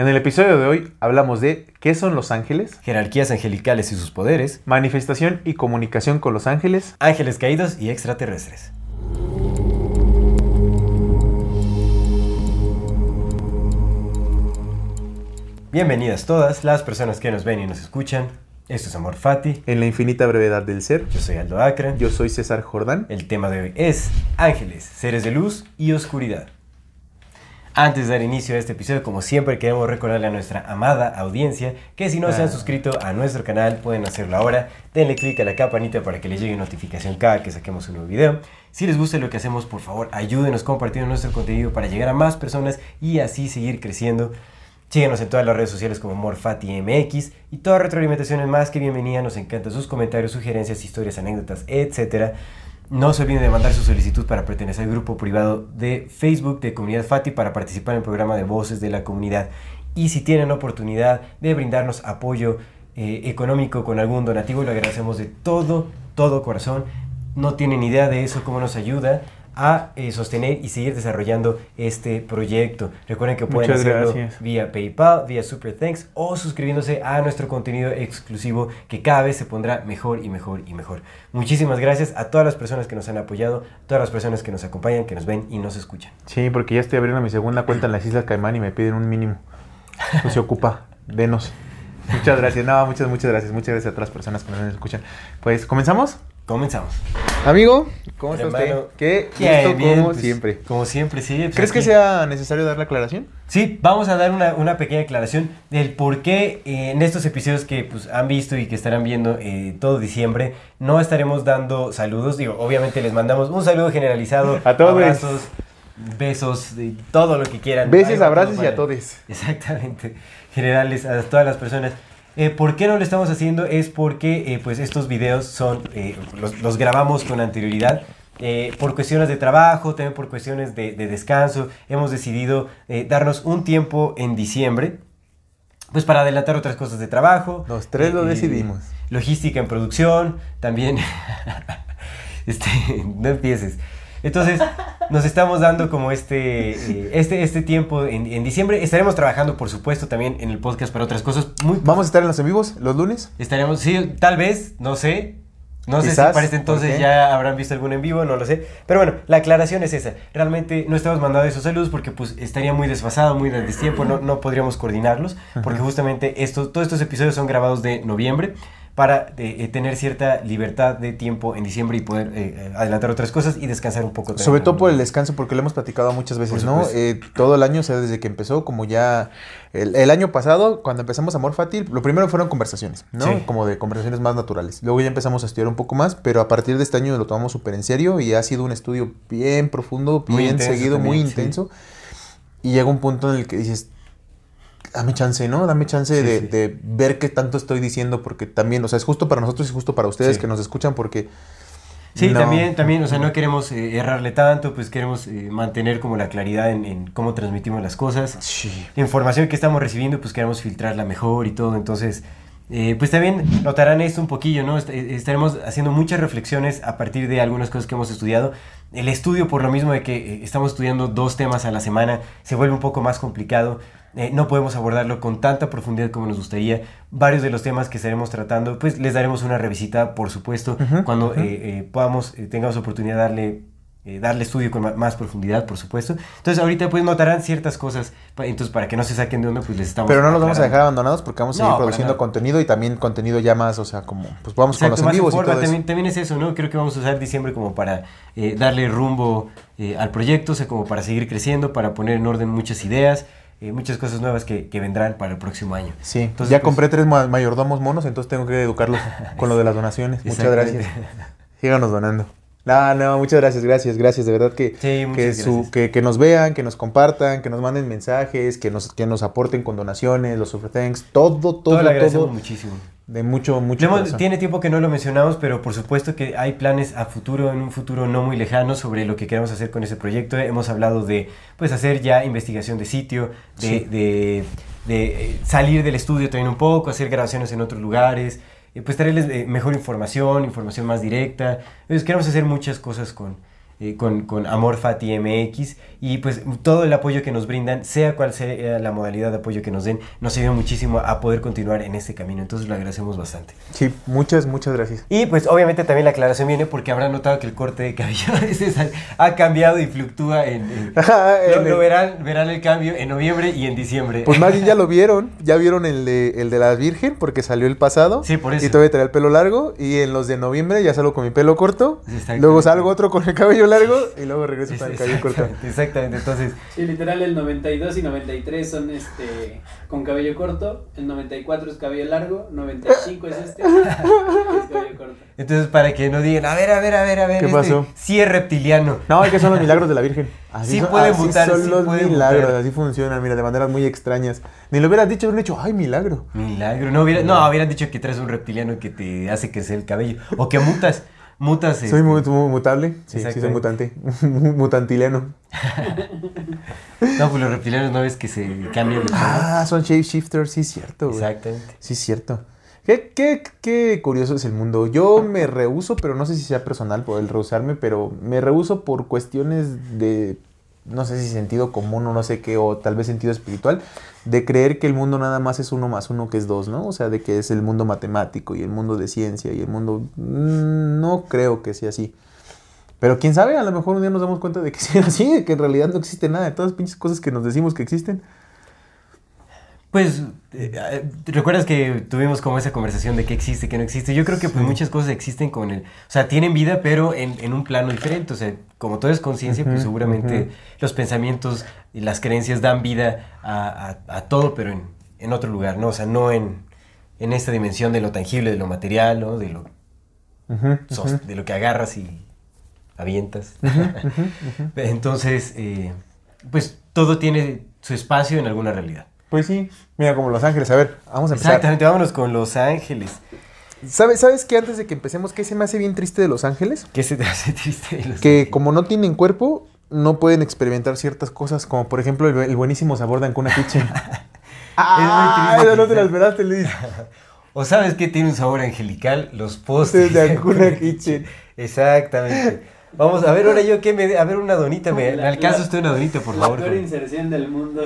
En el episodio de hoy hablamos de qué son los ángeles, jerarquías angelicales y sus poderes, manifestación y comunicación con los ángeles, ángeles caídos y extraterrestres. Bienvenidas todas las personas que nos ven y nos escuchan. Esto es Amor Fati. En la infinita brevedad del ser. Yo soy Aldo Acre. Yo soy César Jordán. El tema de hoy es ángeles, seres de luz y oscuridad. Antes de dar inicio a este episodio, como siempre, queremos recordarle a nuestra amada audiencia que si no se han suscrito a nuestro canal, pueden hacerlo ahora. Denle clic a la campanita para que les llegue notificación cada que saquemos un nuevo video. Si les gusta lo que hacemos, por favor, ayúdenos compartiendo nuestro contenido para llegar a más personas y así seguir creciendo. Síguenos en todas las redes sociales como MorFatiMX y toda retroalimentación es más que bienvenida. Nos encantan sus comentarios, sugerencias, historias, anécdotas, etc. No se olviden de mandar su solicitud para pertenecer al grupo privado de Facebook de Comunidad Fati para participar en el programa de Voces de la Comunidad. Y si tienen oportunidad de brindarnos apoyo eh, económico con algún donativo, lo agradecemos de todo, todo corazón. No tienen idea de eso, cómo nos ayuda a eh, sostener y seguir desarrollando este proyecto. Recuerden que pueden Muchas hacerlo gracias. vía PayPal, vía Super Thanks o suscribiéndose a nuestro contenido exclusivo que cada vez se pondrá mejor y mejor y mejor. Muchísimas gracias a todas las personas que nos han apoyado, todas las personas que nos acompañan, que nos ven y nos escuchan. Sí, porque ya estoy abriendo mi segunda cuenta en las Islas Caimán y me piden un mínimo. Pues se ocupa. Denos. Muchas gracias. No, muchas, muchas gracias. Muchas gracias a todas las personas que nos escuchan. Pues, ¿comenzamos? Comenzamos. Amigo, ¿cómo está usted? Qué Bien, gusto bien, como pues, siempre. Como siempre, sí. pues ¿Crees que sea necesario dar la aclaración? Sí, vamos a dar una, una pequeña aclaración del por qué eh, en estos episodios que pues, han visto y que estarán viendo eh, todo diciembre, no estaremos dando saludos. Digo, obviamente les mandamos un saludo generalizado. A todos. Abrazos, besos, todo lo que quieran. Besos, abrazos y a todos. Exactamente. Generales a todas las personas. Eh, ¿Por qué no lo estamos haciendo? Es porque eh, pues estos videos son, eh, los, los grabamos con anterioridad. Eh, por cuestiones de trabajo, también por cuestiones de, de descanso, hemos decidido eh, darnos un tiempo en diciembre, pues para adelantar otras cosas de trabajo. Los tres lo decidimos. Logística en producción, también. este, no empieces. Entonces, nos estamos dando como este, eh, este, este tiempo en, en diciembre. Estaremos trabajando, por supuesto, también en el podcast para otras cosas. Muy, ¿Vamos a estar en los en vivos los lunes? estaremos, sí, tal vez, no sé. No sé Quizás, si para este entonces ya habrán visto algún en vivo, no lo sé. Pero bueno, la aclaración es esa. Realmente no estamos mandando esos saludos porque pues estaría muy desfasado, muy de destiempo, no, no podríamos coordinarlos. Porque justamente estos, todos estos episodios son grabados de noviembre. Para eh, eh, tener cierta libertad de tiempo en diciembre y poder eh, eh, adelantar otras cosas y descansar un poco. Sobre todo por el descanso, porque lo hemos platicado muchas veces, ¿no? Eh, todo el año, o sea, desde que empezó, como ya... El, el año pasado, cuando empezamos Amor Fátil, lo primero fueron conversaciones, ¿no? Sí. Como de conversaciones más naturales. Luego ya empezamos a estudiar un poco más, pero a partir de este año lo tomamos súper en serio y ha sido un estudio bien profundo, Muy bien intenso seguido, muy también, sí. intenso. Y llega un punto en el que dices, dame chance, ¿no? Dame chance Sí, de, sí. de ver qué tanto estoy diciendo, porque también, o sea, es justo para nosotros y justo para ustedes Sí. que nos escuchan, porque... Sí, no- también, también, o sea, no queremos eh, errarle tanto, pues queremos eh, mantener como la claridad en, en cómo transmitimos las cosas. Sí. La información que estamos recibiendo, pues queremos filtrarla mejor y todo, entonces, eh, pues también notarán esto un poquillo, ¿no? Est- estaremos haciendo muchas reflexiones a partir de algunas cosas que hemos estudiado. El estudio, por lo mismo de que estamos estudiando dos temas a la semana, se vuelve un poco más complicado. Eh, no podemos abordarlo con tanta profundidad como nos gustaría. Varios de los temas que estaremos tratando, pues les daremos una revisita, por supuesto, cuando eh, eh, podamos, eh, tengamos oportunidad de darle, eh, darle estudio con más profundidad, por supuesto. Entonces ahorita pues notarán ciertas cosas, entonces para que no se saquen de onda, pues les estamos Pero no los vamos a dejar abandonados porque vamos a seguir produciendo contenido y también contenido ya más, o sea, como, pues vamos con Exacto, los en vivos y todo eso. también, también es eso, ¿no? Creo que vamos a usar diciembre como para eh, darle rumbo al proyecto, o sea, como para seguir creciendo, para poner en orden muchas ideas, eh, muchas cosas nuevas que, que vendrán para el próximo año. Sí, Entonces, ya pues- compré tres ma- mayordomos monos, entonces tengo que educarlos con lo de las donaciones. Muchas gracias. Síganos donando. No, no, muchas gracias, gracias, gracias. De verdad que, Sí, que, su- que, que nos vean, que nos compartan, que nos manden mensajes, que nos, que nos aporten con donaciones, los super thanks, todo, todo, Todo lo todo. muchísimo. De mucho, mucho. Hemos- tiene tiempo que no lo mencionamos, pero por supuesto que hay planes a futuro, en un futuro no muy lejano, sobre lo que queremos hacer con ese proyecto. Hemos hablado de pues hacer ya investigación de sitio, de, Sí. de- de, eh, salir del estudio también un poco, hacer grabaciones en otros lugares, eh, pues traerles eh, mejor información, información más directa. Entonces queremos hacer muchas cosas con, eh, con, con Amor Fati MX y pues todo el apoyo que nos brindan, sea cual sea la modalidad de apoyo que nos den, nos ayuda muchísimo a poder continuar en este camino. Entonces lo agradecemos bastante. Sí, muchas, muchas gracias. Y pues obviamente también la aclaración viene porque habrán notado que el corte de cabello a veces ha, cambiado y fluctúa en... en- lo, En lo verán, verán el cambio en noviembre y en diciembre. Pues más bien ya lo vieron, ya vieron el de, el de la Virgen porque salió el pasado. Sí, por eso. Y todavía traía el pelo largo. Y en los de noviembre ya salgo con mi pelo corto. Luego salgo otro con el cabello largo y luego regreso con el cabello corto. Exactamente. Entonces, Sí, literal el 92 y 93 son este con cabello corto, el 94 es cabello largo, 95 es este, es cabello corto. entonces para que no digan, a ver, a ver, a ver, a ver, ¿Qué este pasó? sí es reptiliano. No, es que son los milagros de la Virgen. Sí son, pueden así mutar, son sí los pueden milagros, mutar. así funcionan, mira, de maneras muy extrañas. Ni lo hubieras dicho, hubieran dicho, ay, milagro. Milagro. No, hubiera, no, hubieran dicho que traes un reptiliano que te hace crecer el cabello. O que mutas. Mutas. Soy este, mu- mu- mutable. Sí, sí, soy mutante. Mutantileno. No, pues los reptilianos no ves que se cambian de. Ah, son shapeshifters, sí, es cierto, güey. Exactamente. Sí, es cierto. Qué, qué, qué curioso es el mundo. Yo me rehuso, pero no sé si sea personal por el rehusarme, pero me rehuso por cuestiones de, no sé si sentido común o no sé qué, o tal vez sentido espiritual, de creer que el mundo nada más es uno más uno que es dos, ¿no? O sea, de que es el mundo matemático y el mundo de ciencia y el mundo... mm, No creo que sea así. Pero quién sabe, a lo mejor un día nos damos cuenta de que sí es así, de que en realidad no existe nada de todas las pinches cosas que nos decimos que existen. Pues, eh, eh, ¿recuerdas que tuvimos como esa conversación de qué existe, qué no existe? Yo creo que pues muchas cosas existen con el... O sea, tienen vida, pero en, en un plano diferente. O sea, como todo es conciencia, pues seguramente los pensamientos y las creencias dan vida a, a- a todo, pero en, en otro lugar, ¿no? O sea, no en, en esta dimensión de lo tangible, de lo material, ¿no? De lo, sos- de lo que agarras y avientas. Entonces, eh, pues todo tiene su espacio en alguna realidad. Pues sí, mira como Los Ángeles. A ver, vamos a empezar. Exactamente, vámonos con Los Ángeles. ¿Sabes, ¿Sabes qué antes de que empecemos, qué se me hace bien triste de Los Ángeles? ¿Qué se te hace triste? de Los Que Ángeles? como no tienen cuerpo, no pueden experimentar ciertas cosas, como por ejemplo el, el buenísimo sabor de Ancuna Kitchen. ¡Ah! triste Eso no te lo esperaste, Luis. ¿O sabes qué tiene un sabor angelical? Los postres De Ancuna Kitchen. Exactamente. Vamos a ver ahora yo qué me... A ver una donita, me, me La- alcanza la- usted una donita, por La favor. peor joven? inserción del mundo.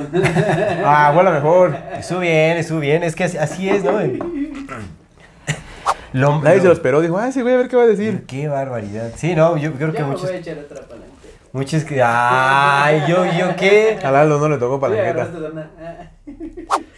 Ah, huele mejor. Estuvo bien, estuvo bien, es que así, así es, ¿no? Lo, Nadie se lo lo- esperó. Dijo, ay, sí, voy a ver qué va a decir. Qué barbaridad. Sí, no, yo creo que muchos... voy a echar otra palanca. Muchos que... Ay, yo, yo qué. A Lalo no le tocó palanqueta. ah,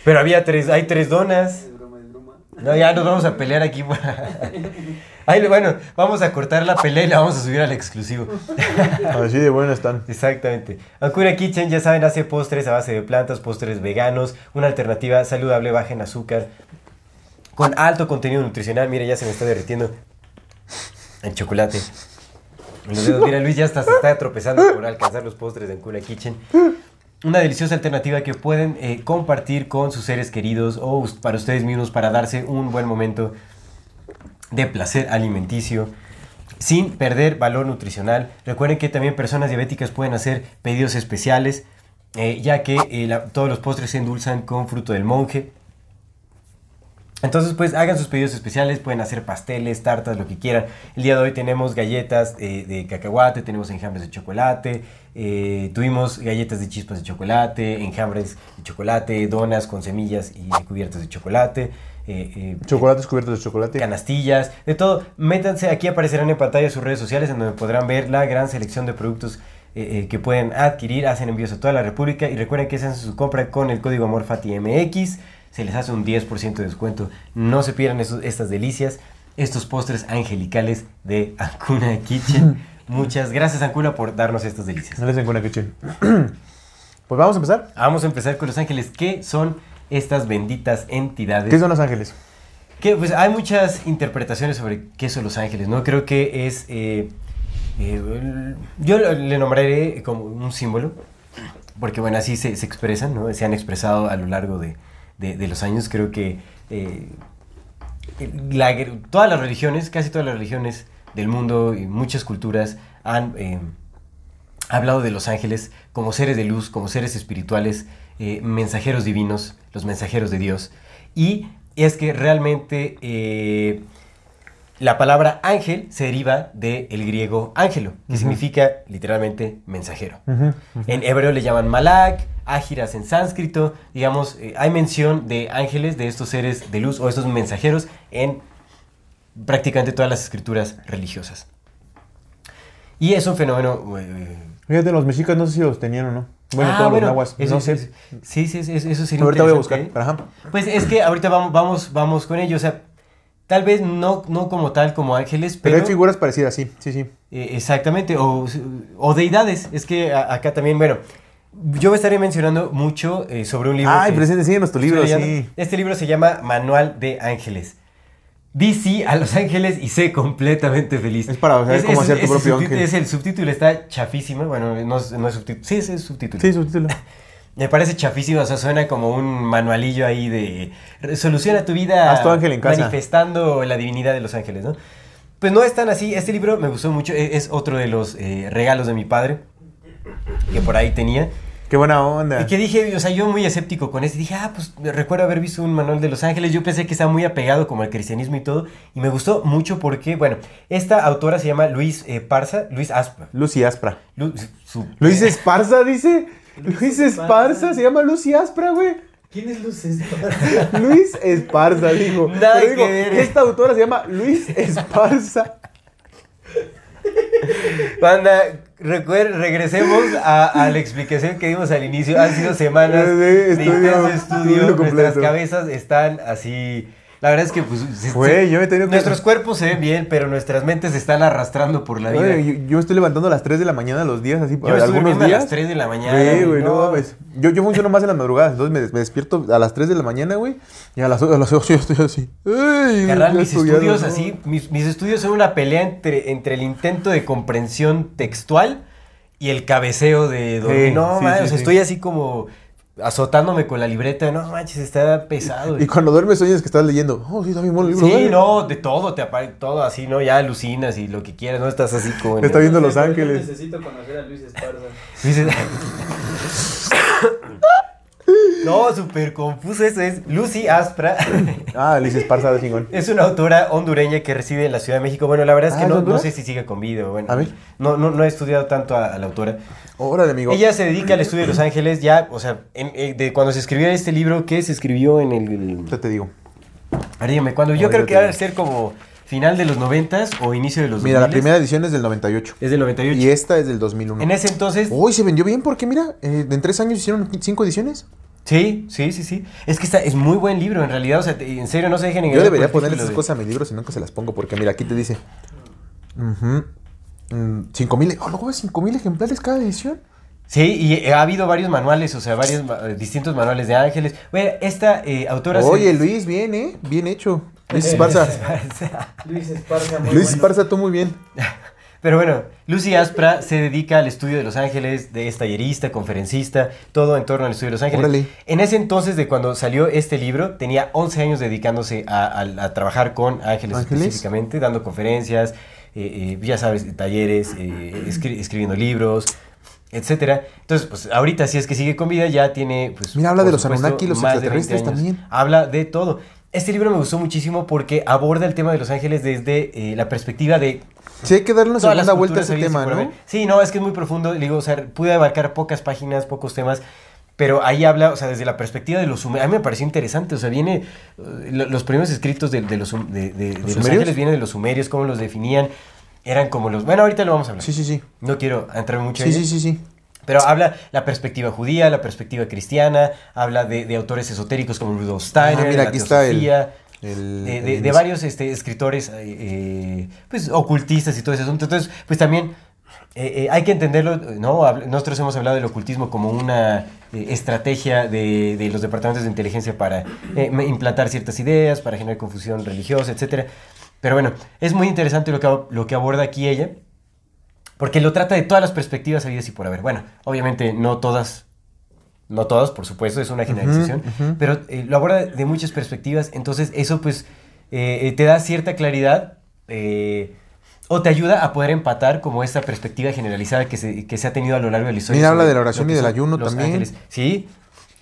Pero había tres, hay tres donas. Es broma, es broma. No, ya nos vamos a pelear aquí. Ahí, bueno, vamos a cortar la pelea y la vamos a subir al exclusivo. Así de bueno están. Exactamente. Ancuna Kitchen, ya saben, hace postres a base de plantas, postres veganos, una alternativa saludable, baja en azúcar, con alto contenido nutricional. Mira, ya se me está derritiendo el chocolate. Los dedos. Mira, Luis ya hasta se está tropezando por alcanzar los postres de Ancuna Kitchen. Una deliciosa alternativa que pueden eh, compartir con sus seres queridos o para ustedes mismos para darse un buen momento de placer alimenticio sin perder valor nutricional. Recuerden que también personas diabéticas pueden hacer pedidos especiales, eh, ya que eh, todos los postres se endulzan con fruto del monje. Entonces, pues hagan sus pedidos especiales, pueden hacer pasteles, tartas, lo que quieran. El día de hoy tenemos galletas eh, de cacahuate, tenemos enjambres de chocolate, eh, tuvimos galletas de chispas de chocolate, enjambres de chocolate, donas con semillas y cubiertas de chocolate. eh, eh, Chocolates cubiertos de chocolate. canastillas, de todo. Métanse, aquí aparecerán en pantalla sus redes sociales en donde podrán ver la gran selección de productos eh, eh, que pueden adquirir. Hacen envíos a toda la República y recuerden que se hace su compra con el código AMORFATIMX. Se les hace un 10% de descuento. No se pierdan esos- estas delicias, estos postres angelicales de Ancuna Kitchen. Muchas gracias Ancuna por darnos estas delicias. Den que kitchen. Pues vamos a empezar. Vamos a empezar con los ángeles. ¿Qué son estas benditas entidades? ¿Qué son los ángeles? Que pues hay muchas interpretaciones sobre qué son los ángeles, ¿no? Creo que es... eh, eh, yo le nombraré como un símbolo, porque bueno, así se, se expresan, ¿no? Se han expresado a lo largo de, de- de los años. Creo que eh, todas las religiones, casi todas las religiones del mundo y muchas culturas han eh, hablado de los ángeles como seres de luz, como seres espirituales, eh, mensajeros divinos, los mensajeros de Dios. Y es que realmente la palabra ángel se deriva del griego ángelo, que significa literalmente mensajero. En hebreo le llaman malak, ágiras en sánscrito. Digamos, eh, hay mención de ángeles, de estos seres de luz o estos mensajeros en prácticamente todas las escrituras religiosas. Y es un fenómeno... eh, Fíjate, los mexicas no sé si los tenían o no. Bueno, ah, todos bueno, los nahuas. eso- no sé. eso- Sí, sí, sí, eso sería Ahorita voy a buscar. ¿eh? Ajá. Pues es que ahorita vamos, vamos, vamos con ello. O sea, tal vez no, no como tal, como ángeles, Pero pero. hay figuras parecidas, sí, sí, sí. eh, exactamente, o, o deidades. Es que a- acá también, bueno, yo me estaré mencionando mucho eh, sobre un libro. Ay, que presente, síguenos tu libro, sí. Este libro se llama Manual de Ángeles. Di sí a los ángeles y sé completamente feliz. Es para saber cómo hacer tu propio ángel. Es el subtítulo, está chafísimo. Bueno, no, es- no es subtítulo. Sí, es subtítulo. Sí, subtítulo. Me parece chafísimo, o sea, suena como un manualillo ahí de soluciona tu vida Haz tu ángel en casa. manifestando la divinidad de los ángeles, ¿no? Pues no es tan así, este libro me gustó mucho, e- es otro de los eh, regalos de mi padre, que por ahí tenía, Qué buena onda. y que dije, o sea, yo muy escéptico con este, dije, ah, pues recuerdo haber visto un manual de los ángeles, yo pensé que estaba muy apegado como al cristianismo y todo, y me gustó mucho porque, bueno, esta autora se llama Luis eh, Parza, Luis Aspa. Lucy Aspra. Lu- su- Luis Esparza, dice. Luis Luis Esparza. Esparza, se llama Lucy Aspra, güey. ¿Quién es Luz Esparza? Luis Esparza, dijo. Nada Pero digo, que ver. esta autora se llama Luis Esparza. Banda, regresemos a, a la explicación que dimos al inicio. Han sido semanas Sí, de intenso estudio completo. Nuestras cabezas están así. La verdad es que, pues. Güey, yo he tenido que- Nuestros cuerpos se ven bien, pero nuestras mentes se están arrastrando por la vida. Yo, yo estoy levantando a las 3 de la mañana los días, así, Yo algunos a días. las 3 de la mañana. Sí, güey, no no. Yo, yo funciono más en las madrugadas, entonces me, me despierto a las 3 de la mañana, güey, y a las, a las 8 yo estoy así. Ay, Carnal, ya mis estudios ¿no? así, mis, mis estudios son una pelea entre, entre el intento de comprensión textual y el cabeceo de dormir. Sí, no, sí, man, sí, o sea, estoy así como azotándome con la libreta. No manches, está pesado. Y cuando duermes sueñas que estás leyendo. Oh, sí, está bien bueno el libro. Sí, no, de todo, te aparece todo así, ¿no? Ya alucinas y lo que quieras, ¿no? Estás así como... en Está el- viendo Los yo Ángeles. Necesito conocer a Luis Esparza. Dices- no, súper confuso eso es. Lucy Aspra Ah, Luis Esparza de chingón. es una autora hondureña que reside en la Ciudad de México. Bueno, la verdad es Ah, que ¿es no, sé si sigue con vida. Bueno, A ver. No, no, no he estudiado tanto a, a la autora. Órale, amigo. Ella se dedica al estudio de Los Ángeles ya, o sea, en- eh, de cuando se escribió este libro, que se escribió en el... Ya te digo. A ver, dígame, cuando yo ver, creo yo que va a ser como final de los noventas o inicio de los Mira, la 2000s. primera edición es del 98. Es del 98. Y esta es del 2001. En ese entonces, Uy, se vendió bien porque, mira, eh, en tres años hicieron cinco ediciones. Sí, sí, sí, sí. Es que está, es muy buen libro, en realidad. O sea, te- en serio, no se dejen Yo engañar. debería por el poner esas de- cosas a mis libros y nunca se las pongo porque mira, aquí te dice. mm, cinco mil, oh, luego ves cinco mil ejemplares cada edición. Sí, y ha habido varios manuales, o sea, varios eh, distintos manuales de ángeles. Oye, esta eh, autora... se- Oye, Luis, bien, ¿eh? Bien hecho. Luis Esparza. Luis Esparza, muy Luis bueno. Esparza, tú muy bien. Pero bueno, Lucy Aspra se dedica al estudio de Los Ángeles, de es tallerista, conferencista, todo en torno al estudio de Los Ángeles. Órale. En ese entonces, de cuando salió este libro, tenía 11 años dedicándose a, a- a trabajar con ángeles, ¿Ángeles? específicamente, dando conferencias, eh, eh, ya sabes, talleres, eh, escri- escribiendo libros, etcétera. Entonces, pues ahorita si es que sigue con vida, ya tiene, pues, Mira, habla de los Anunnaki y los más de 20 extraterrestres también. Habla de todo. Este libro me gustó muchísimo porque aborda el tema de los ángeles desde eh, la perspectiva de Sí, hay que darle una segunda vuelta a ese tema, ¿no? Sí, no, es que es muy profundo. Digo, o sea, pude abarcar pocas páginas, pocos temas. Pero ahí habla, o sea, desde la perspectiva de los sumerios. A mí me pareció interesante. O sea, viene. eh, lo- los primeros escritos de, de los, de, los ángeles vienen de los sumerios, cómo los definían. Eran como los. Bueno, ahorita lo vamos a hablar. Sí, sí, sí. No quiero entrar mucho Sí, en sí, sí, sí. Pero habla la perspectiva judía, la perspectiva cristiana, habla de, de autores esotéricos como Rudolf Steiner, Ah, mira, la aquí está el- teosofía, el- de, de- el- de varios este, escritores eh, eh, pues, ocultistas y todo ese asunto. Entonces, pues también eh, eh, hay que entenderlo, ¿no? Nosotros hemos hablado del ocultismo como una estrategia de, de los departamentos de inteligencia para implantar ciertas ideas, para generar confusión religiosa, etcétera. Pero bueno, es muy interesante lo que, lo que aborda aquí ella. Porque lo trata de todas las perspectivas habidas y por haber. Bueno, obviamente no todas, no todas, por supuesto, es una generalización, pero eh, lo aborda de muchas perspectivas, entonces eso pues eh, eh, te da cierta claridad eh, o te ayuda a poder empatar como esta perspectiva generalizada que se, que se ha tenido a lo largo de la historia. Mira, habla de la oración y del ayuno también. ángeles. Sí,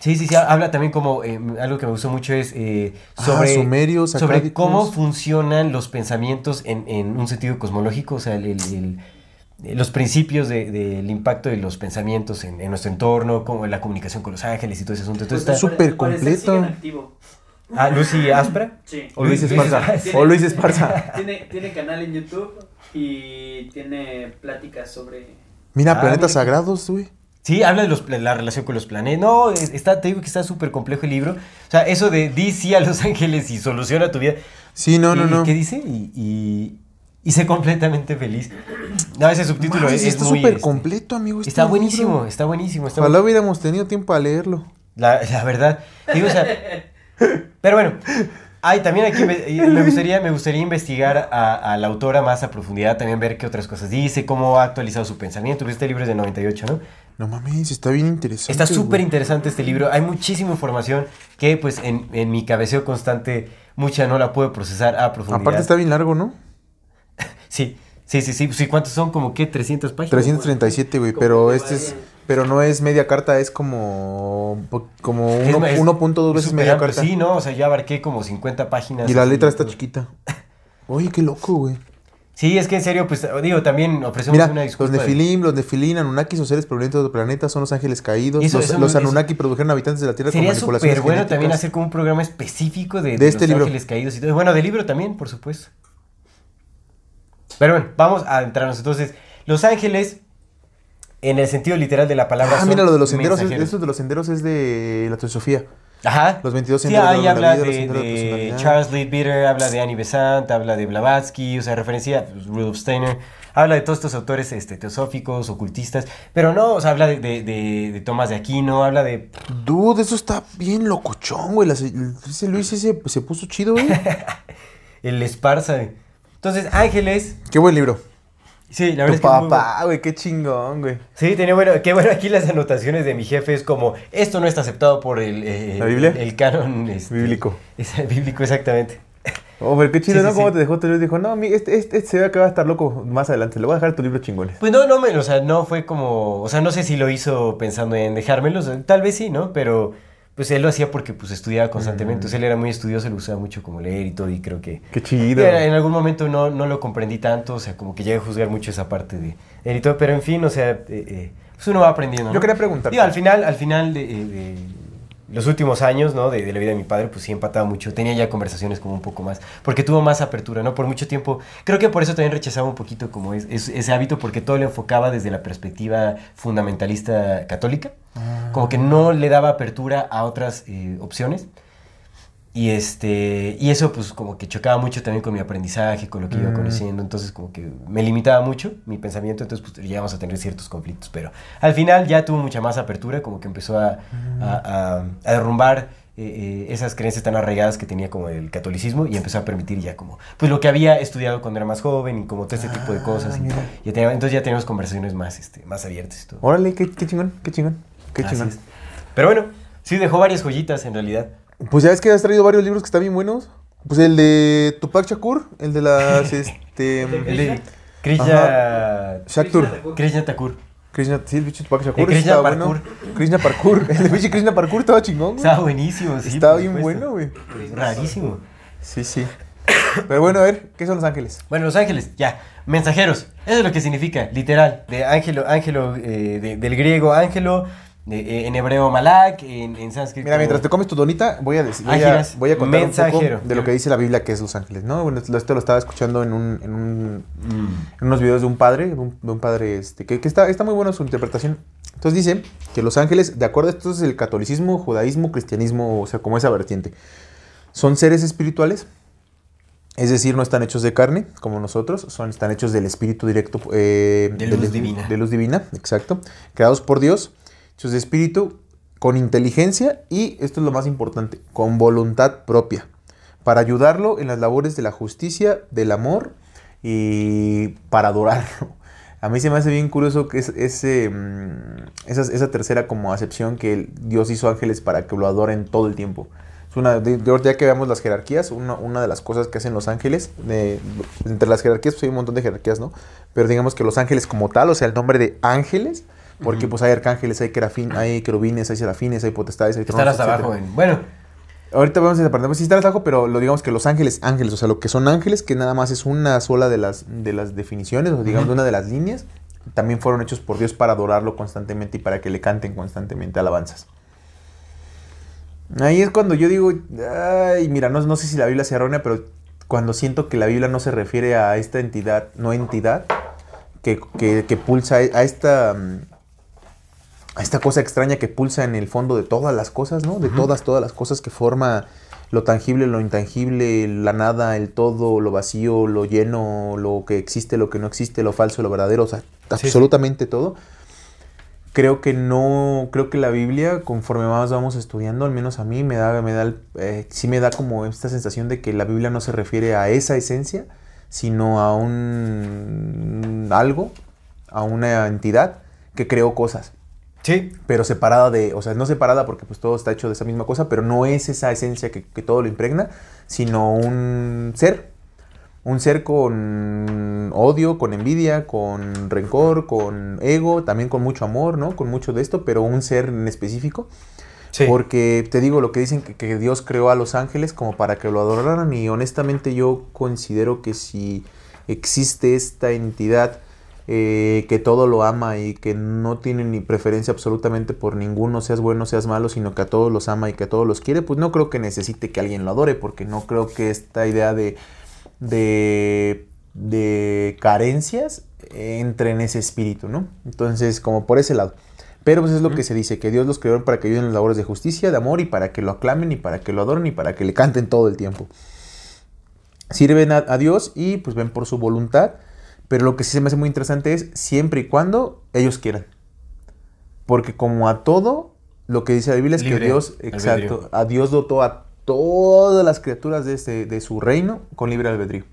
sí, sí, sí, habla también como, eh, algo que me gustó mucho es eh, Ah, sobre, sumerios, sobre cómo funcionan los pensamientos en, en un sentido cosmológico, o sea, el- el- el- los principios de- del impacto de los pensamientos en, en nuestro entorno, como la comunicación con los ángeles y todo ese asunto. Entonces Pues, está... súper completo. Ah, Lucy Aspra. Sí. O Luis Esparza. O Luis Esparza. Tiene, tiene canal en YouTube y tiene pláticas sobre... Mira, Ah, planetas mira. sagrados, güey. Sí, habla de los, la relación con los planetas. No, es- está, te digo que está súper complejo el libro. O sea, eso de di sí a los ángeles y soluciona tu vida. Sí, no, no, ¿Y no. ¿Qué dice? Y, y, y sé completamente feliz. No, ese subtítulo es, está muy... súper este, completo, amigo. este Está libro. buenísimo, está buenísimo. Está Ojalá bu- hubiéramos tenido tiempo a leerlo. la, la verdad. Digo, o sea, pero bueno, ay, también aquí me, me gustaría, me gustaría investigar a, a la autora más a profundidad, también ver qué otras cosas dice, cómo ha actualizado su pensamiento. Este libro es de 98, ¿no? No mames, está bien interesante. Está súper interesante este libro. Hay muchísima información que, pues, en, en mi cabeceo constante, mucha no la puedo procesar a profundidad. Aparte está bien largo, ¿no? Sí, sí, sí, sí. sí ¿Cuántos son? ¿Como qué? ¿300 páginas? 337, güey, pero que este es... Pero no es media carta, es como... Como Es- uno- es 1.2 veces media amplio. carta. Sí, no, o sea, yo abarqué como 50 páginas. Y la letra está chiquita. Oye, qué loco, güey. Sí, es que en serio, pues, digo, también ofrecemos Mira, una los disculpa. de- Nefilim, los Nefilín, Anunnakis o seres provenientes de otro planeta son los ángeles caídos. Eso- los eso los produjeron habitantes de la Tierra con Sería manipulaciones súper bueno genéticas. también hacer como un programa específico de, De este los libro. ángeles caídos y todo. Bueno, del libro también, por supuesto. Pero bueno, vamos a entrarnos. Entonces, los ángeles, en el sentido literal de la palabra. Ah, mira, lo de los senderos, es, eso de los senderos es de la teosofía. Ajá. Los 22 Sí, ahí la habla vida, de, de de. Charles Leadbeater, habla de Annie Besant, habla de Blavatsky, o sea, referencia pues, Rudolf Steiner, habla de todos estos autores este, teosóficos, ocultistas, pero no, o sea, habla de, de, Tomás de Aquino, habla de... Dude, eso está bien locochón, güey. Ese Luis ese se puso chido, güey. El Esparza. güey. Entonces, Ángeles, Qué buen libro. sí, la Tu verdad es que... es muy papá, güey, qué chingón, güey. Sí, tenía bueno, qué bueno aquí las anotaciones de mi jefe es como, esto no está aceptado por el... eh, ¿La Biblia? El, el canon... este, Bíblico. Es bíblico, exactamente. Oh, pero qué chido, Sí, sí, ¿no? ¿Cómo sí. te dejó? Te dijo, no, mi- este, este, este se ve que va a estar loco más adelante. Le voy a dejar tu libro chingones. Pues no, no me, o sea, no fue como, o sea, no sé si lo hizo pensando en dejármelos, tal vez sí, ¿no? Pero pues él lo hacía porque pues estudiaba constantemente, entonces él era muy estudioso, le gustaba mucho como leer y todo y creo que Qué chido. en, en algún momento no, no lo comprendí tanto, o sea, como que llegué a juzgar mucho esa parte de él y todo, pero en fin, o sea, eh, eh, pues uno va aprendiendo, ¿no? Yo quería preguntarte. Digo, al final, al final de, eh, de- los últimos años, ¿no? De, de la vida de mi padre, pues sí empataba mucho. Tenía ya conversaciones como un poco más, porque tuvo más apertura, ¿no? Por mucho tiempo. Creo que por eso también rechazaba un poquito como es, es- ese hábito, porque todo lo enfocaba desde la perspectiva fundamentalista católica. Como que no le daba apertura a otras eh, opciones. Y, este, y eso pues como que chocaba mucho también con mi aprendizaje, con lo que iba Mm. conociendo, entonces como que me limitaba mucho mi pensamiento, entonces pues llegamos a tener ciertos conflictos, pero al final ya tuvo mucha más apertura, como que empezó a, a- a- a derrumbar eh, eh, esas creencias tan arraigadas que tenía como el catolicismo y empezó a permitir ya como pues lo que había estudiado cuando era más joven y como todo este tipo de cosas. y ya tenía- entonces ya teníamos conversaciones más, este, más abiertas y todo. Órale, qué, qué chingón, qué chingón, qué Así chingón. es. Pero bueno, sí dejó varias joyitas en realidad. Pues ya ves que has traído varios libros que están bien buenos. Pues el de Tupac Shakur, el de las, este... El de Krishna... Shakur. Krishna Thakur. Krishna, sí, el bicho Tupac Shakur. El Krishna estaba Parkour. Bueno. Krishna Parkour. El de bicho Krishna Parkour estaba chingón, güey. Estaba buenísimo, sí. Estaba bien supuesto. bueno, güey. Rarísimo. Sí, sí. Pero bueno, a ver, ¿qué son los ángeles? Bueno, los ángeles, ya. Mensajeros. Eso es lo que significa, literal. De ángelo, ángelo, eh, de- del griego ángelo, de- eh, en hebreo malak, en, en sánscrito. Mira, mientras te comes tu donita, voy a decir, voy a, Ángeles, voy a contar un poco de lo que dice la Biblia que es los ángeles, ¿no? Bueno, esto lo estaba escuchando en un, en un Mm. en unos videos de un padre, de un, de un padre este, que, que está, está muy bueno su interpretación. Entonces dice que los ángeles, de acuerdo a esto es el catolicismo, judaísmo, cristianismo, o sea, como esa vertiente, son seres espirituales, es decir, no están hechos de carne como nosotros, son, están hechos del espíritu directo. eh, De luz divina. De luz divina, exacto. Creados por Dios, espíritu, con inteligencia y, esto es lo más importante, con voluntad propia, para ayudarlo en las labores de la justicia, del amor y para adorarlo. A mí se me hace bien curioso que es ese, mm, esa, tercera como acepción que Dios hizo ángeles para que lo adoren todo el tiempo. Es una, ya que veamos las jerarquías, una, de las cosas que hacen los ángeles, entre las jerarquías pues hay un montón de jerarquías, ¿no? Pero digamos que los ángeles como tal, o sea, el nombre de ángeles, porque pues hay arcángeles, hay, querafín, hay querubines, hay serafines, hay potestades, hay tronos, hasta etcétera. abajo en... Bueno, Ahorita vamos a aprender, pues sí están abajo, pero lo digamos que los ángeles, ángeles, o sea, lo que son ángeles, que nada más es una sola de las, de las definiciones, o digamos Ujú. una de las líneas, también fueron hechos por Dios para adorarlo constantemente y para que le canten constantemente alabanzas. Ahí es cuando yo digo, ay, mira, no, no sé si la Biblia sea errónea, pero cuando siento que la Biblia no se refiere a esta entidad, no entidad, que, que- que pulsa a esta, mm, esta cosa extraña que pulsa en el fondo de todas las cosas, ¿no? De todas, todas las cosas que forma lo tangible, lo intangible, la nada, el todo, lo vacío, lo lleno, lo que existe, lo que no existe, lo falso, lo verdadero, o sea, sí. absolutamente todo. Creo que no, creo que la Biblia, conforme más vamos estudiando, al menos a mí me da, me da, eh, sí me da como esta sensación de que la Biblia no se refiere a esa esencia, sino a un algo, a una entidad que creó cosas sí. pero separada de, o sea, no separada porque pues todo está hecho de esa misma cosa, pero no es esa esencia que, que todo lo impregna, sino un ser, un ser con odio, con envidia, con rencor, con ego, también con mucho amor, ¿no? Con mucho de esto, pero un ser en específico. Sí. Porque te digo lo que dicen que, que Dios creó a los ángeles como para que lo adoraran y honestamente yo considero que si existe esta entidad eh, que todo lo ama y que no tiene ni preferencia absolutamente por ninguno, seas bueno, seas malo, sino que a todos los ama y que a todos los quiere, pues no creo que necesite que alguien lo adore, porque no creo que esta idea de, de, de carencias entre en ese espíritu, ¿no? Entonces, como por ese lado. Pero pues es lo que se dice, que Dios los creó para que ayuden en las labores de justicia, de amor y para que lo aclamen y para que lo adoren y para que le canten todo el tiempo. Sirven a, a Dios y pues ven por su voluntad, pero lo que sí se me hace muy interesante es siempre y cuando ellos quieran. Porque como a todo, lo que dice la Biblia es Libre que Dios, albedrío. exacto, a Dios dotó a todas las criaturas de, este, de su reino con libre albedrío.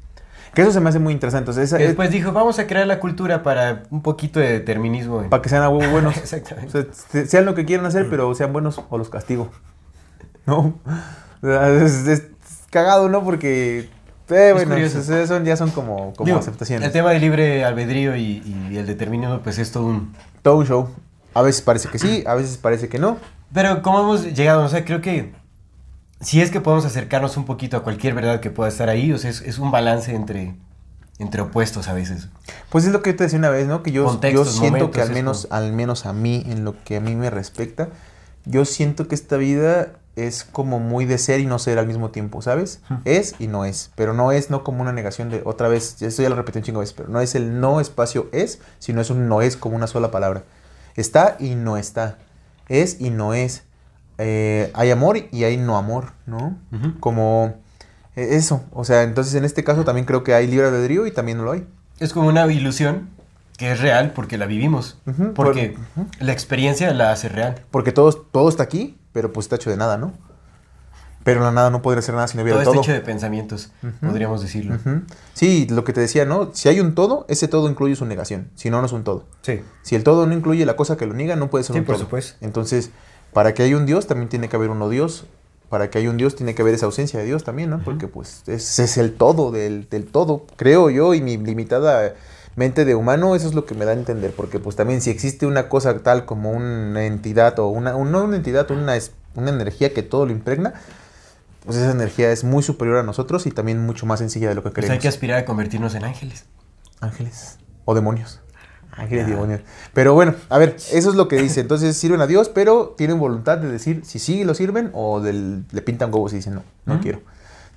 Que eso se me hace muy interesante. Sea, esa- después dijo, vamos a crear la cultura para un poquito de determinismo. para que sean a huevo buenos. Exactamente. O sea, se- sean lo que quieran hacer, pero sean buenos o los castigo. ¿No? Es, es cagado, ¿no? Porque. Eh, bueno, son, ya son como, como Digo, aceptaciones. El tema del libre albedrío y, y el determinismo, pues es todo un... Todo un show. A veces parece que sí, a veces parece que no. Pero como hemos llegado, o sea, creo que si es que podemos acercarnos un poquito a cualquier verdad que pueda estar ahí, o sea, es, es un balance entre, entre opuestos a veces. Pues es lo que yo te decía una vez, ¿no? Que yo, yo siento momentos, que al menos, como- al menos a mí, en lo que a mí me respecta, yo siento que esta vida es como muy de ser y no ser al mismo tiempo, ¿sabes? Es y no es, pero no es no como una negación de otra vez, esto ya lo repetí un chingo de veces, pero no es el no espacio es, sino es un no es como una sola palabra. Está y no está, es y no es. Eh, hay amor y hay no amor, ¿no? Como eh, eso, o sea, entonces en este caso también creo que hay libre albedrío y también no lo hay. Es como una ilusión que es real porque la vivimos. Porque por- la experiencia la hace real. Porque todo, todo está aquí, pero pues está hecho de nada, ¿no? Pero la nada no podría ser nada si no hubiera Todo todo. está hecho de pensamientos, podríamos decirlo. Sí, lo que te decía, ¿no? Si hay un todo, ese todo incluye su negación. Si no, no es un todo. Sí. Si el todo no incluye la cosa que lo niega, no puede ser Sí, un por todo. supuesto. Entonces, para que haya un Dios, también tiene que haber uno Dios. Para que haya un Dios, tiene que haber esa ausencia de Dios también, ¿no? Porque, pues, ese es el todo del, del todo. Creo yo, y mi limitada mente de humano, eso es lo que me da a entender. Porque, pues, también si existe una cosa tal como una entidad, o una, no una entidad, una, una energía que todo lo impregna, pues esa energía es muy superior a nosotros y también mucho más sencilla de lo que Pues creemos. hay que aspirar a convertirnos en ángeles. Ángeles. O demonios. Ángeles y demonios. Pero bueno, a ver, eso es lo que dice. Entonces sirven a Dios, pero tienen voluntad de decir si sí lo sirven o del- le pintan huevos y dicen no, no quiero.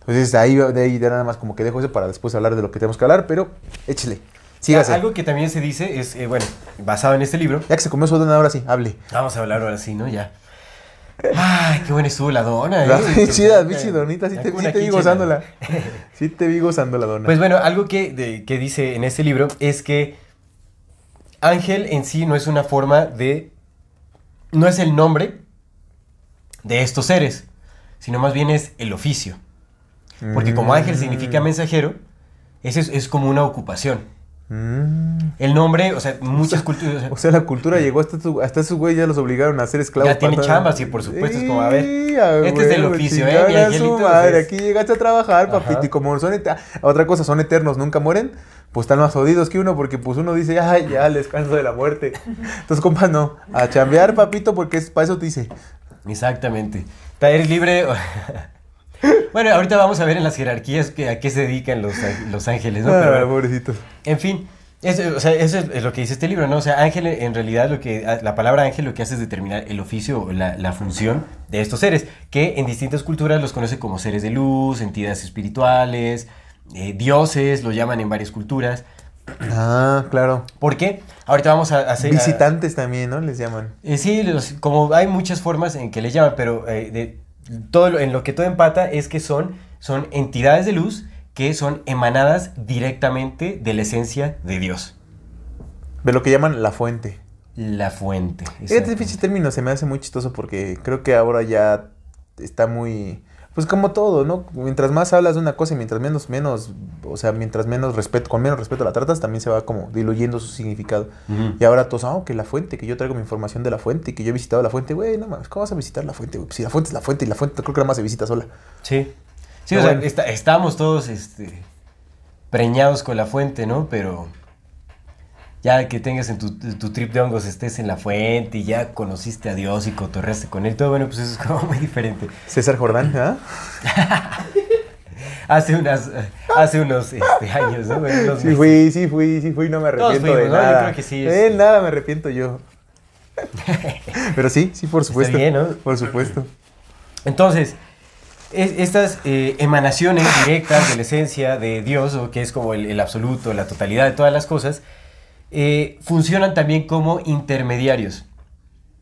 Entonces ahí de ahí de nada más como que dejo eso para después hablar de lo que tenemos que hablar, pero échele. Sígase. Algo que también se dice es, eh, bueno, basado en este libro. Ya que se comió su dona, ahora sí, hable. Vamos a hablar ahora sí, ¿no? Ya. Ay, qué buena estuvo la dona, La ¿eh? chida, bichi donita, sí te, cuna sí te vi gozándola. Sí te vi gozando la dona. Pues bueno, algo que, de- que dice en este libro es que ángel en sí no es una forma de... no es el nombre de estos seres, sino más bien es el oficio. Porque como ángel significa mensajero, ese es, es como una ocupación. Mm. El nombre, o sea, muchas culturas... O sea, la cultura llegó hasta su, hasta esos güey ya los obligaron a ser esclavos. Ya tiene para- chamba, sí, por supuesto, es como, a ver, este es del oficio, ¿eh, mi a su angelito? madre, aquí llegaste a trabajar, Ajá. papito, y como son, et- otra cosa, son eternos, nunca mueren, pues están más jodidos que uno, porque pues uno dice, ay, ya, les canso de la muerte. Entonces, compas, no, a chambear, papito, porque es, para eso te dice. Exactamente. Ta- Eres libre. bueno, ahorita vamos a ver en las jerarquías que, a qué se dedican los, los ángeles, ¿no? Pero Ah, pobrecitos. en fin, eso, o sea, eso es, lo que dice este libro, ¿no? O sea, ángel en realidad lo que la palabra ángel lo que hace es determinar el oficio o la, la función de estos seres, que en distintas culturas los conoce como seres de luz, entidades espirituales, eh, dioses, lo llaman en varias culturas. Ah, claro. ¿Por qué? Ahorita vamos a hacer... a- Visitantes también, ¿no? Les llaman. eh, sí, los- como hay muchas formas en que les llaman, pero eh, de, todo lo- en lo que todo empata es que son, son entidades de luz que son emanadas directamente de la esencia de Dios, De lo que llaman la fuente. la fuente. Este difícil término se me hace muy chistoso porque creo que ahora ya está muy... Pues como todo, ¿no? Mientras más hablas de una cosa y mientras menos, menos, o sea, mientras menos respeto, con menos respeto la tratas, también se va como diluyendo su significado. Y ahora todos, ah, que la fuente, que yo traigo mi información de la fuente y que yo he visitado la fuente, güey, no mames, ¿cómo vas a visitar la fuente, güey? Pues si la fuente es la fuente y la fuente creo que nada más se visita sola. Sí, sí, Pero o sea, bueno. está- estamos todos este, preñados con la fuente, ¿no? Pero ya que tengas en tu, tu trip de hongos, estés en la fuente y ya conociste a Dios y cotorreaste con él, todo bueno, pues eso es como muy diferente. César Jordán, ¿ah? Hace, unas, hace unos este, años, ¿no? Unos Sí fui, sí fui, sí fui, no me arrepiento de ¿no? Yo nada. creo que sí, De este. nada me arrepiento yo. Pero sí, sí, por supuesto. bien, ¿no? Por supuesto. Entonces, es- estas eh, emanaciones directas de la esencia de Dios, o que es como el, el absoluto, la totalidad de todas las cosas, eh, funcionan también como intermediarios.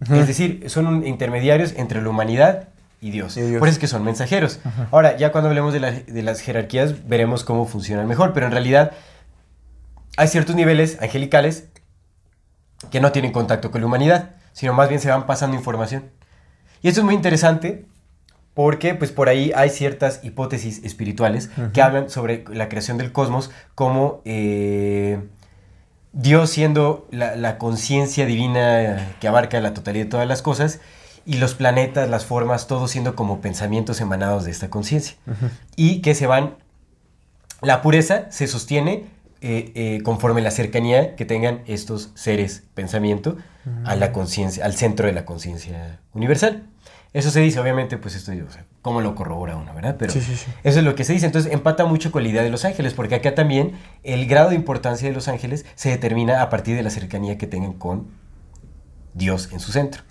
Es decir, son un- intermediarios entre la humanidad y Dios. Y Dios. Por eso es que son mensajeros. Ahora, ya cuando hablemos de, la- de las jerarquías, veremos cómo funcionan mejor, pero en realidad hay ciertos niveles angelicales que no tienen contacto con la humanidad, sino más bien se van pasando información. Y esto es muy interesante porque pues por ahí hay ciertas hipótesis espirituales que hablan sobre la creación del cosmos como eh, Dios siendo la, la conciencia divina que abarca la totalidad de todas las cosas y los planetas, las formas, todo siendo como pensamientos emanados de esta conciencia. Y que se van la pureza se sostiene eh, eh, conforme la cercanía que tengan estos seres pensamiento a la conciencia, al centro de la conciencia universal. Eso se dice, obviamente, pues esto, o sea, ¿cómo lo corrobora uno, verdad? Pero Sí, sí, sí. eso es lo que se dice. Entonces empata mucho con la idea de los ángeles, porque acá también el grado de importancia de los ángeles se determina a partir de la cercanía que tengan con Dios en su centro.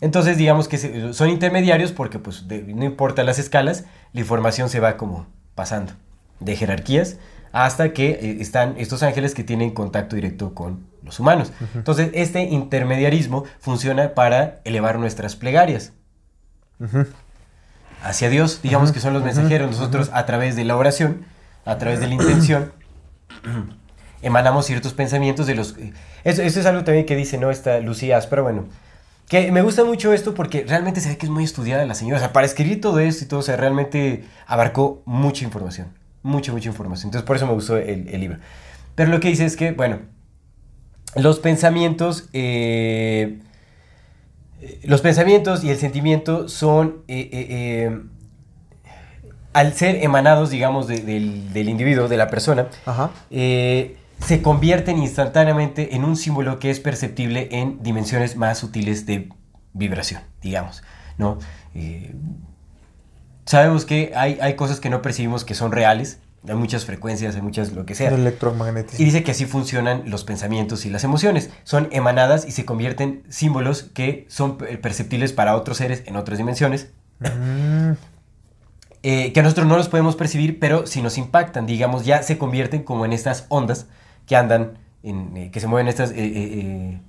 Entonces, digamos que se- son intermediarios porque, pues, de- no importa las escalas, la información se va como pasando de jerarquías hasta que eh, están estos ángeles que tienen contacto directo con los humanos. Entonces, este intermediarismo funciona para elevar nuestras plegarias Hacia Dios, digamos que son los mensajeros. Nosotros, a través de la oración, a través de la intención, emanamos ciertos pensamientos de los... Eso, eso es algo también que dice, ¿no? Esta Lucía pero bueno. Que me gusta mucho esto porque realmente se ve que es muy estudiada la señora. O sea, para escribir todo esto y todo, o sea, realmente abarcó mucha información. Mucha, mucha información. Entonces, por eso me gustó el, el libro. Pero lo que dice es que, bueno, los pensamientos... eh, los pensamientos y el sentimiento son, eh, eh, eh, al ser emanados, digamos, de- del, del individuo, de la persona, Ajá. se convierten instantáneamente en un símbolo que es perceptible en dimensiones más sutiles de vibración, digamos, ¿no? Sabemos que hay, hay cosas que no percibimos que son reales, hay muchas frecuencias, hay muchas lo que sea. El Y electromagnetismo. dice que así funcionan los pensamientos y las emociones. Son emanadas y se convierten en símbolos que son per- perceptibles para otros seres en otras dimensiones, Mm, eh, que nosotros no los podemos percibir, pero si nos impactan, digamos, ya se convierten como en estas ondas que andan, en, eh, que se mueven estas... eh, eh,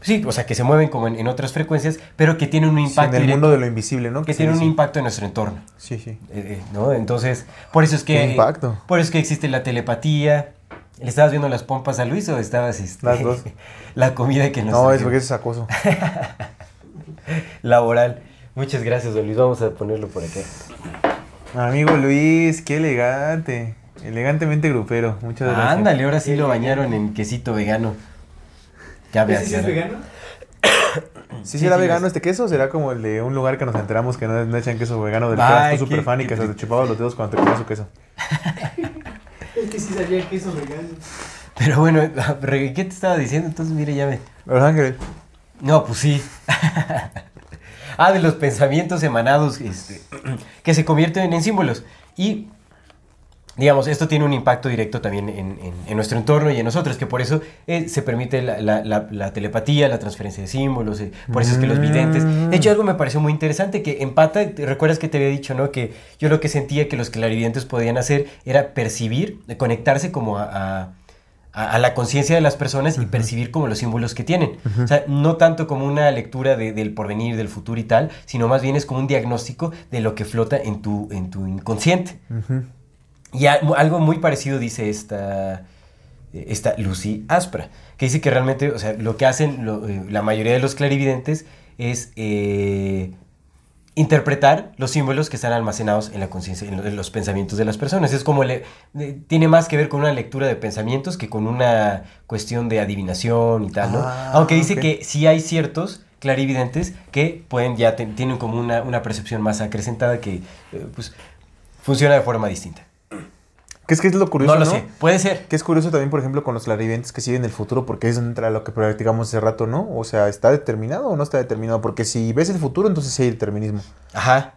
sí, o sea, que se mueven como en, en otras frecuencias, pero que tienen un sí, impacto en el directo, mundo de lo invisible, ¿no? que tienen un impacto en nuestro entorno. Sí, sí. Eh, eh, ¿no? Entonces, por eso es que... Qué impacto. Por eso es que existe la telepatía. ¿Le estabas viendo las pompas a Luis o estabas... este, Las dos. la comida que nos... No, es porque eso es acoso. Laboral. Muchas gracias, don Luis. Vamos a ponerlo por acá. Amigo Luis, qué elegante. Elegantemente grupero. Muchas gracias. Ándale, ahora sí lo bañaron en quesito vegano. Ya ¿Ese veas. sí es ya. vegano? ¿Sí, Sí, será sí, vegano es- este queso? ¿Será como el de un lugar que nos enteramos que no, no echan queso vegano? Del que Ay, eras tú qué- súper fan y que se te chupaba los dedos cuando te comías su queso. Es que sí sabía que eso vegano. Pero bueno, ¿qué te estaba diciendo? Entonces, mire, ya me... Los Ángeles. No, pues sí. ah, de los pensamientos emanados este, que se convierten en símbolos. Y, digamos, esto tiene un impacto directo también en, en- en nuestro entorno y en nosotros, que por eso eh, se permite la, la- la- la telepatía, la transferencia de símbolos, eh, por eso es que los videntes... De hecho, algo me pareció muy interesante, que empata, ¿te recuerdas que te había dicho, ¿no? Que yo lo que sentía que los clarividentes podían hacer era percibir, eh, conectarse como a- a a, a la conciencia de las personas y percibir como los símbolos que tienen. O sea, no tanto como una lectura de- del porvenir, del futuro y tal, sino más bien es como un diagnóstico de lo que flota en tu, en tu inconsciente. Ujú. Y a- algo muy parecido dice esta, esta Lucy Aspra, que dice que realmente, o sea, lo que hacen lo- eh, la mayoría de los clarividentes es eh, interpretar los símbolos que están almacenados en la conciencia, en, lo- en los pensamientos de las personas. Es como, le, tiene más que ver con una lectura de pensamientos que con una cuestión de adivinación y tal, ¿no? Ah, Aunque dice que sí hay ciertos clarividentes que pueden ya te- tienen como una, una percepción más acrecentada que, eh, pues, funciona de forma distinta. ¿Qué es que es lo curioso? no lo sé, puede ser. Que es curioso también, por ejemplo, con los clarividentes que siguen el futuro, porque es entre lo que practicamos hace rato, ¿no? O sea, ¿está determinado o no está determinado? Porque si ves el futuro, entonces sí hay determinismo. Ajá.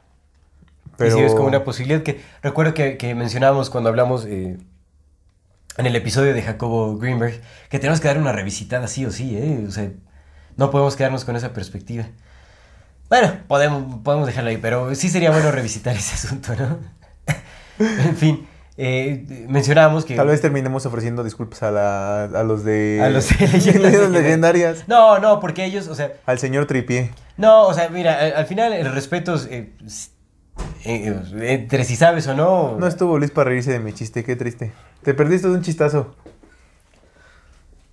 Pero... Y sí, es como una posibilidad que recuerdo que, que mencionábamos cuando hablamos eh, en el episodio de Jacobo Greenberg que tenemos que dar una revisitada sí o sí, ¿eh? O sea, no podemos quedarnos con esa perspectiva. Bueno, podemos, podemos dejarlo ahí, pero sí sería bueno revisitar ese asunto, ¿no? en fin, eh, mencionábamos que... Tal vez terminemos ofreciendo disculpas a, la- a los de... A los de leyendas legendarias. No, no, porque ellos, o sea, Al señor Tripié. No, o sea, mira, al, al final el respeto es, eh, eh, eh, entre si sabes o no. No estuvo Luis para reírse de mi chiste, qué triste. Te perdiste de un chistazo.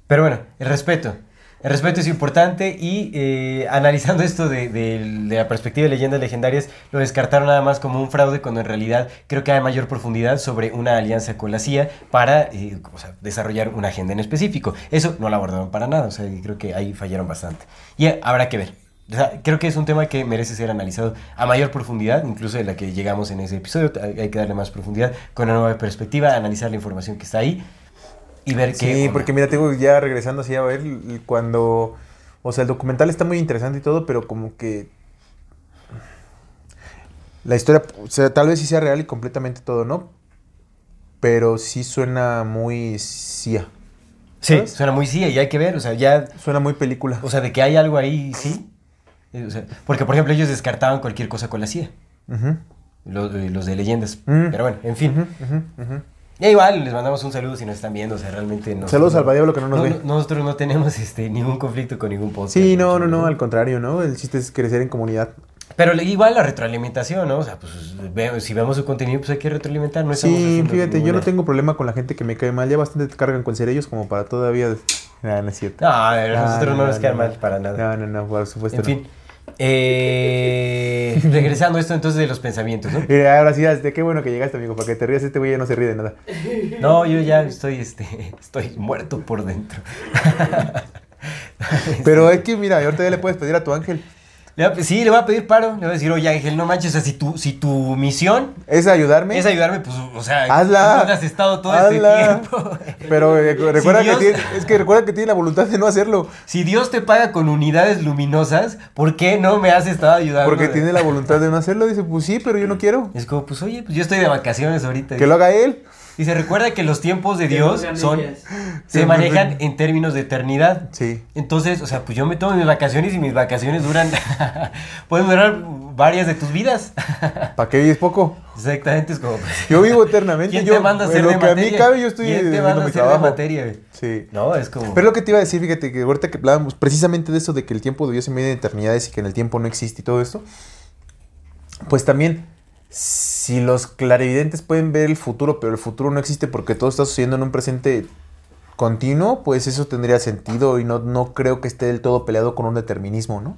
Pero bueno, el respeto. El respeto es importante y eh, analizando esto de, la perspectiva de leyendas legendarias, lo descartaron nada más como un fraude cuando en realidad creo que hay mayor profundidad sobre una alianza con la CIA para eh, desarrollar una agenda en específico. Eso no lo abordaron para nada, o sea, creo que ahí fallaron bastante. Y habrá que ver. Creo que es un tema que merece ser analizado a mayor profundidad, incluso de la que llegamos en ese episodio. Hay que darle más profundidad con una nueva perspectiva, analizar la información que está ahí y ver qué. Sí, porque mira, tengo ya regresando así a ver cuando... O sea, el documental está muy interesante y todo, pero como que... La historia, o sea, tal vez sí sea real y completamente todo, ¿no? Pero sí suena muy CIA. Sí, ¿sabes? suena muy sí, y hay que ver, o sea, ya, Suena muy película. o sea, de que hay algo ahí, sí. Eh, o sea, porque, por ejemplo, ellos descartaban cualquier cosa con la CIA, los, eh, los de leyendas. Mm. Pero bueno, en fin. ujú, ujú. Ya igual, les mandamos un saludo si nos están viendo, o sea, realmente no. Saludos al Diablo que no nos ve. Nosotros no tenemos este, ningún conflicto con ningún podcast. Sí, no, no, no, al contrario, ¿no? El chiste es crecer en comunidad. Pero igual la retroalimentación, ¿no? O sea, pues ve- si vemos su contenido, pues hay que retroalimentar. No Sí, fíjate, yo no tengo problema con la gente que me cae mal. Ya bastante te cargan con ser ellos como para todavía... Ah, no es cierto. No, a ver, No, nosotros no, no, nos no, quedan no. mal para nada. No, no, no, por supuesto en no. fin. Eh, regresando a esto entonces de los pensamientos, ¿no? Eh, ahora sí, qué bueno que llegaste, amigo, para que te rías. Este güey ya no se ríe de nada. No, yo ya estoy, este, estoy muerto por dentro. Pero es que, mira, ahorita ya le puedes pedir a tu ángel. Le va sí, le voy a pedir paro. Le voy a decir, oye Ángel, no manches, o sea, si tu, si tu misión Es ayudarme. es ayudarme, pues, o sea, Hazla. ¿dónde has estado todo Hazla. este tiempo? Pero eh, recuerda Si que tiene, es que recuerda que tiene la voluntad de no hacerlo. Si Dios te paga con unidades luminosas, ¿por qué no me has estado ayudando? Porque tiene la voluntad de no hacerlo. Dice, pues sí, pero yo no quiero. Es como, pues oye, pues yo estoy de vacaciones ahorita. Que lo haga él. Dice, recuerda que los tiempos de Dios son, se manejan en términos de eternidad. Sí. Entonces, o sea, pues yo me tomo mis vacaciones y mis vacaciones duran, pueden durar varias de tus vidas. ¿Para qué vives poco? Exactamente, es como, pues, Yo vivo eternamente. ¿quién yo, te manda a lo de que a mí materia? cabe, yo estoy ¿Quién te manda a de materia? güey? Sí. No, es como... Pero lo que te iba a decir, fíjate que ahorita que hablábamos precisamente de eso, de que el tiempo de Dios se mide en eternidades y que en el tiempo no existe y todo esto, pues también, si los clarividentes pueden ver el futuro, pero el futuro no existe porque todo está sucediendo en un presente continuo, pues eso tendría sentido y no, no creo que esté del todo peleado con un determinismo, ¿no?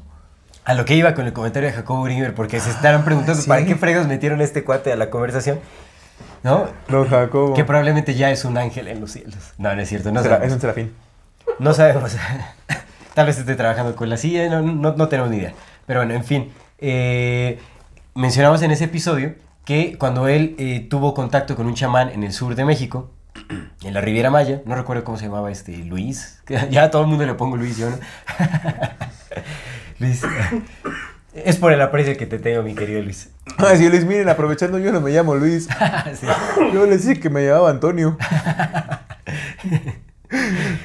A lo que iba con el comentario de Jacobo Grimmer, porque se estarán preguntando Sí. para qué fregos metieron a este cuate a la conversación, ¿no? No, Jacobo. Que probablemente ya es un ángel en los cielos. No, no es cierto, no sabemos. es un serafín. No sabemos. Tal vez esté trabajando con la silla, no, no, no tenemos ni idea. Pero bueno, en fin. eh, mencionamos en ese episodio que cuando él eh, tuvo contacto con un chamán en el sur de México, en la Riviera Maya, no recuerdo cómo se llamaba este, Luis, ya a todo el mundo le pongo Luis, yo no. Luis. Es por el aprecio que te tengo, mi querido Luis. Ah, sí, Luis, miren, aprovechando, yo no me llamo Luis. Sí. Yo les dije que me llamaba Antonio.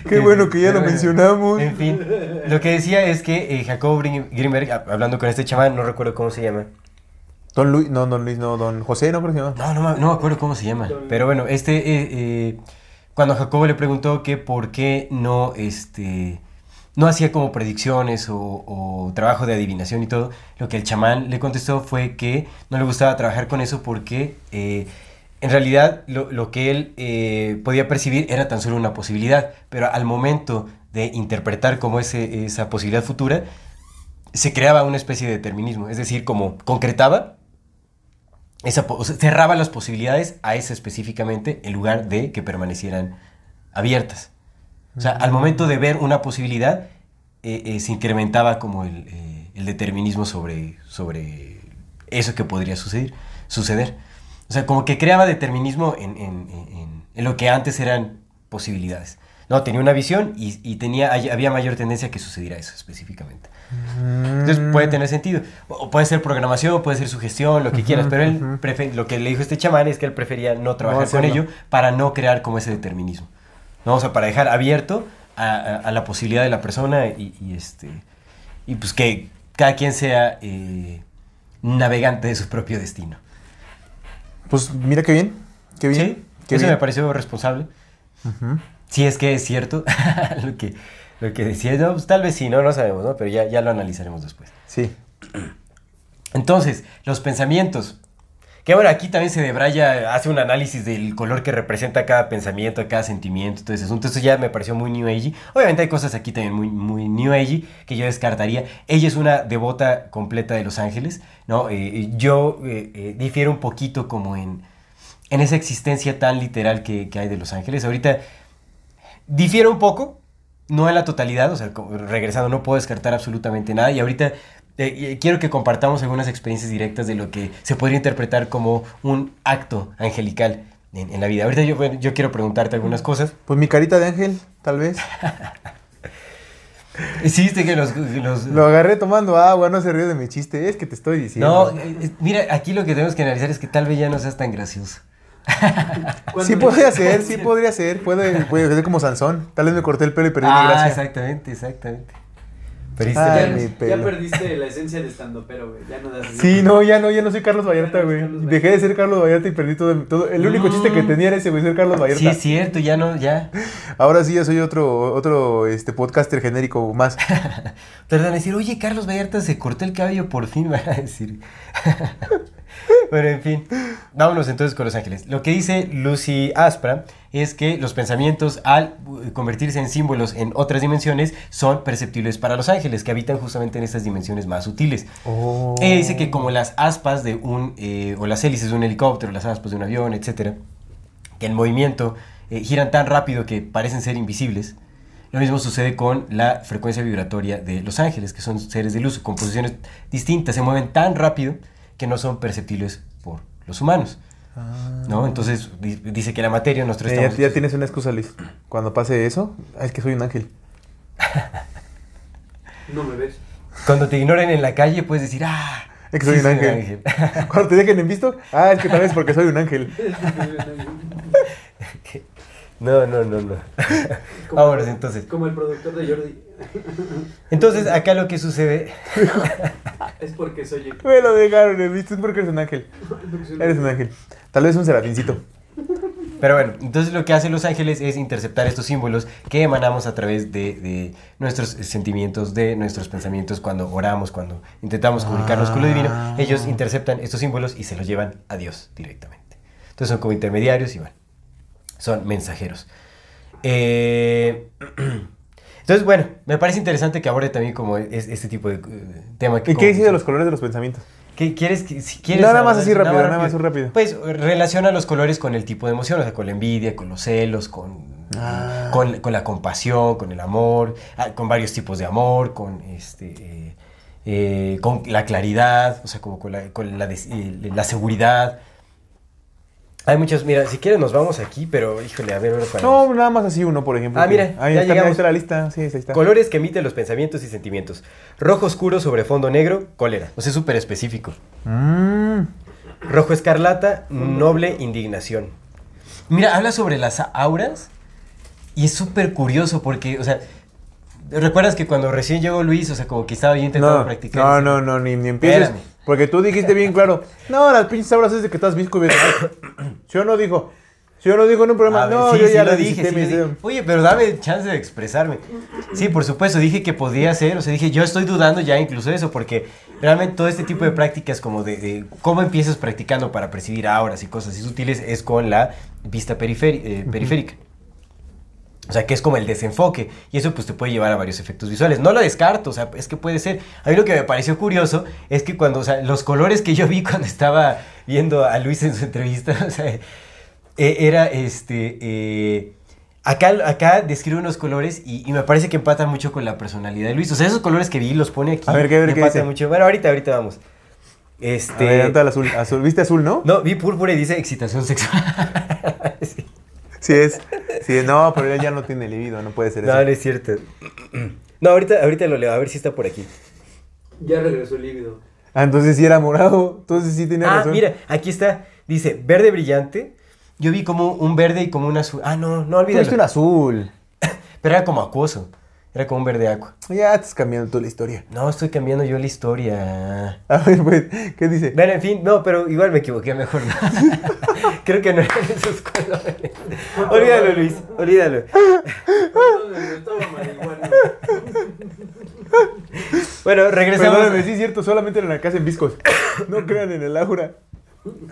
Qué bueno que ya lo bueno. mencionamos. En fin, lo que decía es que eh, Jacob a- hablando con este chamán, no recuerdo cómo se llama. Don Luis, no, Don Luis, no, Don José, no creo. No, no, me- acuerdo cómo se llama. Pero bueno, este, eh, eh, cuando Jacobo le preguntó que por qué no, este, no hacía como predicciones o, trabajo de adivinación y todo, lo que el chamán le contestó fue que no le gustaba trabajar con eso porque eh, en realidad lo, que él podía percibir era tan solo una posibilidad, pero al momento de interpretar como ese, esa posibilidad futura, se creaba una especie de determinismo, es decir, como concretaba esa, po- o sea, cerraba las posibilidades a esa específicamente en lugar de que permanecieran abiertas. O sea, al momento de ver una posibilidad, eh, eh, se incrementaba como el, eh, el determinismo sobre, sobre eso que podría suceder, suceder. O sea, como que creaba determinismo en- en- en lo que antes eran posibilidades. No, tenía una visión y, y tenía, había mayor tendencia a que sucediera eso específicamente. Entonces puede tener sentido. O puede ser programación, puede ser sugestión, lo que quieras, pero él prefe- lo que le dijo este chamán es que él prefería no trabajar con ello para no crear como ese determinismo. ¿no? O sea, para dejar abierto a, a- a la posibilidad de la persona y, y, este y pues que cada quien sea eh, navegante de su propio destino. Pues mira qué bien, qué bien. Sí, qué eso bien. me pareció responsable. Si es que es cierto lo que, lo que decía. No, pues, tal vez sí, no, no sabemos, ¿no? Pero ya, ya lo analizaremos después. Sí. Entonces, los pensamientos. Que bueno, aquí también se debraya, hace un análisis del color que representa cada pensamiento, cada sentimiento, todo ese asunto. Eso ya me pareció muy New Age. Obviamente hay cosas aquí también muy, muy New Age que yo descartaría. Ella es una devota completa de Los Ángeles, ¿no? Eh, yo eh, eh, difiero un poquito como en, en esa existencia tan literal que, que hay de Los Ángeles. Ahorita difiero un poco, no en la totalidad, o sea, regresando, no puedo descartar absolutamente nada. Y ahorita eh, eh, quiero que compartamos algunas experiencias directas de lo que se podría interpretar como un acto angelical en, en la vida. Ahorita yo, bueno, yo quiero preguntarte algunas cosas. Pues mi carita de ángel, tal vez. Hiciste que los... los- Lo agarré tomando agua, no se ríe de mi chiste. Es que te estoy no, diciendo. eh, eh, mira, aquí lo que tenemos que analizar es que tal vez ya no seas tan gracioso. Sí podría ser, sí podría ser. Puede, puede ser como Sansón. Tal vez me corté el pelo y perdí mi Ah, gracia. exactamente, exactamente. Perdiste Ay, mi Ya, pelo. ya perdiste la esencia de estando, pero güey, ya no das Sí, no, ya no, ya no soy Carlos Vallarta, no güey. Dejé de ser Carlos Vallarta y perdí todo el, todo, el único Mm. chiste que tenía era ese, güey, ser Carlos Vallarta. Sí, es cierto, ya no, ya. Ahora sí ya soy otro, otro este, podcaster genérico más. Te van a decir, oye, Carlos Vallarta se cortó el cabello por fin, van a decir. Bueno, en fin. Vámonos entonces con Los Ángeles. Lo que dice Lucy Aspra es que los pensamientos, al uh, convertirse en símbolos en otras dimensiones, son perceptibles para los ángeles, que habitan justamente en estas dimensiones más sutiles. Oh. Ella dice que como las aspas de un, eh, o las hélices de un helicóptero, las aspas de un avión, etcétera, que en movimiento eh, giran tan rápido que parecen ser invisibles. Lo mismo sucede con la frecuencia vibratoria de los ángeles, que son seres de luz, con posiciones distintas, se mueven tan rápido que no son perceptibles por los humanos. ¿no? Entonces di- dice que la materia nosotros Eh, ya, estamos... ya tienes una excusa, Luis. Cuando pase eso, ah, es que soy un ángel. No me ves. Cuando te ignoren en la calle puedes decir, ah, Es que soy sí, un ángel. Cuando te dejen en visto, ah, es que tal vez porque soy un ángel. no, no, no, no. Vámonos entonces. Como el productor de Jordi. Entonces acá lo que sucede... Es porque soy el. Me lo dejaron en visto, es porque eres un ángel. Eres un ángel. Tal vez un serafincito. Pero bueno, entonces lo que hacen los ángeles es interceptar estos símbolos que emanamos a través de, de nuestros sentimientos, de nuestros pensamientos cuando oramos, cuando intentamos comunicarnos con lo divino. Ah. Ellos interceptan estos símbolos y se los llevan a Dios directamente. Entonces son como intermediarios y bueno, son mensajeros. Eh, entonces, bueno, me parece interesante que aborde también como es, este tipo de eh, tema. que ¿Y qué dice de los colores de los pensamientos? ¿Qué quieres que si quieres Nada más así rápido, nada más rápido. Pues relaciona los colores con el tipo de emoción, o sea, con la envidia, con los celos, con, Ah. con, con la compasión, con el amor, ah, con varios tipos de amor, con este eh, eh, con la claridad, o sea, como con la, con la, eh, la seguridad. Hay muchos, mira, si quieres nos vamos aquí, pero híjole, a ver ahora para- No, nada más así uno, por ejemplo. Ah, mira, ahí ya está, mira, ahí llegamos. está la lista. Sí, ahí está. Colores que emiten los pensamientos y sentimientos. Rojo oscuro sobre fondo negro, cólera. O sea, es súper específico. Mm. Rojo escarlata, noble indignación. Mira, habla sobre las auras y es súper curioso porque, o sea, ¿recuerdas que cuando recién llegó Luis, o sea, como que estaba yo intentando No, practicar? no, no, no, ni, ni empieces. Espérame. Porque tú dijiste bien claro. No, las pinches auras es de que estás visco y ves- Yo no dijo. Yo no dijo en un programa. Ver, no, sí, yo sí ya lo dije, sí. Oye, pero dame chance de expresarme. Sí, por supuesto, dije que podía ser, o sea, dije, yo estoy dudando ya incluso eso, porque realmente todo este tipo de prácticas como de, de cómo empiezas practicando para percibir auras y cosas así sutiles es con la vista eh, periférica. O sea, que es como el desenfoque. Y eso pues te puede llevar a varios efectos visuales. No lo descarto, o sea, es que puede ser. A mí lo que me pareció curioso es que cuando, o sea, los colores que yo vi cuando estaba viendo a Luis en su entrevista, o sea, eh, era este... eh, Acá, acá describe unos colores y, y me parece que empatan mucho con la personalidad de Luis. O sea, esos colores que vi los pone aquí. A ver, ¿qué- a ver, qué empatan dice? mucho. Bueno, ahorita, ahorita vamos. A Este... ver, el azul, azul. ¿Viste azul, no? No, vi púrpura y dice excitación sexual. Sí. Sí es. Sí, no, pero él ya no tiene libido, no puede ser eso. No, no es cierto. No, ahorita, ahorita lo leo, a ver si está por aquí. Ya regresó el líbido. Ah, entonces sí era morado. Entonces sí tenía Ah, razón. mira, aquí está. Dice, verde brillante. Yo vi como un verde y como un azul. Ah, no, no olvídalo. viste un azul. Pero era como acuoso. Era como un verde agua. Ya estás cambiando tú la historia. No, estoy cambiando yo la historia. A ver, pues, ¿qué dice? Bueno, en fin, no, pero igual me equivoqué, mejor no. Creo que no eran esos colores. Olvídalo, Luis, olvídalo. Bueno, regresemos. Perdóname, sí es cierto, solamente en la casa en viscos. No crean en el aura.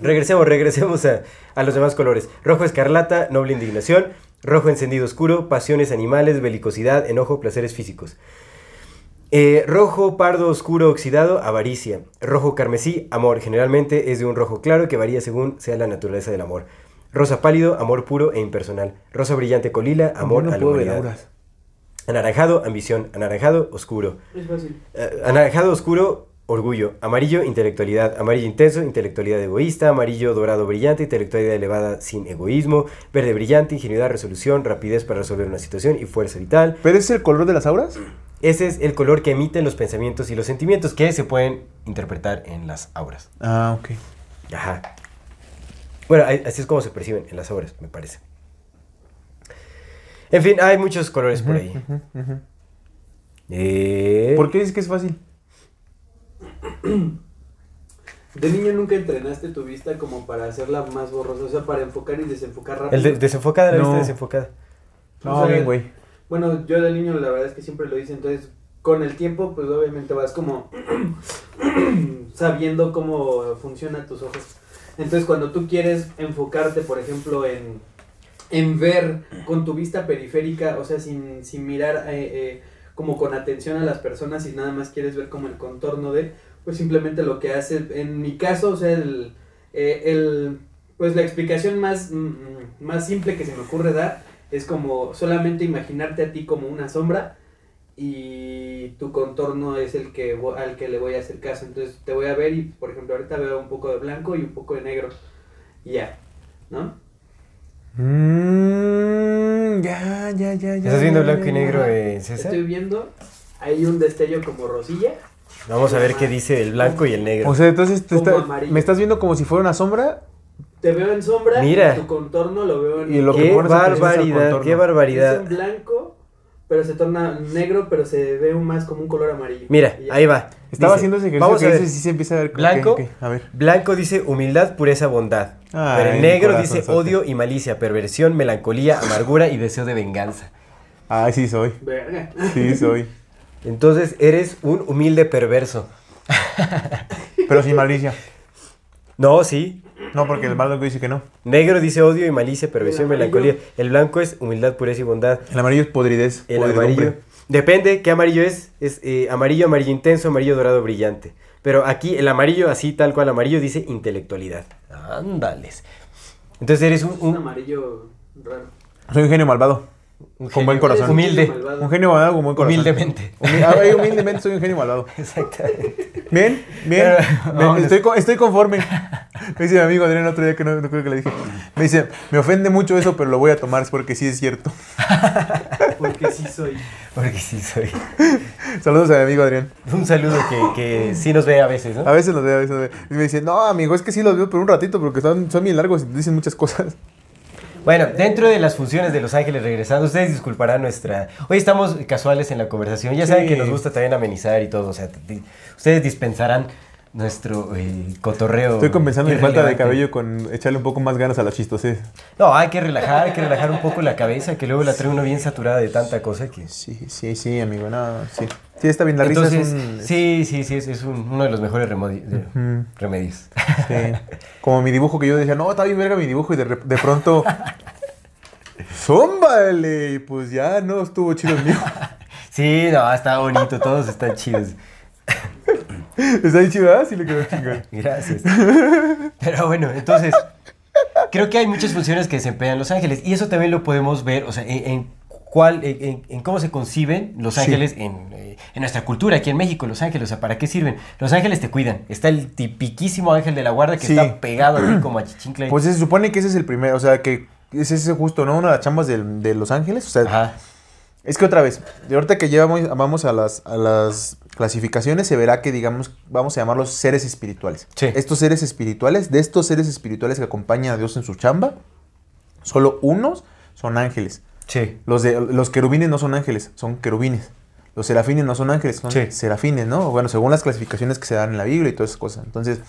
Regresemos, regresemos a, a los demás colores. Rojo escarlata, noble indignación. Rojo encendido oscuro, pasiones animales, belicosidad, enojo, placeres físicos. Eh, rojo pardo oscuro oxidado, avaricia. Rojo carmesí, amor. Generalmente es de un rojo claro que varía según sea la naturaleza del amor. Rosa pálido, amor puro e impersonal. Rosa brillante colila, amor no a la puedo ver humanidad. Anaranjado, ambición. Anaranjado, oscuro. Es fácil. Eh, anaranjado oscuro, orgullo. Amarillo, intelectualidad. Amarillo intenso, intelectualidad egoísta. Amarillo dorado brillante, intelectualidad elevada sin egoísmo. Verde brillante, ingenuidad, resolución, rapidez para resolver una situación y fuerza vital. ¿Pero ese es el color de las auras? Ese es el color que emiten los pensamientos y los sentimientos que se pueden interpretar en las auras. Ah, ok. Ajá. Bueno, así es como se perciben en las obras, me parece. En fin, hay muchos colores por ahí. Ujú. Eh, ¿Por qué dices que es fácil? De niño nunca entrenaste tu vista como para hacerla más borrosa, o sea, para enfocar y desenfocar rápido. El de- desenfocada, la No. vista desenfocada. No, bien, güey. Bueno, yo de niño la verdad es que siempre lo hice, entonces con el tiempo pues obviamente vas como sabiendo cómo funcionan tus ojos. Entonces cuando tú quieres enfocarte, por ejemplo, en, en ver con tu vista periférica, o sea, sin, sin mirar eh, eh, como con atención a las personas y nada más quieres ver como el contorno de, pues simplemente lo que hace, en mi caso, o sea, el, eh, el pues la explicación más, mm, mm, más simple que se me ocurre dar es como solamente imaginarte a ti como una sombra y tu contorno es el que al que le voy a hacer caso. Entonces te voy a ver y, por ejemplo, ahorita veo un poco de blanco y un poco de negro. Y ya, ¿no? Mm, ya, ya, ya, ya. ¿Estás viendo blanco y negro, eh, César? Estoy viendo, hay un destello como rosilla. Vamos a ver qué dice el blanco y el negro. O sea, entonces te está- amarillo. me estás viendo como si fuera una sombra Te veo en sombra Mira. y tu contorno lo veo en Y lo que qué es barbaridad, qué es barbaridad. en blanco, pero se torna negro, pero se ve más como un color amarillo. Mira, ahí va. Estaba Dice, haciendo ese ejercicio Vamos que a ver. dices y sí se empieza a ver. Blanco. A ver. Blanco dice humildad, pureza, bondad. Ay, Pero el negro dice odio y malicia, perversión, melancolía, amargura y deseo de venganza. Ay, sí soy. Verga. Sí soy. Entonces eres un humilde perverso. Pero sin malicia. No, sí. No, porque el blanco dice que no. Negro dice odio y malicia, perversión, amarillo. melancolía. El blanco es humildad, pureza y bondad. El amarillo es podridez. El amarillo. Depende qué amarillo es. Es eh, amarillo, amarillo intenso, amarillo dorado brillante. Pero aquí el amarillo, así tal cual amarillo, dice intelectualidad. Ándales. Entonces eres un, Es un un, amarillo raro. Soy un genio malvado. Un con buen corazón. Humilde. Un genio malvado con buen corazón. Humildemente. Humi- ah, humildemente soy un genio malvado. Exactamente. Bien, bien. Pero, estoy, estoy conforme. Me dice mi amigo Adrián el otro día que no, no creo que le dije. Me dice, me ofende mucho eso, pero lo voy a tomar es porque sí es cierto. Porque sí soy. Porque sí soy. Saludos a mi amigo Adrián. Un saludo que, que sí nos ve a veces, ¿no? A veces los veo, a veces los veo. Y me dice, no, amigo, es que sí los veo por un ratito porque son, son bien largos y dicen muchas cosas. Bueno, dentro de las funciones de Los Ángeles regresando, ustedes disculparán nuestra... Hoy estamos casuales en la conversación, ya saben Sí. que nos gusta también amenizar y todo, o sea, ustedes dispensarán nuestro eh, cotorreo. Estoy compensando mi falta de cabello con echarle un poco más ganas a la chistosez. No, hay que relajar, hay que relajar un poco la cabeza, que luego la trae uno bien saturada de tanta cosa que... Sí, sí, sí, amigo, no, sí. Sí, está bien, la risa Entonces, es un... sí, sí, sí, es, es un- uno de los mejores remedios. Sí. Como mi dibujo que yo decía, no, está bien verga mi dibujo y de, de pronto... ¡Zómbale! Pues ya no estuvo chido el mío. Sí, no, está bonito, todos están chidos. Está bien chido, ¿ah? Sí le quedó chingón. Gracias. Pero bueno, entonces, creo que hay muchas funciones que desempeñan los ángeles y eso también lo podemos ver, o sea, en, en cuál, en, cómo se conciben los Sí. ángeles en, eh, en nuestra cultura, aquí en México, los ángeles, o sea, ¿para qué sirven? Los ángeles te cuidan. Está el tipiquísimo ángel de la guarda que Sí. está pegado a ti como a chichincle. Pues se supone que ese es el primero, o sea, que es ese justo, ¿no? Una de las chambas de Los Ángeles. O sea, Ajá. Es que otra vez, de ahorita que llevamos, vamos a las, a las clasificaciones, se verá que, digamos, vamos a llamarlos seres espirituales. Sí. Estos seres espirituales, de estos seres espirituales que acompañan a Dios en su chamba, solo unos son ángeles. Sí. Los, de, los querubines no son ángeles, son querubines. Los serafines no son ángeles, son Sí. serafines, ¿no? Bueno, según las clasificaciones que se dan en la Biblia y todas esas cosas. Entonces,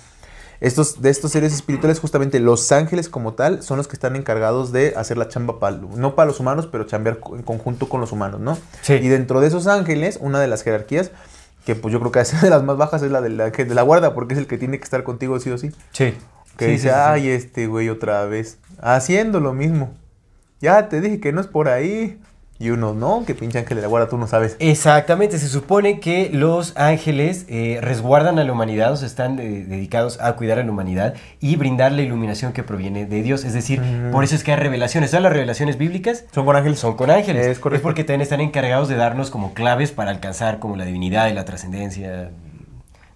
estos, de estos seres espirituales, justamente los ángeles como tal, son los que están encargados de hacer la chamba, para, no para los humanos, pero chambear en conjunto con los humanos, ¿no? Sí. Y dentro de esos ángeles, una de las jerarquías, que pues yo creo que es de las más bajas, es la del ángel de la guarda, porque es el que tiene que estar contigo sí o sí. Sí. Que Sí, dice, sí. ay, este güey otra vez, haciendo lo mismo. Ya te dije que no es por ahí. Y uno, no, que pinche ángel de la guarda, tú no sabes. Exactamente, se supone que los ángeles eh, resguardan a la humanidad, o sea, están eh, dedicados a cuidar a la humanidad y brindar la iluminación que proviene de Dios. Es decir, por eso es que hay revelaciones. Todas las revelaciones bíblicas Son con ángeles. son con ángeles. Es correcto. porque también están encargados de darnos como claves para alcanzar como la divinidad y la trascendencia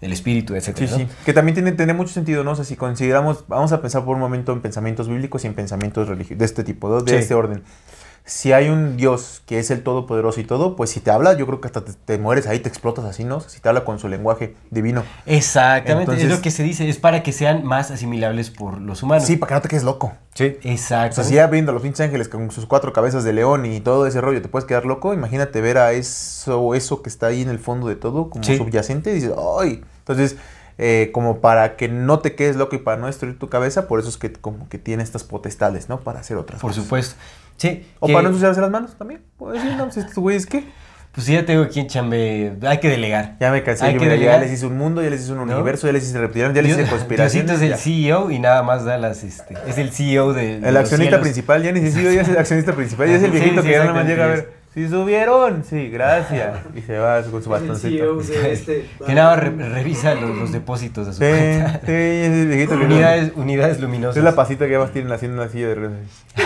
del espíritu, etc. Sí, sí. Que también tiene, tiene mucho sentido, ¿no? O sea, si consideramos, vamos a pensar por un momento en pensamientos bíblicos y en pensamientos religiosos, de este tipo, de Sí. este orden. Si hay un Dios que es el Todopoderoso y todo, pues si te habla, yo creo que hasta te, te mueres ahí, te explotas así, ¿no? Si te habla con su lenguaje divino. Exactamente, es Entonces- lo que se dice, es para que sean más asimilables por los humanos. Sí, para que no te quedes loco. sí. O Exacto. sea, si ya viendo a los pinches ángeles con sus cuatro cabezas de león y todo ese rollo, te puedes quedar loco. Imagínate ver a eso, eso que está ahí en el fondo de todo, como Sí. subyacente, y dices, ¡ay! Entonces, eh, como para que no te quedes loco y para no destruir tu cabeza, por eso es que como que tiene estas potestades, ¿no? Para hacer otras Por cosas. supuesto. Sí. O que- para no ensuciarse las manos también. Pues sí, no, pues estos güeyes, ¿qué? Pues sí, ya tengo aquí en chambe. Hay que delegar. Ya me cansé, Hay yo, que mira, ya delegar. les hice un mundo, ya les hice un ¿No? universo, ya les hice reptilianos, ya les hice conspiraciones. Diosito es el ya. CEO y nada más da las. Este, es el CEO de. de El accionista cielos. principal, ya ni sido, ya es el accionista principal, ya es el viejito sí, que ya nada más llega a ver. Si subieron, sí, gracias. Y se va con su el bastoncito. Este. Que nada más re- revisa los, los depósitos de su Sí, sí, cuenta. es el viejito que Unidades, unidades luminosas. Es la pasita que ya vas tienen haciendo una silla de ruedas.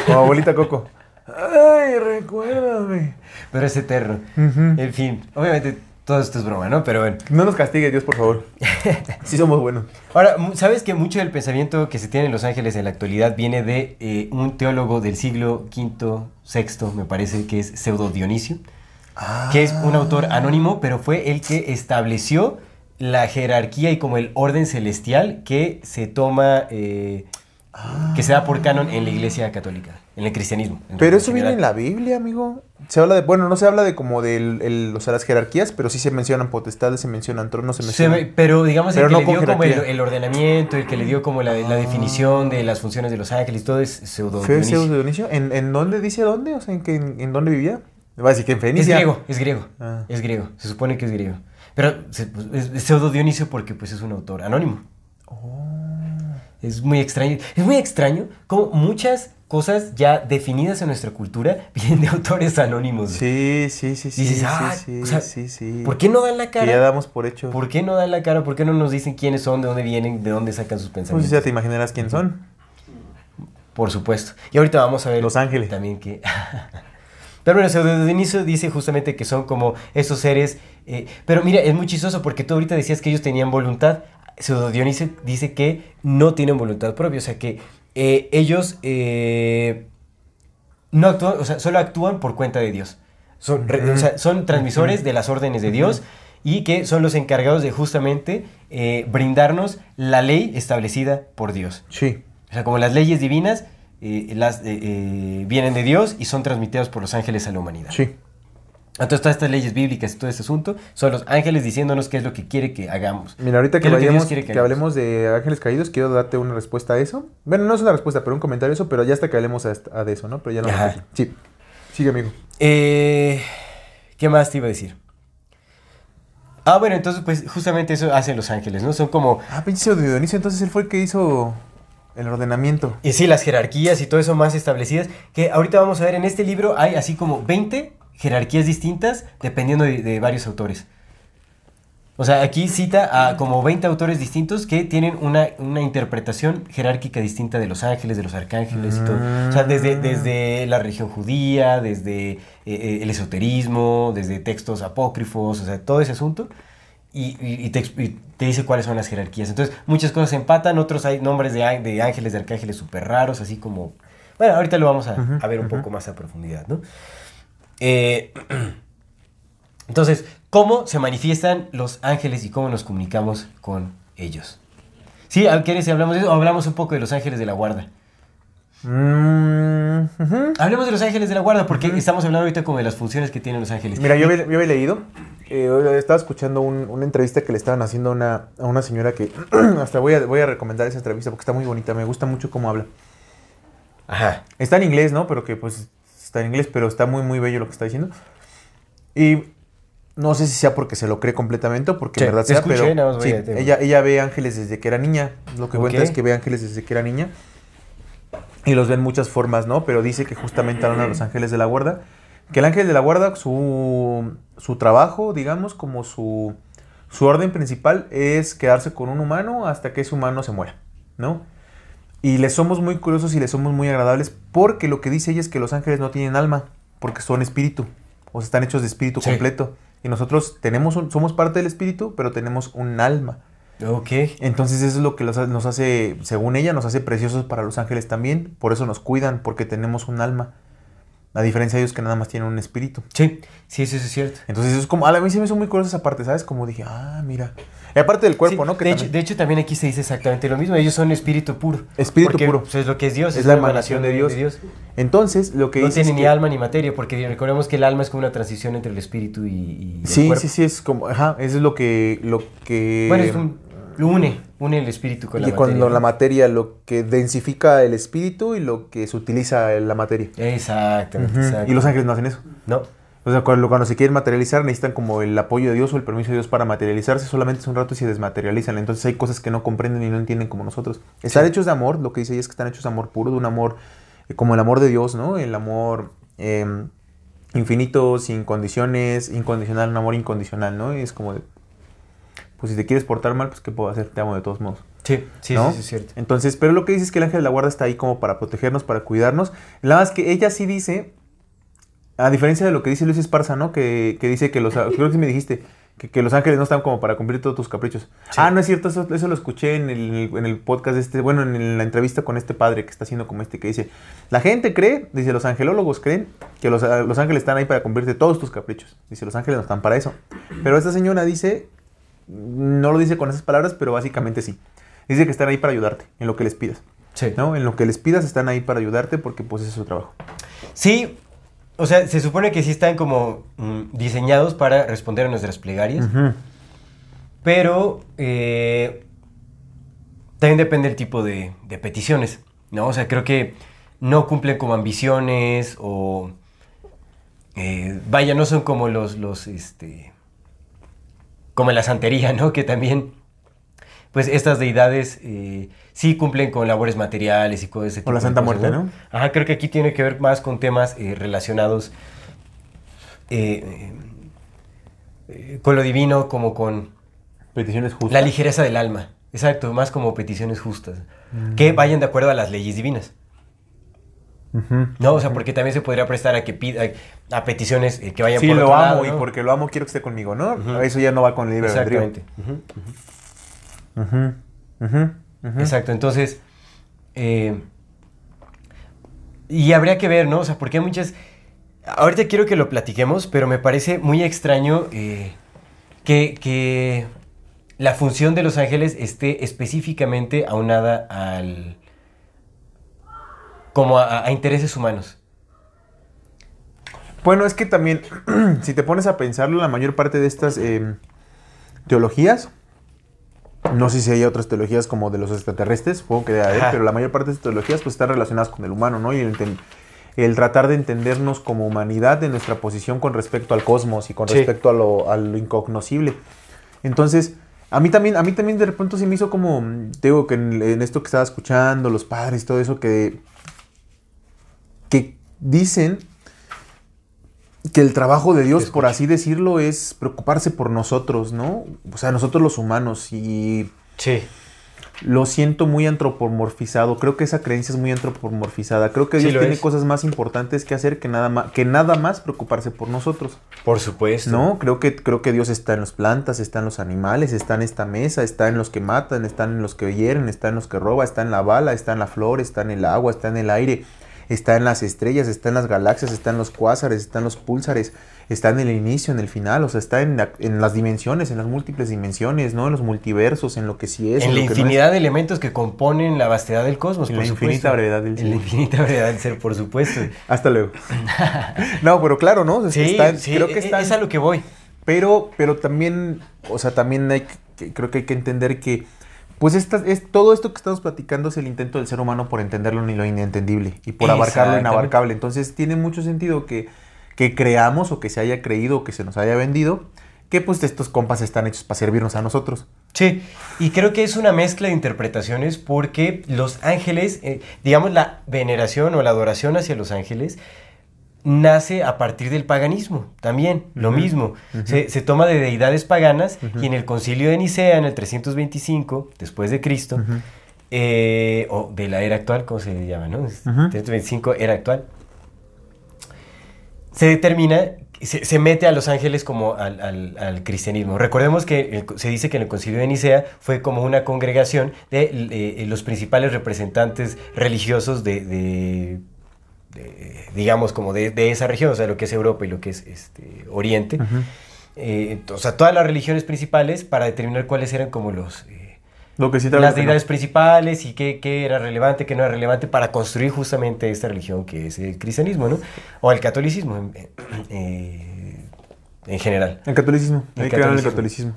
Como abuelita Coco. Ay, recuérdame. Pero es eterno. En fin, obviamente todo esto es broma, ¿no? Pero bueno. No nos castigue Dios, por favor. Sí somos buenos. Ahora, ¿sabes que mucho del pensamiento que se tiene en Los Ángeles en la actualidad viene de eh, un teólogo del siglo V, VI, me parece que es Pseudo Dionisio? que es un autor anónimo, pero fue el que estableció la jerarquía y como el orden celestial que se toma, eh, que se da por canon en la iglesia católica, en el cristianismo. en Pero eso viene en la Biblia, amigo. Se habla de, bueno, no se habla de como de el, o sea, las jerarquías, pero sí se mencionan potestades, se mencionan tronos, se mencionan. pero digamos Pero el que no le dio como el, ordenamiento, el que le dio como la, la definición de las funciones de los ángeles, todo es pseudo ¿Fue de Dionisio? ¿En, ¿En dónde dice dónde? O sea, ¿en, qué- en, en dónde vivía? Va a decir que en Es Fenicia. griego, es griego, Ah. es griego, se supone que es griego. Pero pues, es, es pseudo Dionisio porque pues es un autor anónimo. Oh. Es muy extraño. Es muy extraño como muchas cosas ya definidas en nuestra cultura vienen de autores anónimos. Sí, sí, sí, sí. Dices, sí, "Ah, sí, o sea, sí, sí. ¿Por qué no dan la Que ya cara? damos por hecho. ¿Por qué no dan la cara? ¿Por qué no nos dicen quiénes son, de dónde vienen, de dónde sacan sus Pues pensamientos? ya te imaginarás quién son. Por supuesto. Y ahorita vamos a ver. Los Ángeles. También que. Pero bueno, o sea, desde el inicio dice justamente que son como esos seres. eh, pero mira, es muy chistoso porque tú ahorita decías que ellos tenían voluntad. Pseudo Dionisio dice que no tienen voluntad propia. O sea, que eh, ellos eh, no actúan, o sea, solo actúan por cuenta de Dios. Son, re- o sea, son transmisores de las órdenes de Dios y que son los encargados de justamente eh, brindarnos la ley establecida por Dios. Sí. O sea, como las leyes divinas eh, las, vienen de Dios y son transmitidas por los ángeles a la humanidad. Sí. Entonces, todas estas leyes bíblicas y todo este asunto son los ángeles diciéndonos qué es lo que quiere que hagamos. Mira, ahorita ¿Qué que vayamos, que, hablemos de ángeles caídos, quiero darte una respuesta a eso. Bueno, no es una respuesta, pero un comentario a eso, pero ya hasta que hablemos a, a de eso, ¿no? Pero ya no. Ajá. Sí. Sigue, amigo. Eh, ¿Qué más te iba a decir? Ah, bueno, entonces, pues justamente eso hacen los ángeles, ¿no? Son como, Ah, pinche de Dionisio, entonces él fue el que hizo el ordenamiento. y sí, las jerarquías y todo eso más establecidas, que ahorita vamos a ver, en este libro hay así como 20 jerarquías distintas dependiendo de, de varios autores. O sea, aquí cita a como 20 autores distintos que tienen una, una interpretación jerárquica distinta de los ángeles, de los arcángeles y todo. O sea, desde, desde la religión judía, desde eh, eh, el esoterismo, desde textos apócrifos, o sea, todo ese asunto. Y, y- te, y te dice cuáles son las jerarquías. Entonces, muchas cosas empatan, otros hay nombres de, de ángeles, de arcángeles súper raros, así como... Bueno, ahorita lo vamos a, Ujú, a ver un ujú. poco más a profundidad, ¿no? Eh, entonces, ¿cómo se manifiestan los ángeles y cómo nos comunicamos con ellos? Sí, ¿quieres si hablamos de eso o hablamos un poco de los ángeles de la guarda? Mm. Hablemos de los ángeles de la guarda porque estamos hablando ahorita como de las funciones que tienen los ángeles. Mira, yo había, yo había leído, eh, estaba escuchando un- una entrevista que le estaban haciendo a una, a una señora que hasta voy a, voy a recomendar esa entrevista porque está muy bonita, me gusta mucho cómo habla. Ajá. Está en inglés, ¿no? Pero que pues está en inglés, pero está muy, muy bello lo que está diciendo. Y no sé si sea porque se lo cree completamente o porque Sí, en verdad sea, escuché, pero sí, ella, ella ve ángeles desde que era niña. Lo que cuenta es que ve ángeles desde que era niña. Y los ve en muchas formas, ¿no? Pero dice que justamente hablan a los ángeles de la guarda. Que el ángel de la guarda, su, su trabajo, digamos, como su, su orden principal es quedarse con un humano hasta que ese humano se muera, ¿no? Y le somos muy curiosos y le somos muy agradables porque lo que dice ella es que los ángeles no tienen alma, porque son espíritu, o sea, están hechos de espíritu Sí. completo. Y nosotros tenemos un- somos parte del espíritu, pero tenemos un alma. Ok. Entonces eso es lo que los nos hace, según ella, nos hace preciosos para los ángeles también. Por eso nos cuidan, porque tenemos un alma. A diferencia de ellos que nada más tienen un espíritu. Sí, sí, sí, eso es cierto. Entonces, eso es como. A mí se me hizo muy curioso esa parte, ¿sabes? Como dije, ah, mira. Y aparte del cuerpo, Sí, ¿no? Que de, hecho, también- de hecho, también aquí se dice exactamente lo mismo. Ellos son espíritu puro. Espíritu Porque, puro. pues, es lo que es Dios. Es la emanación de Dios. Entonces, lo que No es tiene ni que- alma ni materia, porque recordemos que el alma es como una transición entre el espíritu y, y el Sí, cuerpo. sí, sí, es como. Ajá, eso es lo que. Lo que Bueno, es un- lo une, une el espíritu con la y materia. cuando la materia, lo que densifica el espíritu y lo que se utiliza en la materia. Exactamente, Ujú. exacto. Y los ángeles no hacen eso. No, O sea, cuando, cuando se quieren materializar necesitan como el apoyo de Dios o el permiso de Dios para materializarse, solamente es un rato y se desmaterializan. Entonces hay cosas que no comprenden y no entienden como nosotros. Están Sí. hechos de amor, lo que dice ella es que están hechos de amor puro, de un amor eh, como el amor de Dios, ¿no? El amor eh, infinito, sin condiciones, incondicional, un amor incondicional, ¿no? Y es como de, pues si te quieres portar mal, pues ¿qué puedo hacer? Te amo de todos modos. sí, sí, ¿no? sí, sí, es cierto. Entonces, pero lo que dice es que el ángel de la guarda está ahí como para protegernos, para cuidarnos. La más que ella sí dice, a diferencia de lo que dice Luis Esparza, ¿no? Que, que dice que los, creo que me dijiste, que, que los ángeles no están como para cumplir todos tus caprichos. Ah, no es cierto, eso, eso lo escuché en el, en el podcast de este, bueno, en la entrevista con este padre que está haciendo como este, que dice, la gente cree, dice, los angelólogos creen que los, los ángeles están ahí para cumplirte todos tus caprichos. Dice, los ángeles no están para eso. Pero esta señora dice, no lo dice con esas palabras, pero básicamente sí. Dice que están ahí para ayudarte en lo que les pidas. Sí. ¿no? En lo que les pidas están ahí para ayudarte porque pues ese es su trabajo. Sí, o sea, se supone que sí están como mm, diseñados para responder a nuestras plegarias, pero eh, también depende del tipo de, de peticiones, ¿no? O sea, creo que no cumplen como ambiciones o... eh, vaya, no son como los, los, este... Como la santería, ¿no? Que también, pues estas deidades eh, sí cumplen con labores materiales y con ese tipo la de Santa cosas, Muerte, ¿no? Ajá, creo que aquí tiene que ver más con temas eh, relacionados eh, con lo divino, como con Peticiones justas. la ligereza del alma. Exacto, más como peticiones justas. Que vayan de acuerdo a las leyes divinas. No, o sea, porque también se podría prestar a que pida a peticiones eh, que vayan Sí, por lo otro amo lado, y ¿no? porque lo amo quiero que esté conmigo, ¿no? Eso ya no va con el libre albedrío. Exacto, entonces. eh, y habría que ver, ¿no? O sea, porque hay muchas. Ahorita quiero que lo platiquemos, pero me parece muy extraño eh, que, que la función de los ángeles esté específicamente aunada al. como a, a intereses humanos. Bueno, es que también, si te pones a pensarlo, la mayor parte de estas eh, teologías, no sé si hay otras teologías como de los extraterrestres, supongo que debe haber, pero la mayor parte de estas teologías pues están relacionadas con el humano, ¿no? Y el, tratar de entendernos como humanidad de nuestra posición con respecto al cosmos y con Sí. respecto a lo, a lo incognoscible. Entonces, a mí también, a mí también de repente se me hizo como, te digo que en, en esto que estaba escuchando, los padres, todo eso, que, que dicen que el trabajo de Dios, por así decirlo, es preocuparse por nosotros, ¿no? O sea, nosotros los humanos. Y Sí. lo siento muy antropomorfizado. Creo que esa creencia es muy antropomorfizada. Creo que Dios tiene es. cosas más importantes que hacer que nada más, que nada más preocuparse por nosotros. Por supuesto. No, creo que, creo que Dios está en las plantas, está en los animales, está en esta mesa, está en los que matan, está en los que hieren, está en los que roba, está en la bala, está en la flor, está en el agua, está en el aire, está en las estrellas, está en las galaxias, está en los cuásares, está en los púlsares, está en el inicio, en el final, o sea, está en, la- en las dimensiones, en las múltiples dimensiones, ¿no? En los multiversos, en lo que sí es. en la no infinidad de elementos que componen la vastedad del cosmos, En por la supuesto. infinita brevedad del En ser. la infinita brevedad del ser, por supuesto. Hasta luego. no, pero claro, ¿no? Es que Sí, está- sí, creo que e- está es a lo que voy. Pero, pero también, o sea, también hay que, creo que hay que entender que, pues esta, es, todo esto que estamos platicando es el intento del ser humano por entenderlo ni lo inentendible y por abarcar lo inabarcable. Entonces tiene mucho sentido que, que creamos o que se haya creído o que se nos haya vendido que pues estos compas están hechos para servirnos a nosotros. Sí, y creo que es una mezcla de interpretaciones porque los ángeles, eh, digamos, la veneración o la adoración hacia los ángeles nace a partir del paganismo, también, lo mismo. se, se toma de deidades paganas y en el concilio de Nicea, en el 325, después de Cristo, eh, o de la era actual, ¿cómo se llama? No? Es Ujú. 325, era actual. Se determina, se, se mete a los ángeles como al, al- al cristianismo. Recordemos que el- se dice que en el concilio de Nicea fue como una congregación de eh, los principales representantes religiosos de, de- de, digamos, como de, de, esa región, o sea, lo que es Europa y lo que es este, Oriente. Uh -huh. eh, o sea, todas las religiones principales para determinar cuáles eran como los... Eh, lo que sí las deidades no. principales y qué, qué, era relevante, qué no era relevante para construir justamente esta religión que es el cristianismo, ¿no? O el catolicismo eh, en general. El catolicismo, el catolicismo. el catolicismo.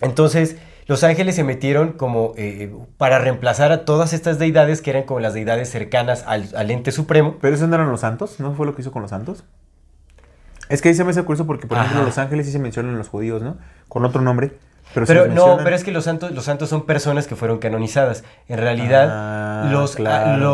Entonces, los ángeles se metieron como eh, para reemplazar a todas estas deidades que eran como las deidades cercanas al, al ente supremo. ¿Pero esos no eran los santos? ¿No fue lo que hizo con los santos? Es que ahí se me hace curioso porque, por Ajá. ejemplo, los ángeles sí se mencionan en los judíos, ¿no? Con otro nombre. Pero, pero no, pero es que los santos, los santos son personas que fueron canonizadas. En realidad, ah, los, claro. lo...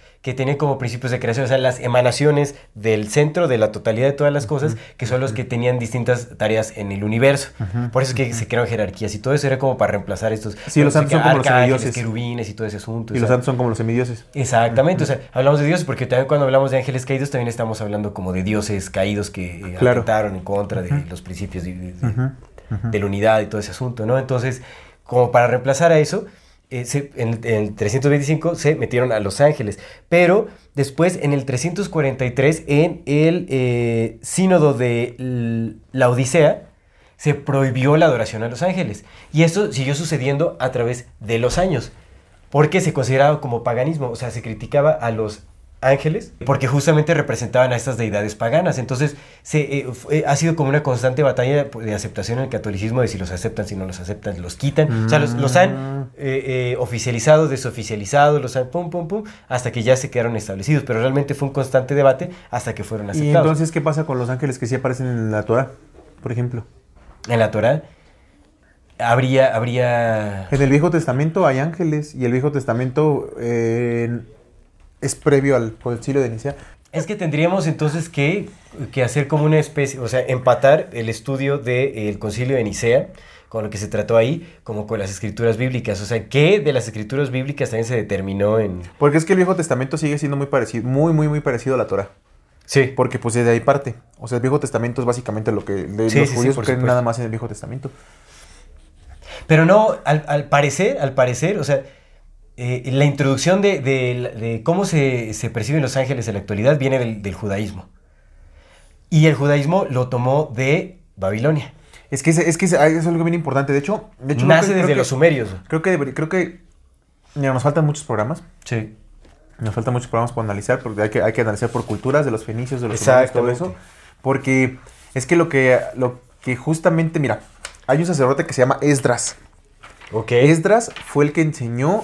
que tienen como principios de creación, o sea, las emanaciones del centro de la totalidad de todas las cosas, que son los que tenían distintas tareas en el universo. Por eso es que se crearon jerarquías y todo eso era como para reemplazar estos. Sí, los santos son como los semidioses. querubines y todo ese asunto. Y los santos son como los semidioses. Exactamente, o sea, hablamos de dioses porque también cuando hablamos de ángeles caídos también estamos hablando como de dioses caídos que eh, atentaron en contra de los principios de la unidad y todo ese asunto, ¿no? Entonces, como para reemplazar a eso, eh, en, el 325 se metieron a Los Ángeles, pero después en el 343 en el eh, sínodo de la Odisea se prohibió la adoración a Los Ángeles. Y esto siguió sucediendo a través de los años porque se consideraba como paganismo, o sea, se criticaba a los ángeles, porque justamente representaban a estas deidades paganas. Entonces, se, eh, fue, ha sido como una constante batalla de aceptación en el catolicismo, de si los aceptan, si no los aceptan, los quitan. Mm. O sea, los, los han eh, eh, oficializado, desoficializado, los han pum, pum, pum, hasta que ya se quedaron establecidos. Pero realmente fue un constante debate hasta que fueron aceptados. ¿Y entonces qué pasa con los ángeles que sí aparecen en la Torah, por ejemplo? En la Torah habría, habría... En el Viejo Testamento hay ángeles y el Viejo Testamento... Eh, es previo al concilio de Nicea. Es que tendríamos entonces que, que, hacer como una especie, o sea, empatar el estudio del de, concilio de Nicea con lo que se trató ahí, como con las escrituras bíblicas. O sea, ¿qué de las escrituras bíblicas también se determinó en...? Porque es que el Viejo Testamento sigue siendo muy parecido, muy, muy, muy parecido a la Torah. Sí. Porque pues de ahí parte. O sea, el Viejo Testamento es básicamente lo que de sí, los sí, judíos sí, creen nada más en el Viejo Testamento. Pero no, al, al parecer, al parecer, o sea eh, la introducción de, de, de cómo se, se, perciben los ángeles en la actualidad viene del, del, judaísmo. Y el judaísmo lo tomó de Babilonia. Es que, es, que es, algo bien importante. De hecho, de hecho nace creo, desde creo los sumerios. Creo que, creo que mira, nos faltan muchos programas. Sí. Nos faltan muchos programas por analizar, porque hay que, hay que analizar por culturas de los fenicios, de los sumerios, todo eso. Porque es que lo que, lo que justamente, mira, hay un sacerdote que se llama Esdras. Ok. Esdras fue el que enseñó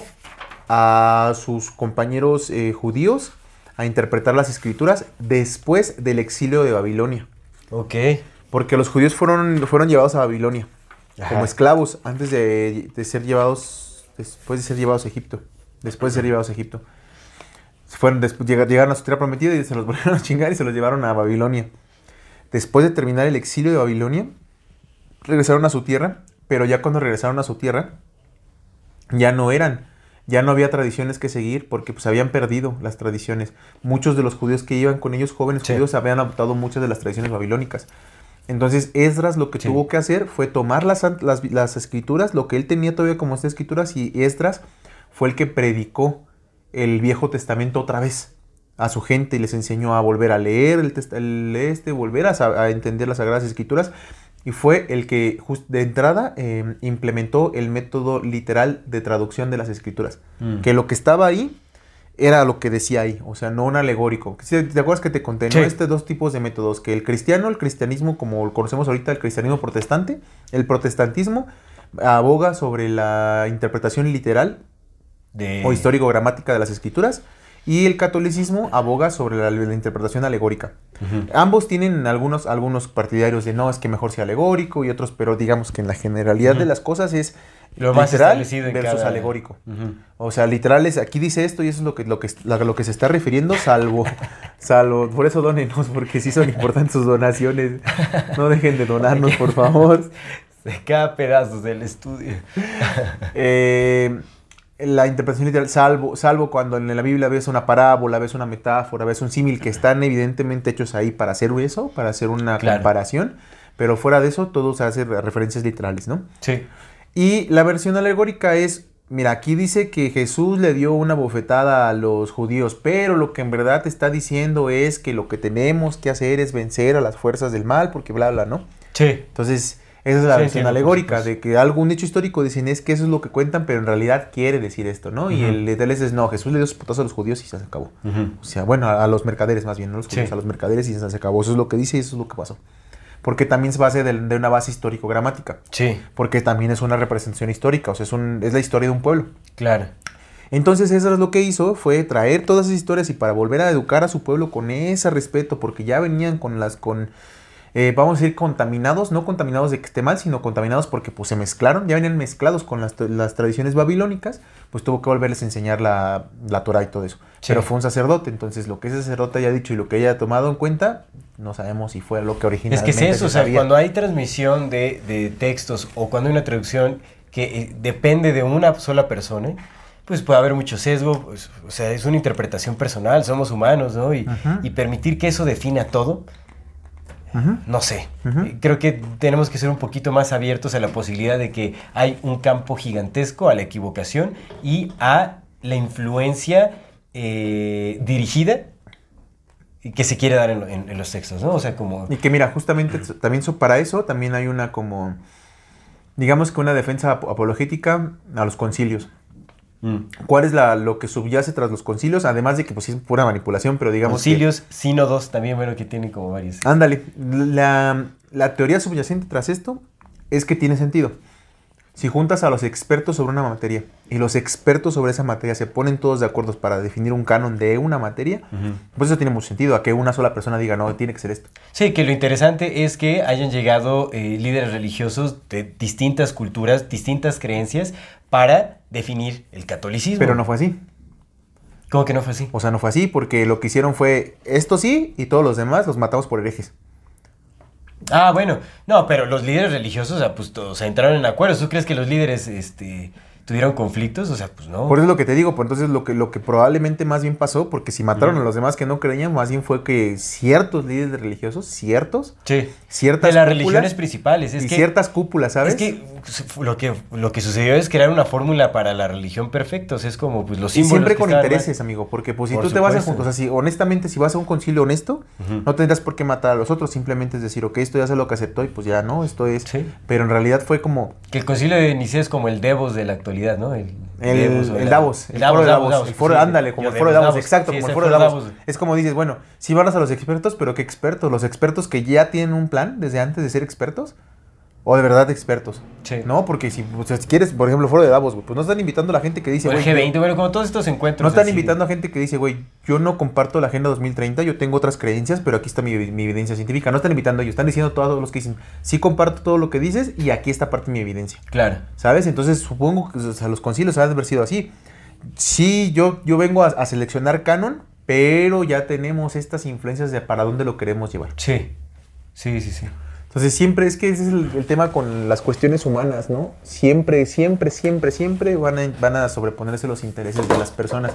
a sus compañeros eh, judíos a interpretar las escrituras después del exilio de Babilonia. Ok. Porque los judíos fueron, fueron llevados a Babilonia Ajá. como esclavos antes de, de, ser llevados, después de ser llevados a Egipto. Después de ser llevados a Egipto. Fueron, después, llegaron a su tierra prometida y se los volvieron a chingar y se los llevaron a Babilonia. Después de terminar el exilio de Babilonia, regresaron a su tierra, pero ya cuando regresaron a su tierra, ya no eran ya no había tradiciones que seguir porque pues habían perdido las tradiciones. Muchos de los judíos que iban con ellos, jóvenes sí. judíos, habían adoptado muchas de las tradiciones babilónicas. Entonces Esdras lo que sí. tuvo que hacer fue tomar las, las, las, escrituras, lo que él tenía todavía como estas escrituras, y Esdras fue el que predicó el Viejo Testamento otra vez a su gente y les enseñó a volver a leer el, el este, volver a, a entender las Sagradas Escrituras y fue el que de entrada eh, implementó el método literal de traducción de las escrituras. Mm. Que lo que estaba ahí era lo que decía ahí, o sea, no un alegórico. ¿Te acuerdas que te conté? Sí. ¿no? Este dos tipos de métodos, que el cristiano, el cristianismo como lo conocemos ahorita, el cristianismo protestante, el protestantismo, aboga sobre la interpretación literal De... o histórico-gramática de las escrituras y el catolicismo aboga sobre la, la interpretación alegórica. Ambos tienen algunos, algunos partidarios de no, es que mejor sea alegórico y otros, pero digamos que en la generalidad de las cosas es Lo más literal versus cada- alegórico. O sea, literal es, aquí dice esto y eso es lo que, lo que, la- lo que se está refiriendo, salvo, salvo, por eso donenos, porque sí son importantes sus donaciones. No dejen de donarnos, por favor. De cada pedazo del estudio. Eh, la interpretación literal, salvo, salvo cuando en la Biblia ves una parábola, ves una metáfora, ves un símil que están evidentemente hechos ahí para hacer eso, para hacer una Claro. comparación, pero fuera de eso todo se hace re- referencias literales, ¿no? Sí. Y la versión alegórica es, mira, aquí dice que Jesús le dio una bofetada a los judíos, pero lo que en verdad está diciendo es que lo que tenemos que hacer es vencer a las fuerzas del mal, porque bla, bla, ¿no? Sí. Entonces, esa es la Sí, versión alegórica, de que algún hecho histórico dicen es que eso es lo que cuentan, pero en realidad quiere decir esto, ¿no? Y el literal es, no, Jesús le dio su putazo a los judíos y se acabó. O sea, bueno, a, a los mercaderes más bien, no a los Sí. judíos, a los mercaderes y se acabó. Eso es lo que dice y eso es lo que pasó. Porque también se base de, de una base histórico-gramática. Sí, Porque también es una representación histórica, o sea, es, un- es la historia de un pueblo. claro. Entonces eso es lo que hizo, fue traer todas esas historias y para volver a educar a su pueblo con ese respeto, porque ya venían con las, con, eh, vamos a decir, contaminados, no contaminados de que esté mal, sino contaminados porque pues se mezclaron, ya venían mezclados con las, tra- las tradiciones babilónicas, pues tuvo que volverles a enseñar la, la Torah y todo eso. Sí. Pero fue un sacerdote, entonces lo que ese sacerdote haya dicho y lo que haya tomado en cuenta, no sabemos si fue lo que Es originalmente que es eso, o sea, cuando hay transmisión de, de textos o cuando hay una traducción que eh, depende de una sola persona, pues puede haber mucho sesgo, pues, o sea, es una interpretación personal, somos humanos, ¿no? Y permitir que eso defina todo, No sé. Creo que tenemos que ser un poquito más abiertos a la posibilidad de que hay un campo gigantesco a la equivocación y a la influencia eh, dirigida que se quiere dar en, lo- en- en los textos, ¿no? O sea, como... Y que mira, justamente también so- para eso también hay una como, digamos que una defensa ap- apologética a los concilios. Mm. ¿Cuál es la, lo que subyace tras los concilios? Además de que pues es pura manipulación, pero digamos que- Concilios, sínodos, también, bueno, que tienen como varios. ándale, la, la teoría subyacente tras esto es que tiene sentido. Si juntas a los expertos sobre una materia y los expertos sobre esa materia se ponen todos de acuerdo para definir un canon de una materia, pues eso tiene mucho sentido, a que una sola persona diga, no, tiene que ser esto. Sí, que lo interesante es que hayan llegado eh, líderes religiosos de distintas culturas, distintas creencias, para definir el catolicismo. Pero no fue así. ¿Cómo que no fue así? O sea, no fue así, porque lo que hicieron fue esto sí y todos los demás los matamos por herejes. Ah, bueno, no, pero los líderes religiosos, o sea, pues todos entraron en acuerdos. ¿Tú crees que los líderes este, tuvieron conflictos? O sea, pues no. Por eso es lo que te digo, pues entonces lo que, lo que probablemente más bien pasó, porque si mataron a los demás que no creían, más bien fue que ciertos líderes religiosos, ciertos, Sí. ciertas De las cúpulas religiones principales. Es y que, ciertas cúpulas, ¿sabes? Es que lo que lo que sucedió es crear una fórmula para la religión perfecta. O sea, es como pues, los Y símbolos. siempre que con intereses, amigo, porque pues si Por tú te vas a juntar, o sea, si honestamente si vas a un concilio honesto, no tendrás por qué matar a los otros, simplemente es decir, ok, esto ya es lo que aceptó y pues ya no, esto es... Sí. Pero en realidad fue como Que el concilio de Nicea es como el Devos de la actualidad, ¿no? El, El, Davos, el foro de Davos, el foro, sí, ándale, como el foro de Davos, exacto, sí, como el foro de Davos. Davos. Es como dices, bueno, si van a los expertos, pero ¿qué expertos? ¿Los expertos que ya tienen un plan desde antes de ser expertos? ¿O de verdad expertos? Sí. No, porque si, quieres, por ejemplo, foro de Davos, güey, pues no están invitando a la gente que dice, güey, G20, yo- bueno, como todos estos encuentros. no están así. invitando a gente que dice, güey, yo no comparto la Agenda 2030, yo tengo otras creencias, pero aquí está mi, mi evidencia científica. No están invitando a ellos, están diciendo todos los que dicen, sí comparto todo lo que dices y aquí está parte de mi evidencia. Claro. ¿Sabes? Entonces supongo que o sea, los concilios han de haber sido así. Sí, yo, yo vengo a, a seleccionar canon, pero ya tenemos estas influencias de para dónde lo queremos llevar. Sí. Sí, sí, sí. Entonces siempre es que ese es el, el tema con las cuestiones humanas, ¿no? Siempre, siempre, siempre, siempre van a, van a sobreponerse los intereses de las personas.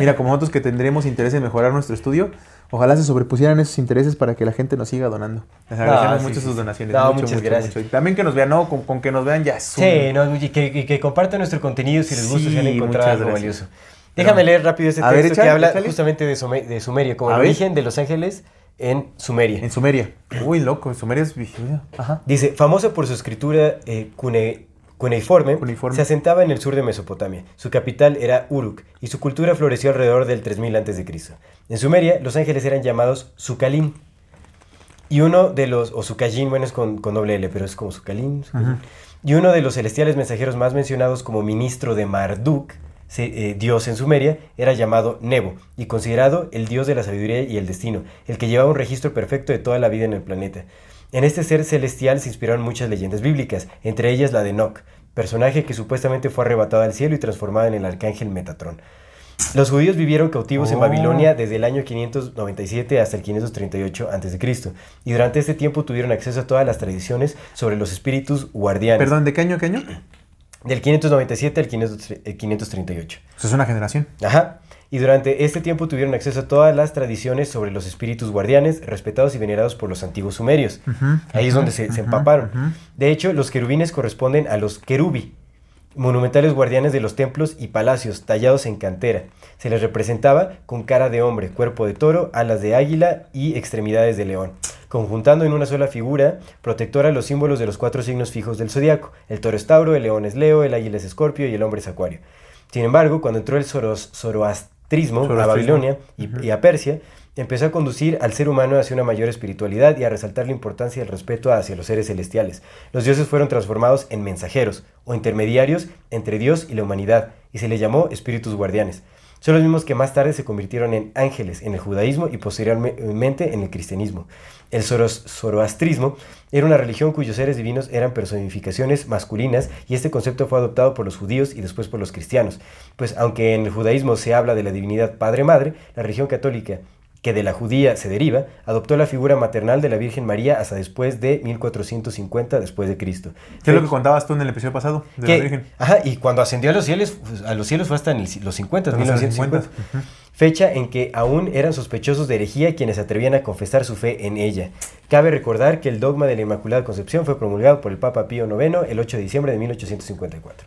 Mira, como nosotros que tendremos interés en mejorar nuestro estudio, ojalá se sobrepusieran esos intereses para que la gente nos siga donando. Les agradecemos Ah, sí, mucho sí, sus sí. donaciones. No, mucho, muchas mucho, gracias. mucho. Y también que nos vean, no, con, con que nos vean ya es un- Sí, no, y que, y que compartan nuestro contenido si les gusta, si han Sí, encontrado muchas algo gracias. valioso. Déjame leer rápido este texto ver, que habla échale. justamente de, Sume- de Sumeria, como A ver. origen de los ángeles en Sumeria. En Sumeria. Uy, loco, en Sumeria es. Ajá. Dice, famoso por su escritura eh, cune- cuneiforme, Cuneiforme. se asentaba en el sur de Mesopotamia. Su capital era Uruk y su cultura floreció alrededor del 3000 a.C. En Sumeria, los ángeles eran llamados Sukalim. Y uno de los, o Sukajin, bueno, es con, con doble L, pero es como Sukalim. Sukalim. Y uno de los celestiales mensajeros más mencionados como ministro de Marduk, se- eh, dios en Sumeria, era llamado Nebo y considerado el dios de la sabiduría y el destino, el que llevaba un registro perfecto de toda la vida en el planeta. En este ser celestial se inspiraron muchas leyendas bíblicas, entre ellas la de Enoch, personaje que supuestamente fue arrebatado al cielo y transformado en el arcángel Metatrón. Los judíos vivieron cautivos en Oh. Babilonia desde el año 597 hasta el 538 a.C. y durante este tiempo tuvieron acceso a todas las tradiciones sobre los espíritus guardianes. Perdón, ¿de qué año a qué año? Del 597 al 500 eh, 538. Eso es una generación. Ajá. Y durante este tiempo tuvieron acceso a todas las tradiciones sobre los espíritus guardianes, respetados y venerados por los antiguos sumerios. Ahí es donde se, se empaparon. De hecho, los querubines corresponden a los querubi, monumentales guardianes de los templos y palacios tallados en cantera. Se les representaba con cara de hombre, cuerpo de toro, alas de águila y extremidades de león, conjuntando en una sola figura protectora los símbolos de los cuatro signos fijos del zodiaco. El toro es Tauro, el león es Leo, el águila es Escorpio y el hombre es Acuario. Sin embargo, cuando entró el zoroastrismo a. Babilonia y, y a Persia, empezó a conducir al ser humano hacia una mayor espiritualidad y a resaltar la importancia del respeto hacia los seres celestiales. Los dioses fueron transformados en mensajeros o intermediarios entre Dios y la humanidad y se les llamó espíritus guardianes. Son los mismos que más tarde se convirtieron en ángeles en el judaísmo y posteriormente en el cristianismo. El zoroastrismo era una religión cuyos seres divinos eran personificaciones masculinas y este concepto fue adoptado por los judíos y después por los cristianos. Pues aunque en el judaísmo se habla de la divinidad Padre-Madre, la religión católica que de la judía se deriva, adoptó la figura maternal de la Virgen María hasta después de 1450 después de Cristo. ¿Qué es lo que contabas tú en el episodio pasado de Que- la Virgen? Ajá, y cuando ascendió a los cielos, pues, a los cielos fue hasta en el- los 50, En los 1950. 50, Fecha en que aún eran sospechosos de herejía quienes atrevían a confesar su fe en ella. Cabe recordar que el dogma de la Inmaculada Concepción fue promulgado por el Papa Pío IX el 8 de diciembre de 1854.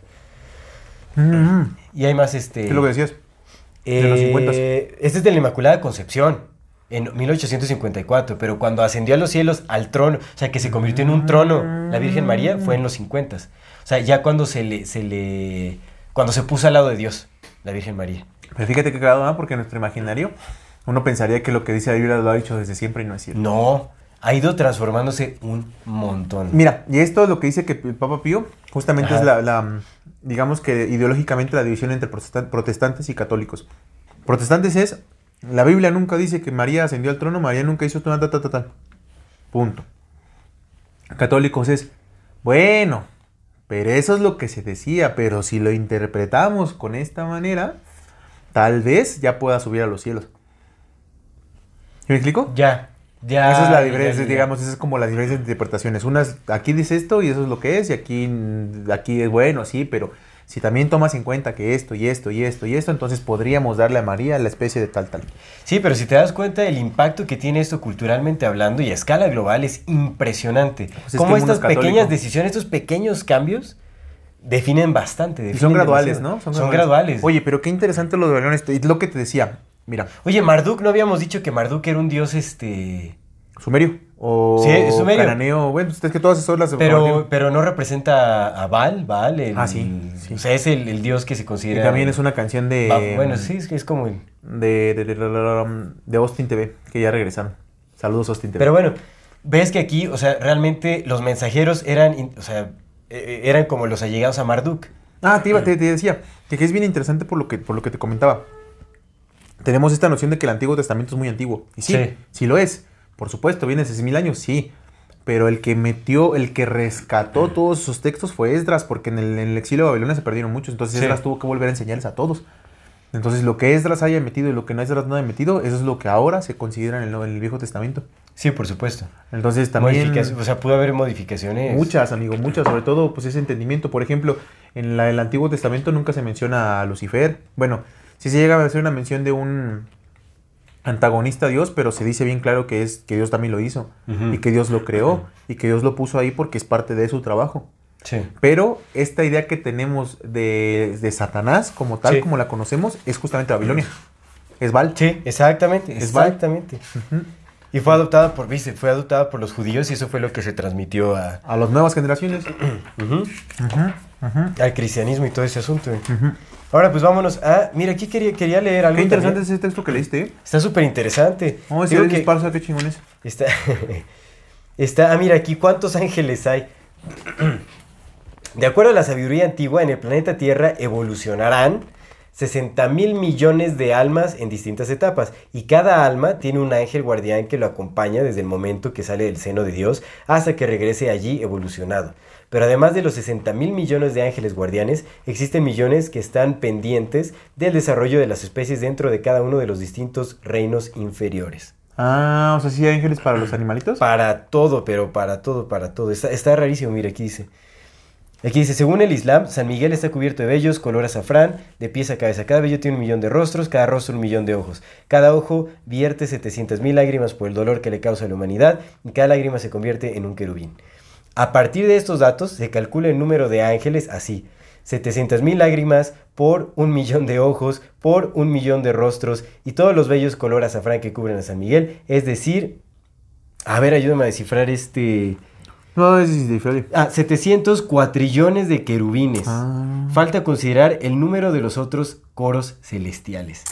Mm, Y hay más este... ¿Qué es lo que decías? De los 50. Eh, Este es de la Inmaculada Concepción, en 1854, pero cuando ascendió a los cielos al trono, o sea, que se convirtió en un trono, la Virgen María, fue en los 50. O sea, ya cuando se le, se le, cuando se puso al lado de Dios, la Virgen María. Pero fíjate que cagado, ¿no? Porque en nuestro imaginario uno pensaría que lo que dice la Biblia lo ha dicho desde siempre y no es cierto. No, ha ido transformándose un montón. Mira, y esto es lo que dice que el Papa Pío, justamente Ajá. es la, la, digamos que ideológicamente la división entre protestan- protestantes y católicos. Protestantes es, la Biblia nunca dice que María ascendió al trono, María nunca hizo tal, tal, tal, tal. Punto. Católicos es, bueno, pero eso es lo que se decía, pero si lo interpretamos con esta manera, tal vez ya pueda subir a los cielos. ¿Sí ¿Me explico? Ya, ya. Esa es la diferencia, ya, ya. digamos, esa es como la diferencia de interpretaciones. Unas, aquí dice esto y eso es lo que es, y aquí, aquí es bueno, sí, pero si también tomas en cuenta que esto y esto y esto y esto, entonces podríamos darle a María la especie de tal, tal. Sí, pero si te das cuenta el impacto que tiene esto culturalmente hablando y a escala global es impresionante. Pues es que estas católico. pequeñas decisiones, estos pequeños cambios definen bastante. Y definen son graduales, demasiado. ¿no? Son, graduales. Oye, pero qué interesante lo de. Y lo que te decía, mira, Oye, Marduk, ¿no habíamos dicho que Marduk era un dios este... sumerio o Sí, sumerio. cananeo, bueno, es que todas esas las Pero, pero no representa a Baal, Baal, el, Ah, sí, sí. O sea, es el, el dios que se Y considera... también es una canción de... Bueno, sí, es que es como el... De, de, de, Austin TV, que ya regresaron. Saludos, Austin TV. Pero bueno, ves que aquí, o sea, realmente los mensajeros eran, o sea, eh, eran como los allegados a Marduk. Ah, te, iba- te, te decía que, que es bien interesante por lo que, por lo que te comentaba. Tenemos esta noción de que el Antiguo Testamento es muy antiguo. Y sí, sí, Sí. lo es. Por supuesto, viene de seis mil años, sí. Pero el que metió, el que rescató todos esos textos fue Esdras, porque en el, en el exilio de Babilonia se perdieron muchos. Entonces Sí. Esdras tuvo que volver a enseñarles a todos. Entonces lo que Esdras haya metido y lo que no Esdras no haya metido, eso es lo que ahora se considera en el, Nuevo- en el Viejo Testamento. Sí, por supuesto. Entonces también... O sea, pudo haber modificaciones. Muchas, amigo, muchas, sobre todo pues ese entendimiento. Por ejemplo, en la- el Antiguo Testamento nunca se menciona a Lucifer. Bueno, sí se llega a hacer una mención de un antagonista a Dios, pero se dice bien claro que es que Dios también lo hizo y que Dios lo creó y que Dios lo puso ahí porque es parte de su trabajo. Sí. Pero esta idea que tenemos de, de Satanás como tal, Sí. como la conocemos, es justamente Babilonia. Es Baal. Sí, exactamente, Es Baal. exactamente. Y fue adoptada por, viste, fue adoptada por los judíos y eso fue lo que se transmitió a, A las nuevas generaciones. al cristianismo y todo ese asunto. Ahora pues vámonos a, mira, aquí quería, quería leer algo Qué interesante también. es ese texto que leíste. ¿eh? Está súper interesante. Oh, Luis que- Esparza, qué chingón es. Está, está, ah, mira, aquí cuántos ángeles hay. De acuerdo a la sabiduría antigua, en el planeta Tierra evolucionarán 60 mil millones de almas en distintas etapas y cada alma tiene un ángel guardián que lo acompaña desde el momento que sale del seno de Dios hasta que regrese allí evolucionado. Pero además de los 60 mil millones de ángeles guardianes, existen millones que están pendientes del desarrollo de las especies dentro de cada uno de los distintos reinos inferiores. Ah, o sea, sí hay ángeles para los animalitos. Para todo, pero para todo, para todo. Está, está rarísimo, mira, aquí dice. Aquí dice, según el Islam, San Miguel está cubierto de vellos, color azafrán, de pies a cabeza. Cada vello tiene un millón de rostros, cada rostro un millón de ojos. Cada ojo vierte 700 mil lágrimas por el dolor que le causa a la humanidad y cada lágrima se convierte en un querubín. A partir de estos datos se calcula el número de ángeles así. 700 mil lágrimas por un millón de ojos, por un millón de rostros y todos los vellos color azafrán que cubren a San Miguel. Es decir, a ver, ayúdame a descifrar este... No, es diferente. Ah, 700 cuatrillones de querubines. Ah. Falta considerar el número de los otros coros celestiales.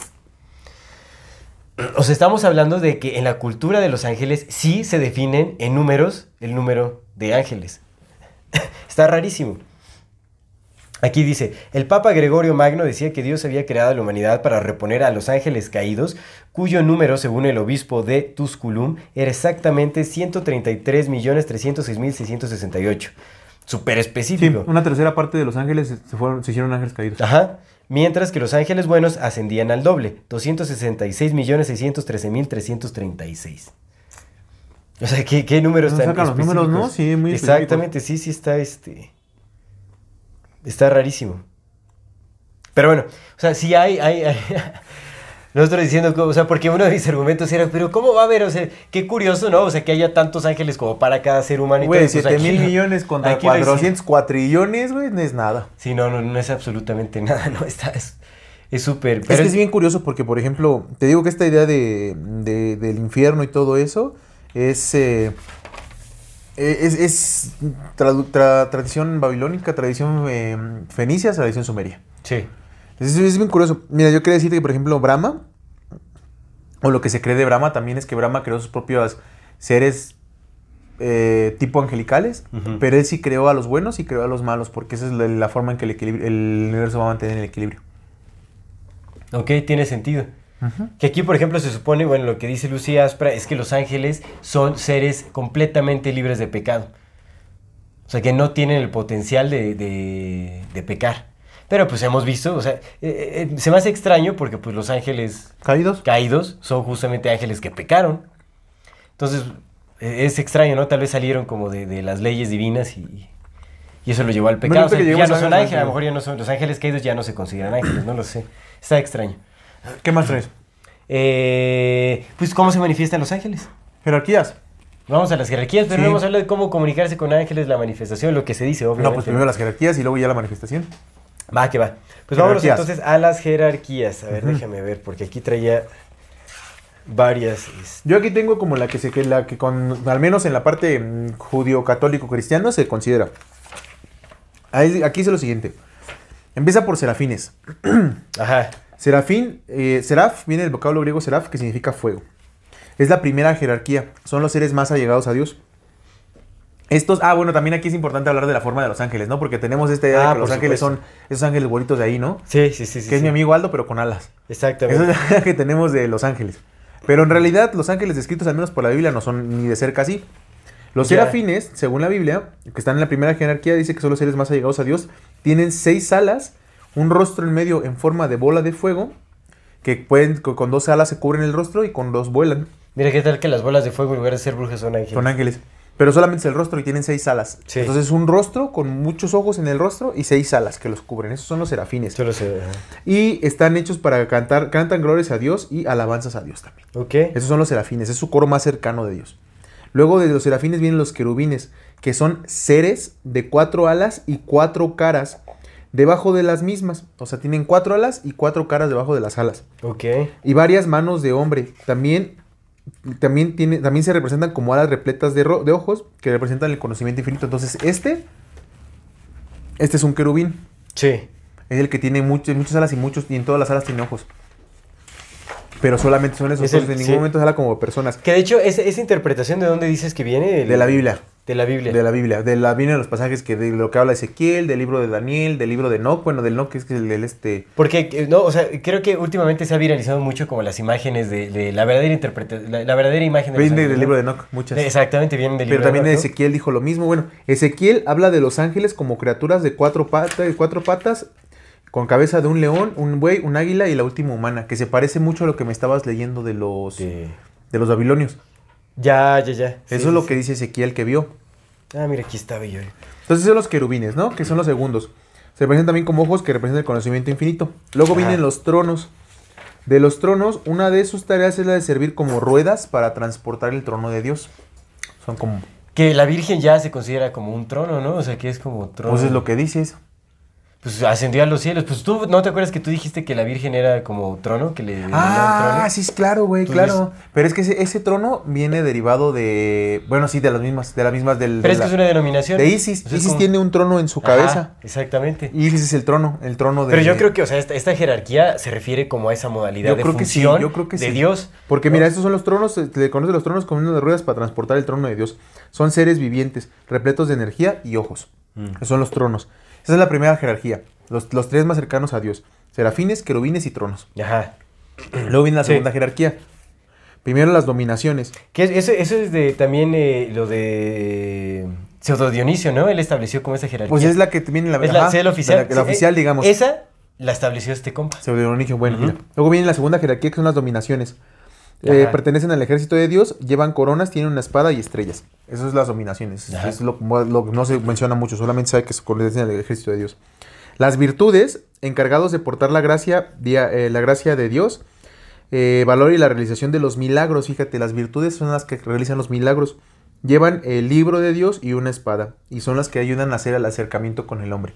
O sea, estamos hablando de que en la cultura de los ángeles sí se definen en números el número de ángeles. Está rarísimo. Aquí dice, el Papa Gregorio Magno decía que Dios había creado a la humanidad para reponer a los ángeles caídos, cuyo número, según el obispo de Tusculum, era exactamente 133.306.668. Súper Sí, específico. una tercera parte de los ángeles se, fueron, se hicieron ángeles caídos. Ajá. Mientras que los ángeles buenos ascendían al doble, 266.613.336. O sea, ¿qué, qué números No tan los números, ¿no? Sí, muy. Exactamente, sí, sí está este... Está rarísimo. Pero bueno, o sea, sí hay... hay, hay- Nosotros diciendo, o sea, porque uno de mis argumentos era, pero ¿cómo va a haber? O sea, qué curioso, ¿no? O sea, que haya tantos ángeles como para cada ser humano. y Güey, todo, pues 7 aquí mil lo- millones contra aquí lo hicimos. 400 cuatrillones, güey, no es nada. Sí, no, no, no es absolutamente nada, no, está, es es súper... Es pero que es bien curioso porque, por ejemplo, te digo que esta idea de, de- del infierno y todo eso es, eh, es, es tradu- tra- tradición babilónica, tradición eh, fenicia, tradición sumeria. Sí. Es, es bien curioso. Mira, yo quería decirte que, por ejemplo, Brahma, o lo que se cree de Brahma también es que Brahma creó sus propios seres eh, tipo angelicales, pero él sí creó a los buenos y creó a los malos, porque esa es la, la forma en que el, equilibrio- el universo va a mantener el equilibrio. Ok, tiene sentido. Que aquí, por ejemplo, se supone, bueno, lo que dice Lucía Aspra es que los ángeles son seres completamente libres de pecado. O sea, que no tienen el potencial de, de- de pecar. Pero pues hemos visto, o sea, eh, eh, se me hace extraño porque pues los ángeles ¿Caídos? caídos son justamente ángeles que pecaron. Entonces, eh, es extraño, ¿no? Tal vez salieron como de, de las leyes divinas y, y eso lo llevó al pecado. O sea, ya no son ángeles, a lo mejor ya no son, los ángeles caídos ya no se consideran ángeles, no lo sé. Está extraño. ¿Qué más traes? Eh, pues, ¿cómo se manifiestan los ángeles? Jerarquías. Vamos a las jerarquías, pero Sí. no hemos hablado de cómo comunicarse con ángeles, la manifestación, lo que se dice, obviamente. No, pues primero las jerarquías y luego ya la manifestación. Va, que va. Pues vámonos entonces a las jerarquías. A ver, déjame ver, porque aquí traía varias. este, Yo aquí tengo como la que se que la que con al menos en la parte mm, judío católico cristiano se considera. Ahí- Aquí dice lo siguiente. Empieza por serafines. Ajá. Serafín, eh, seraf viene del vocablo griego seraf que significa fuego. Es la primera jerarquía. Son los seres más allegados a Dios. Estos, ah, bueno, también aquí es importante hablar de la forma de los ángeles, ¿no? Porque tenemos esta idea Ah, de que por los ángeles supuesto. son esos ángeles bonitos de ahí, ¿no? Sí, sí, sí. sí que es sí. mi amigo Aldo, pero con alas. Esa Exactamente. es la idea que tenemos de los ángeles. Pero en realidad, los ángeles descritos, al menos por la Biblia, no son ni de cerca así. Los serafines, según la Biblia, que están en la primera jerarquía, dice que son los seres más allegados a Dios. Tienen seis alas, un rostro en medio en forma de bola de fuego, que pueden, co- con dos alas se cubren el rostro y con dos vuelan. Mira, ¿qué tal que las bolas de fuego en lugar de ser brujas son ángeles? Son ángeles. Pero solamente es el rostro y tienen seis alas. Sí. Entonces, un rostro con muchos ojos en el rostro y seis alas que los cubren. Esos son los serafines. Yo lo sé. Y están hechos para cantar, cantan glorias a Dios y alabanzas a Dios también. Ok. Esos son los serafines, es su coro más cercano de Dios. Luego de los serafines vienen los querubines, que son seres de cuatro alas y cuatro caras debajo de las mismas. O sea, tienen cuatro alas y cuatro caras debajo de las alas. Ok. Y varias manos de hombre. También, también, tiene, también se representan como alas repletas de, ro- de ojos que representan el conocimiento infinito. Entonces, este, este es un querubín. Sí. Es el que tiene muchas, muchas alas y muchos, y en todas las alas tiene ojos. Pero solamente son esos Es el- ojos, en ningún momento se habla como personas. Que de hecho, esa, esa interpretación de dónde dices que viene. El- De la Biblia. De la Biblia. de la Biblia. De la Biblia, los pasajes que de lo que habla Ezequiel, del libro de Daniel, del libro de Enoch, bueno, del Enoch que es el del este... Porque, eh, no, o sea, creo que últimamente se ha viralizado mucho como las imágenes de, de la verdadera interpretación, la, la verdadera imagen de los Viene ángeles, del libro de Enoch, muchas. Exactamente, vienen del Pero libro también de Enoch, ¿no? Ezequiel dijo lo mismo. Bueno, Ezequiel habla de los ángeles como criaturas de cuatro patas, cuatro patas, con cabeza de un león, un buey, un águila y la última humana, que se parece mucho a lo que me estabas leyendo de los de los babilonios. Ya, ya, ya. Eso Sí, es lo sí. que dice Ezequiel que vio. Ah, mira, aquí estaba yo. Entonces son los querubines, ¿no? Que son los segundos. Se representan también como ojos que representan el conocimiento infinito. Luego Ajá. vienen los tronos. De los tronos, una de sus tareas es la de servir como ruedas para transportar el trono de Dios. Son como... Que la Virgen ya se considera como un trono, ¿no? O sea, que es como trono. Pues es lo que dices. Pues ascendió a los cielos. Pues tú, ¿no te acuerdas que tú dijiste que la Virgen era como trono? Que le Ah, trono? sí, es claro, güey, claro. Pero es que ese, ese trono viene derivado de... Bueno, sí, de las mismas, de las mismas del... Pero de es que es una denominación. De Isis. O sea, es Isis como- tiene un trono en su Ajá, cabeza. exactamente. Isis es el trono, el trono de... Pero yo creo que, o sea, esta, esta jerarquía se refiere como a esa modalidad Yo de creo que sí, función yo creo que de sí. Dios. Porque ¿no? mira, estos son los tronos, se le conoce los tronos como uno de ruedas para transportar el trono de Dios. Son seres vivientes, repletos de energía y ojos. Mm. Son los tronos. Esa es la primera jerarquía. Los, los tres más cercanos a Dios. Serafines, querubines y tronos. Ajá. Luego viene la Sí. segunda jerarquía. Primero las dominaciones. Que es- eso, eso es de también eh, lo de Pseudo Dionisio, ¿no? Él estableció como esa jerarquía. Pues es la que viene en la, Es la, ajá, la oficial. La, la Sí, oficial, eh, digamos. Esa la estableció este compa. Pseudonimio, bueno, Ujú. mira. Luego viene la segunda jerarquía que son las dominaciones. Eh, pertenecen al ejército de Dios, llevan coronas, tienen una espada y estrellas. Eso es las dominaciones. Ajá. Es lo, no se menciona mucho, solamente sabe que se pertenecen al ejército de Dios. Las virtudes, encargados de portar la gracia, dia- eh, la gracia de Dios, eh, valor y la realización de los milagros. Fíjate, las virtudes son las que realizan los milagros. Llevan el libro de Dios y una espada. Y son las que ayudan a hacer el acercamiento con el hombre.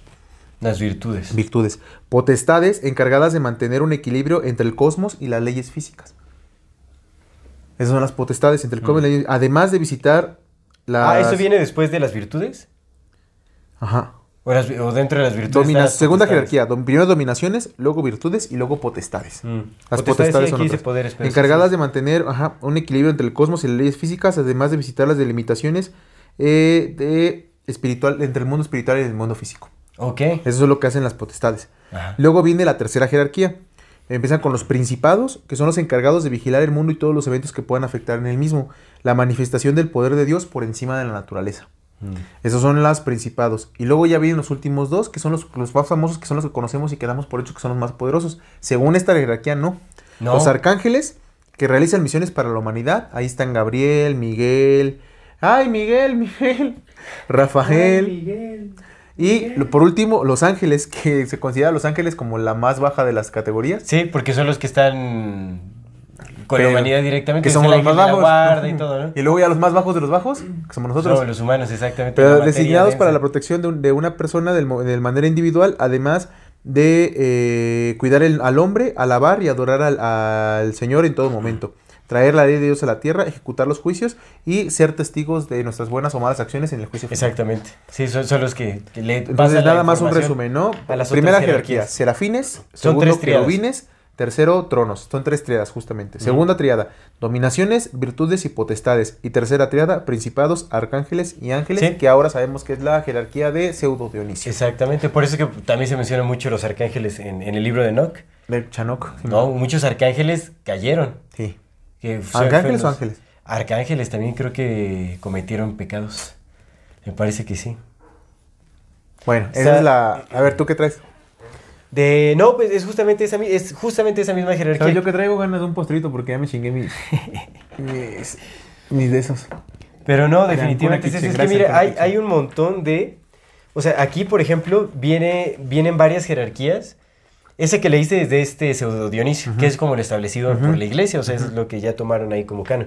Las virtudes. Virtudes. Potestades encargadas de mantener un equilibrio entre el cosmos y las leyes físicas. Esas son las potestades entre el cosmos y. Además de visitar las... Ah, ¿eso viene después de las virtudes? Ajá. ¿O, las- o dentro de las virtudes? Domina- las segunda jerarquía. dom- primero dominaciones, luego virtudes y luego potestades. Mm. Las Potestades, son otras. poderes, encargadas sí. de mantener ajá, un equilibrio entre el cosmos y las leyes físicas, además de visitar las delimitaciones eh, de espiritual, entre el mundo espiritual y el mundo físico. Ok. Eso es lo que hacen las potestades. Ajá. Luego viene la tercera jerarquía. Empiezan con los principados, que son los encargados de vigilar el mundo y todos los eventos que puedan afectar en el mismo. La manifestación del poder de Dios por encima de la naturaleza. Mm. Esos son los principados. Y luego ya vienen los últimos dos, que son los, los más famosos, que son los que conocemos y que damos por hecho que son los más poderosos. Según esta jerarquía, no. No. Los arcángeles, que realizan misiones para la humanidad. Ahí están Gabriel, Miguel. ¡Ay, Miguel, Miguel! Rafael. Ay, Miguel. Y por último, los ángeles, que se considera los ángeles como la más baja de las categorías. Sí, porque son los que están con la Pero- humanidad directamente. Que somos los más de la bajos. guarda y todo, ¿no? Y luego ya los más bajos de los bajos, que somos nosotros. Somos los humanos, exactamente. pero la designados para la protección de, un- de una persona del mo- de manera individual, además de eh, cuidar el- al hombre, alabar y adorar al, al Señor en todo momento. Traer la ley de Dios a la tierra, ejecutar los juicios y ser testigos de nuestras buenas o malas acciones en el juicio. final. Exactamente. Sí, son, son los que, que le Entonces, nada más un resumen, ¿no? a las Primera jerarquía, serafines, Son segundo querubines, tercero tronos. Son tres triadas, justamente. Segunda triada, dominaciones, virtudes y potestades. Y tercera triada, principados, arcángeles y ángeles, Sí. que ahora sabemos que es la jerarquía de pseudo Dionisio. Exactamente, por eso es que también se menciona mucho los arcángeles en, en el libro de Enoch. De Chanok. No, muchos arcángeles cayeron. Sí. Que ¿Arcángeles o ángeles? Arcángeles también creo que cometieron pecados. Me parece que sí. Bueno, sea- esa es la... A ver, ¿tú qué traes? De no, pues es justamente esa es justamente esa misma jerarquía. ¿Sabes? Yo que traigo ganas de un postrito porque ya me chingué mis... mis, mis de esos. Pero no, definitivamente es, es que pura hay, hay un montón de... O sea, aquí, por ejemplo, viene, vienen varias jerarquías. Ese que leíste es de este pseudo Dionisio, que es como lo establecido por la iglesia, o sea, eso es lo que ya tomaron ahí como canon.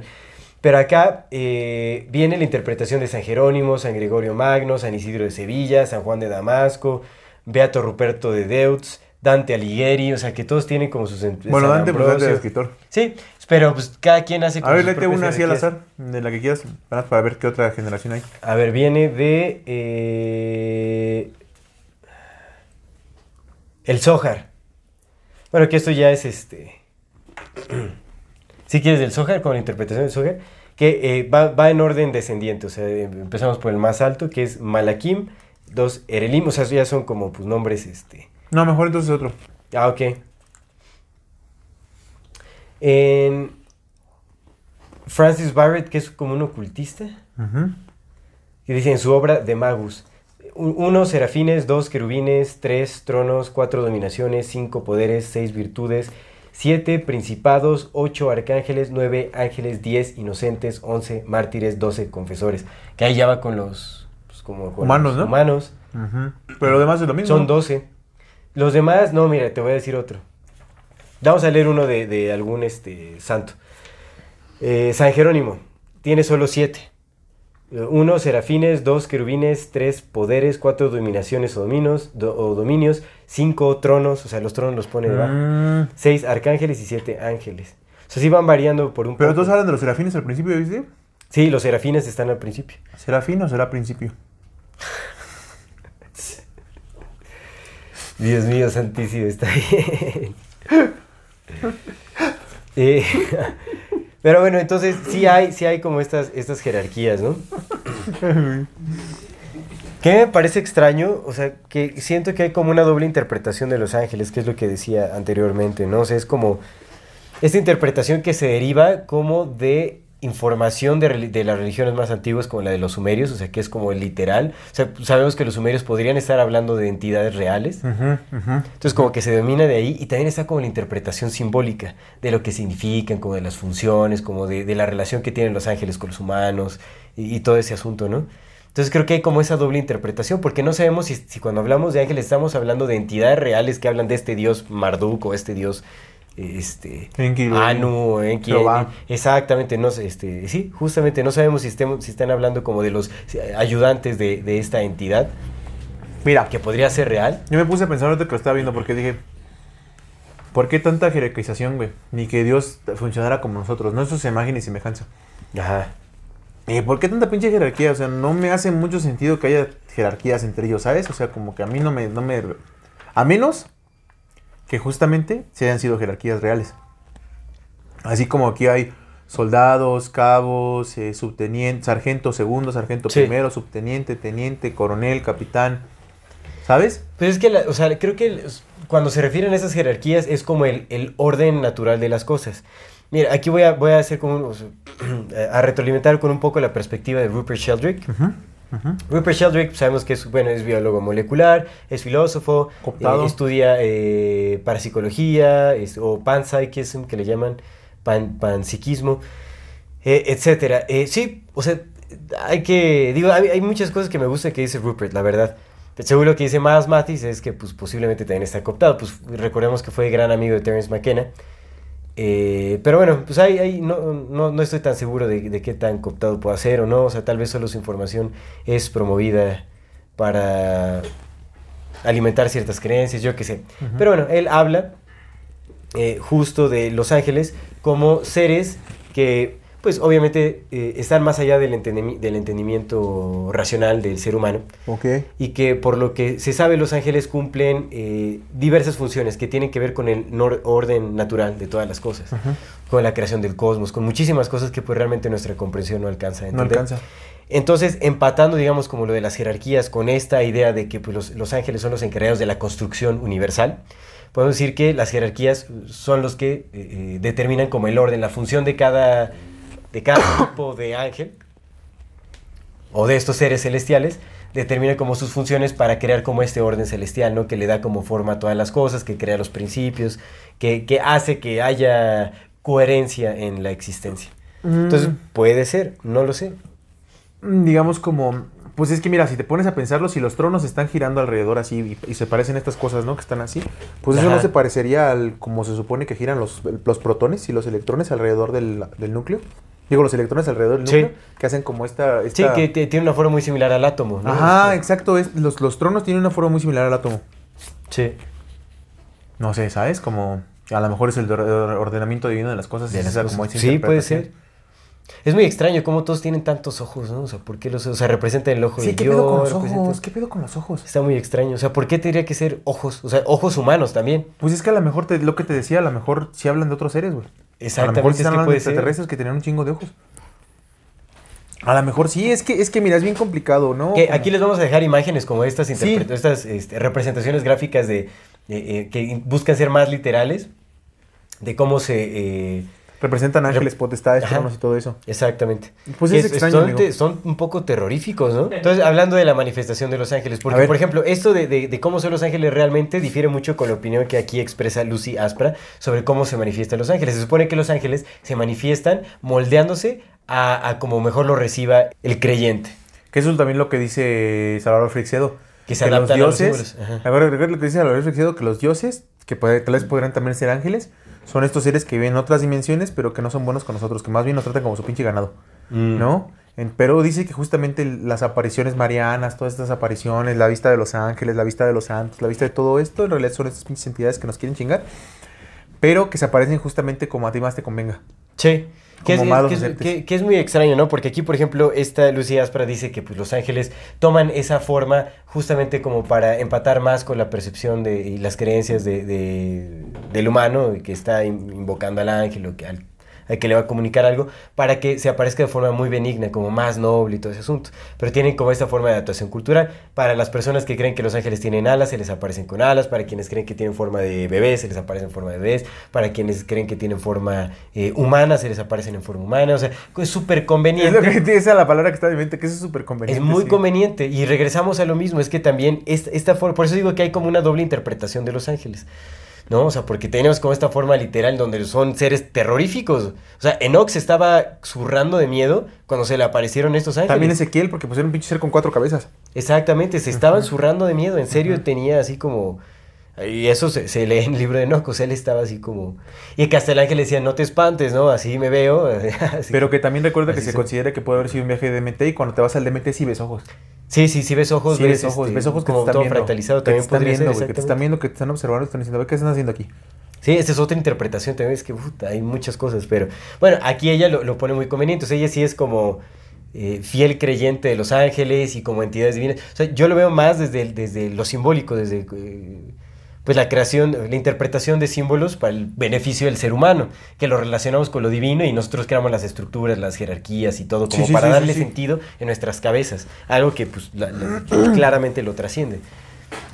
Pero acá eh, viene la interpretación de San Jerónimo, San Gregorio Magno, San Isidro de Sevilla, San Juan de Damasco, Beato Ruperto de Deutz, Dante Alighieri, o sea, que todos tienen como sus... Bueno, San Dante, pues es escritor. Sí, pero pues cada quien hace A como ver, sus léete una así al azar, de la que quieras, para ver qué otra generación hay. A ver, viene de. eh, el Zohar. Bueno, que esto ya es este. Si quieres del Zohar, con la interpretación del Zohar, que eh, va, va en orden descendiente, o sea, eh, empezamos por el más alto, que es Malakim, dos Erelim, o sea, ya son como pues nombres, este... No, mejor entonces otro. Ah, ok. En Francis Barrett, que es como un ocultista, Ujú. que dice en su obra de Magus, uno serafines, dos querubines, tres tronos, cuatro dominaciones, cinco poderes, seis virtudes, siete principados, ocho arcángeles, nueve ángeles, diez inocentes, once mártires, doce confesores. Que ahí ya va con los pues, como con Humanos, los ¿no? humanos. Pero lo demás es lo mismo. Son 12. Los demás, no, mira, te voy a decir otro. Vamos a leer uno de, de algún este, santo. Eh, San Jerónimo, tiene solo siete. Eh, Uno, serafines, dos, querubines, tres, poderes, cuatro, dominaciones o, dominos, do- o dominios, cinco, tronos, o sea, los tronos los pone debajo. Mm. Seis, arcángeles y siete, ángeles. O sea, sí van variando por un Pero poco. todos hablan de los serafines al principio, ¿viste? Sí, los serafines están al principio. ¿Serafín o será principio? Dios mío, santísimo, está bien. Eh, pero bueno, entonces sí hay, sí hay como estas, estas jerarquías, ¿no? ¿Qué me parece extraño? O sea, que siento que hay como una doble interpretación de los ángeles, que es lo que decía anteriormente, ¿no? O sea, es como esta interpretación que se deriva como de información de, las religiones más antiguas, como la de los sumerios, o sea, que es como el literal. O sea, sabemos que los sumerios podrían estar hablando de entidades reales. Entonces como que se domina de ahí y también está como la interpretación simbólica de lo que significan, como de las funciones, como de, de la relación que tienen los ángeles con los humanos y, y todo ese asunto, ¿no? Entonces creo que hay como esa doble interpretación porque no sabemos si, si cuando hablamos de ángeles estamos hablando de entidades reales que hablan de este dios Marduk o este dios este Enki, Anu o Enki, Jehová. exactamente no sé este sí justamente no sabemos si, estemos, si están hablando como de los ayudantes de, de esta entidad Mira, que podría ser real yo me puse a pensar ahorita que lo estaba viendo porque dije, ¿por qué tanta jerarquización, güey? Ni que Dios funcionara como nosotros, no es su imagen y semejanza. ajá Eh, ¿Por qué tanta pinche jerarquía? O sea, no me hace mucho sentido que haya jerarquías entre ellos, ¿sabes? O sea, como que a mí no me... No me a menos que justamente se hayan sido jerarquías reales. Así como aquí hay soldados, cabos, eh, subteniente, sargento segundo, sargento Sí. primero, subteniente, teniente, coronel, capitán. ¿Sabes? Pues es que, la- o sea, creo que el- cuando se refieren a esas jerarquías es como el, el orden natural de las cosas. Mira, aquí voy a, voy a hacer como un- a retroalimentar con un poco la perspectiva de Rupert Rupert Sheldrake sabemos que es, bueno, es biólogo molecular, es filósofo, eh, estudia eh, parapsicología es- o panpsychism, que le llaman pan, panpsiquismo, eh, etcétera. Eh, sí, o sea, hay que, digo, hay, hay muchas cosas que me gusta que dice Rupert, la verdad. Seguro lo que dice más Mathis es que pues, posiblemente también está cooptado. Pues recordemos que fue gran amigo de Terence McKenna. Eh, pero bueno, pues ahí, ahí no, no, no estoy tan seguro de, de qué tan cooptado puede ser o no. O sea, tal vez solo su información es promovida para alimentar ciertas creencias, yo qué sé. Pero bueno, él habla eh, justo de los ángeles como seres que, pues obviamente, eh, están más allá del, entendimi- del entendimiento racional del ser humano y que por lo que se sabe los ángeles cumplen eh, diversas funciones que tienen que ver con el orden natural de todas las cosas, con la creación del cosmos, con muchísimas cosas que pues realmente nuestra comprensión no alcanza a No entender. alcanza. Entonces, empatando, digamos, como lo de las jerarquías con esta idea de que pues, los, los ángeles son los encargados de la construcción universal, podemos decir que las jerarquías son los que eh, determinan como el orden, la función de cada, de cada tipo de ángel o de estos seres celestiales, determina como sus funciones para crear como este orden celestial, ¿no? Que le da como forma a todas las cosas, que crea los principios, que, que hace que haya coherencia en la existencia. Entonces, puede ser, no lo sé. Mm, digamos como pues es que mira si te pones a pensarlo si los tronos están girando alrededor así y, y se parecen estas cosas no que están así pues eso no se parecería al como se supone que giran los, los protones y los electrones alrededor del, del núcleo digo los electrones alrededor del Sí. núcleo que hacen como esta, Sí, que tiene una forma muy similar al átomo, ¿no? ajá Este, exacto es, los, los tronos tienen una forma muy similar al átomo Sí. no sé sabes como a lo mejor es el or- ordenamiento divino de las cosas de las cosas. como Sí, puede ser. Es muy extraño cómo todos tienen tantos ojos, ¿no? O sea, ¿por qué los, o sea, representan el ojo sí de qué Dios? pedo con los representan- ojos qué pedo con los ojos Está muy extraño. O sea, ¿por qué tendría que ser ojos? O sea, ojos humanos también. pues es que a lo mejor te- lo que te decía a lo mejor si hablan de otros seres güey A lo Exactamente, mejor es sí que de puede ser. extraterrestres que tenían un chingo de ojos. A lo mejor sí, es que, es que mira, es bien complicado, ¿no? Que aquí les vamos a dejar imágenes como estas, Sí. estas este, representaciones gráficas de, de, eh, que buscan ser más literales de cómo se... eh, Representan ángeles, potestades, Ajá. tronos y todo eso. exactamente. Pues es extraño, son, amigo. te- son un poco terroríficos, ¿no? Entonces, hablando de la manifestación de los ángeles, A porque, ver. por ejemplo, esto de, de- de cómo son los ángeles realmente difiere mucho con la opinión que aquí expresa Lucy Aspra sobre cómo se manifiestan los ángeles. Se supone que los ángeles se manifiestan moldeándose a, a como mejor lo reciba el creyente. Que eso es también lo que dice Salvador Frixedo. Que se adaptan a los símbolos. Ahora, recuerda lo que dice Salvador Frixedo, que los dioses, que puede- tal vez podrían también ser ángeles, son estos seres que viven en otras dimensiones, pero que no son buenos con nosotros, que más bien nos tratan como su pinche ganado, Mm. ¿no? En- pero dice que justamente las apariciones marianas, todas estas apariciones, la vista de los ángeles, la vista de los santos, la vista de todo esto, en realidad son estas pinches entidades que nos quieren chingar, pero que se aparecen justamente como a ti más te convenga. Sí. Que es, Como malos que es- aceptes. que- que es muy extraño, ¿no? Porque aquí, por ejemplo, esta Lucía Aspra dice que pues, los ángeles toman esa forma justamente como para empatar más con la percepción de, y las creencias de, de- del humano que está in- invocando al ángel o que, al, al que le va a comunicar algo, para que se aparezca de forma muy benigna, como más noble y todo ese asunto. Pero tienen como esta forma de adaptación cultural. Para las personas que creen que los ángeles tienen alas, se les aparecen con alas. Para quienes creen que tienen forma de bebés, se les aparecen en forma de bebés. Para quienes creen que tienen forma eh, humana, se les aparecen en forma humana. O sea, es súper Es conveniente. lo que dice la palabra que está mi mente, que eso es súper Es conveniente. muy sí. conveniente. Y regresamos a lo mismo. Es que también esta, esta forma, por eso digo que hay como una doble interpretación de los ángeles. ¿No? O sea, porque tenemos como esta forma literal donde son seres terroríficos. O sea, Enoch se estaba zurrando de miedo cuando se le aparecieron estos ángeles. También Ezequiel, porque era un pinche ser con cuatro cabezas. Exactamente, se estaban zurrando de miedo. En serio, tenía así como. Y eso se, se lee en el libro de sea, él estaba así como. Y que el ángel le decía, no te espantes, ¿no? Así me veo. así Pero que también recuerda que se se- considera que puede haber sido un viaje de DMT y cuando te vas al DMT sí ves ojos. Sí, sí, sí ves ojos, Sí ves, ojos, este, ves ojos que te como están todo viendo. fractalizado que te también están podría viendo, ser, que te están viendo, que te están observando, te están diciendo, "Ve, ¿qué están haciendo aquí? Sí, esta es otra interpretación también, es que puta, hay muchas cosas, pero bueno, aquí ella lo, lo pone muy conveniente, o sea, ella sí es como eh, fiel creyente de los ángeles y como entidades divinas, o sea, yo lo veo más desde, desde lo simbólico, desde eh, pues la creación, la interpretación de símbolos para el beneficio del ser humano, que lo relacionamos con lo divino y nosotros creamos las estructuras, las jerarquías y todo, como sí, para sí, darle sí. sentido en nuestras cabezas, algo que pues la- la- claramente lo trasciende.